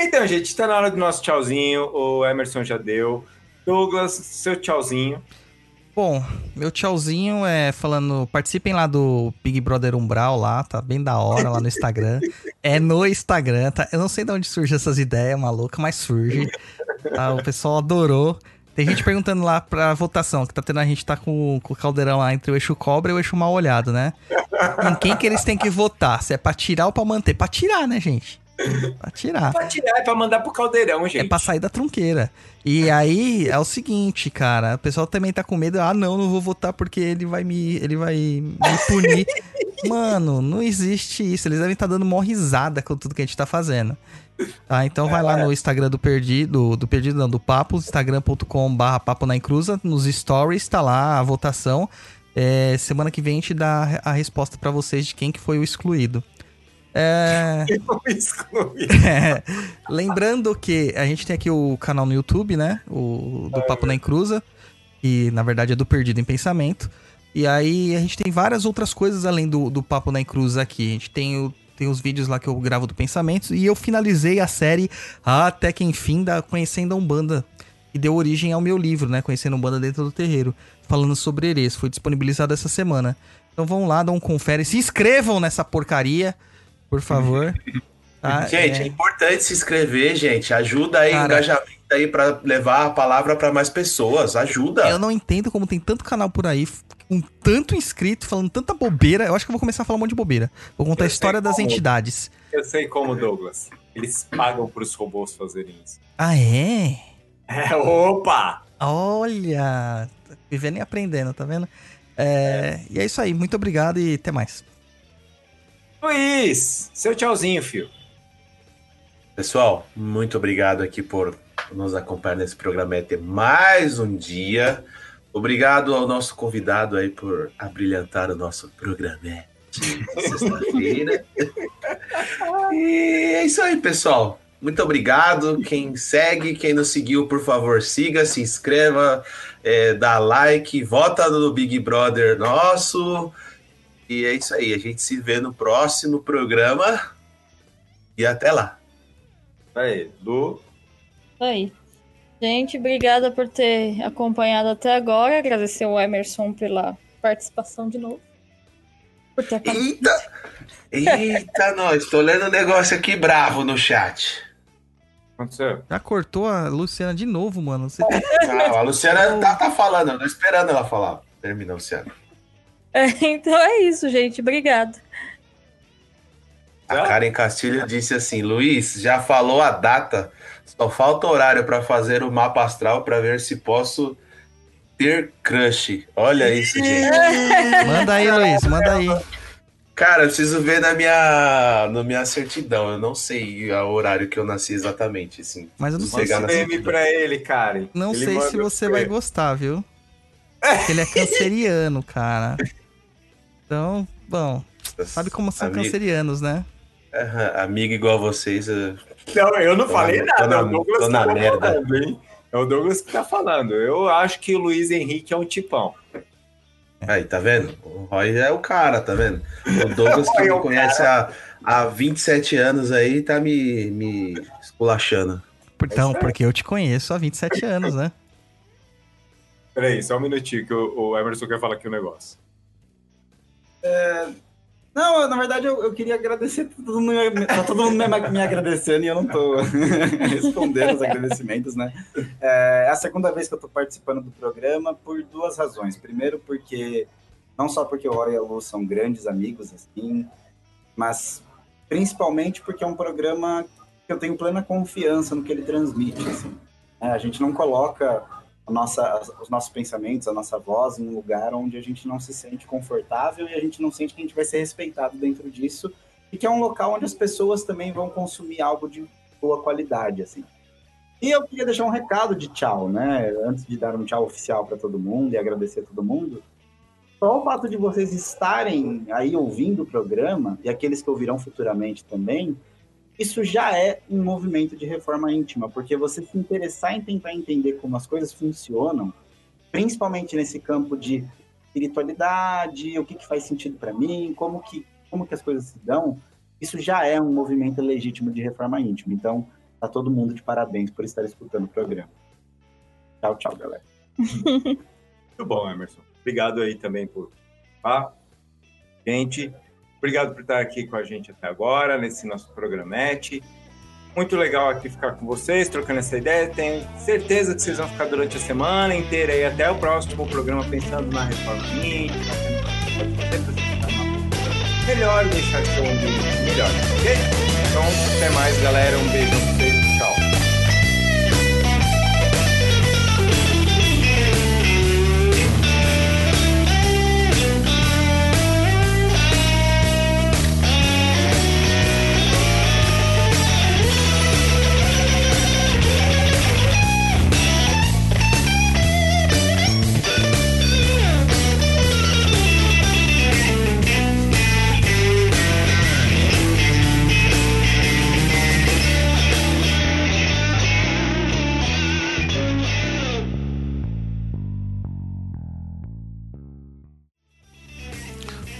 Então, gente, tá na hora do nosso tchauzinho. O Emerson já deu. Douglas, seu tchauzinho. Bom, meu tchauzinho é falando, participem lá do Big Brother Umbral lá, tá bem da hora lá no Instagram. É no Instagram, tá? Eu não sei de onde surgem essas ideias malucas, mas surge. Tá? O pessoal adorou. Tem gente perguntando lá pra votação, que tá tendo a gente tá com, com o caldeirão lá entre o eixo cobra e o eixo mal olhado, né? Em quem que eles têm que votar? Se é pra tirar ou pra manter? Pra tirar, né, gente? Pra tirar. Pra tirar, é pra mandar pro caldeirão, É gente. pra sair da trunqueira. E aí é o seguinte, cara, o pessoal também tá com medo, ah, não, não vou votar porque ele vai me, ele vai me punir. [laughs] Mano, não existe isso. Eles devem estar dando mó risada com tudo que a gente tá fazendo. Tá, então vai lá no Instagram do Perdido, do Perdido não, do Papo, instagram.com/barra Papo na Encruza, nos stories tá lá a votação. É, semana que vem a gente dá a resposta pra vocês de quem que foi o excluído. É... [laughs] É, [laughs] lembrando que a gente tem aqui o canal no YouTube, né? O do Papo na Encruza. Que na verdade é do Perdido em Pensamento. E aí a gente tem várias outras coisas além do, do Papo na Encruza aqui. A gente tem, o- tem os vídeos lá que eu gravo do Pensamentos. E eu finalizei a série até que enfim da Conhecendo a Umbanda. Que deu origem ao meu livro, né? Conhecendo a Umbanda dentro do terreiro. Falando sobre Erês. Foi disponibilizado essa semana. Então vão lá, dão um confere. Se inscrevam nessa porcaria, por favor. [laughs] Tá? Gente, é. É. importante se inscrever, gente. Ajuda aí o Cara. engajamento aí pra levar a palavra pra mais pessoas. Ajuda. Eu não entendo como tem tanto canal por aí com tanto inscrito, falando tanta bobeira. Eu acho que eu vou começar a falar um monte de bobeira. Vou contar a Eu sei história das como. entidades. Eu sei como, Douglas. Eles pagam pros robôs fazerem isso. Ah, é? É, opa! Olha! Vivendo e aprendendo, tá vendo? É, E é isso aí. Muito obrigado e até mais. Luiz, seu tchauzinho, filho. Pessoal, muito obrigado aqui por nos acompanhar nesse programa até mais um dia. Obrigado ao nosso convidado aí por abrilhantar o nosso programete de sexta-feira. [laughs] e é isso aí, pessoal. muito obrigado. Quem segue, quem não seguiu, por favor, siga, se inscreva, é, dá like, vota no Big Brother nosso. E é isso aí. A gente se vê no próximo programa. E até lá. Aí, Lu. Aí. Gente, obrigada por ter acompanhado até agora. Agradecer ao Emerson pela participação de novo. Por ter Eita! Eita, [laughs] nós. Tô lendo um negócio aqui bravo no chat. Aconteceu? Já cortou a Luciana de novo, mano. Você. Não, a Luciana [laughs] tá, tá falando, eu tô esperando ela falar. Termina, Luciana. É, [laughs] então é isso, gente. Obrigada. A Karen Castilho disse assim: Luiz, já falou a data, só falta horário para fazer o mapa astral para ver se posso ter crush. Olha isso, [laughs] gente. Manda aí, Luiz, manda aí. Cara, eu preciso ver na minha, na minha certidão. Eu não sei o horário que eu nasci exatamente, assim. Mas eu não sei, Pegar se, pra ele, Karen. não Ele sei se você vai gostar, viu? [laughs] Porque ele é canceriano, cara. Então, bom, sabe como são Amigo- cancerianos, né? Aham, amigo igual a vocês. eu- Não, eu não Tô falei na- tô nada. na- é o Douglas tô que na tá merda. falando, hein? É o Douglas que tá falando. Eu acho que o Luiz Henrique é um tipão. Aí, tá vendo? O Roy é o cara, tá vendo? O Douglas [laughs] que é me o conhece há, há 27 anos aí tá me, me esculachando. Então, porque eu te conheço há 27 anos, né? Peraí, só um minutinho que o, o Emerson quer falar aqui um negócio. Não, eu, na verdade eu, eu queria agradecer todo mundo, tá todo mundo me, me agradecendo e eu não tô [laughs] respondendo os agradecimentos, né? É é a segunda vez que eu tô participando do programa por duas razões. Primeiro, porque não só porque o Roy e a Lu são grandes amigos, assim, mas principalmente porque é um programa que eu tenho plena confiança no que ele transmite, assim. É, a gente não coloca nossa, os nossos pensamentos, a nossa voz em um lugar onde a gente não se sente confortável e a gente não sente que a gente vai ser respeitado dentro disso e que é um local onde as pessoas também vão consumir algo de boa qualidade, assim. E eu queria deixar um recado de tchau, né? Antes de dar um tchau oficial para todo mundo e agradecer a todo mundo. Só o fato de vocês estarem aí ouvindo o programa e aqueles que ouvirão futuramente também, isso já é um movimento de reforma íntima, porque você se interessar em tentar entender como as coisas funcionam, principalmente nesse campo de espiritualidade, o que, que faz sentido para mim, como que, como que as coisas se dão, isso já é um movimento legítimo de reforma íntima. Então, tá todo mundo de parabéns por estar escutando o programa. Tchau, tchau, galera. [laughs] Muito bom, Emerson. Obrigado aí também por tá? Gente, obrigado por estar aqui com a gente até agora, nesse nosso programete. Muito legal aqui ficar com vocês, trocando essa ideia. Tenho certeza que vocês vão ficar durante a semana inteira aí até o próximo programa pensando na reforma íntima. Melhor deixar seu ambiente melhor, ok? Então, até mais, galera. Um beijo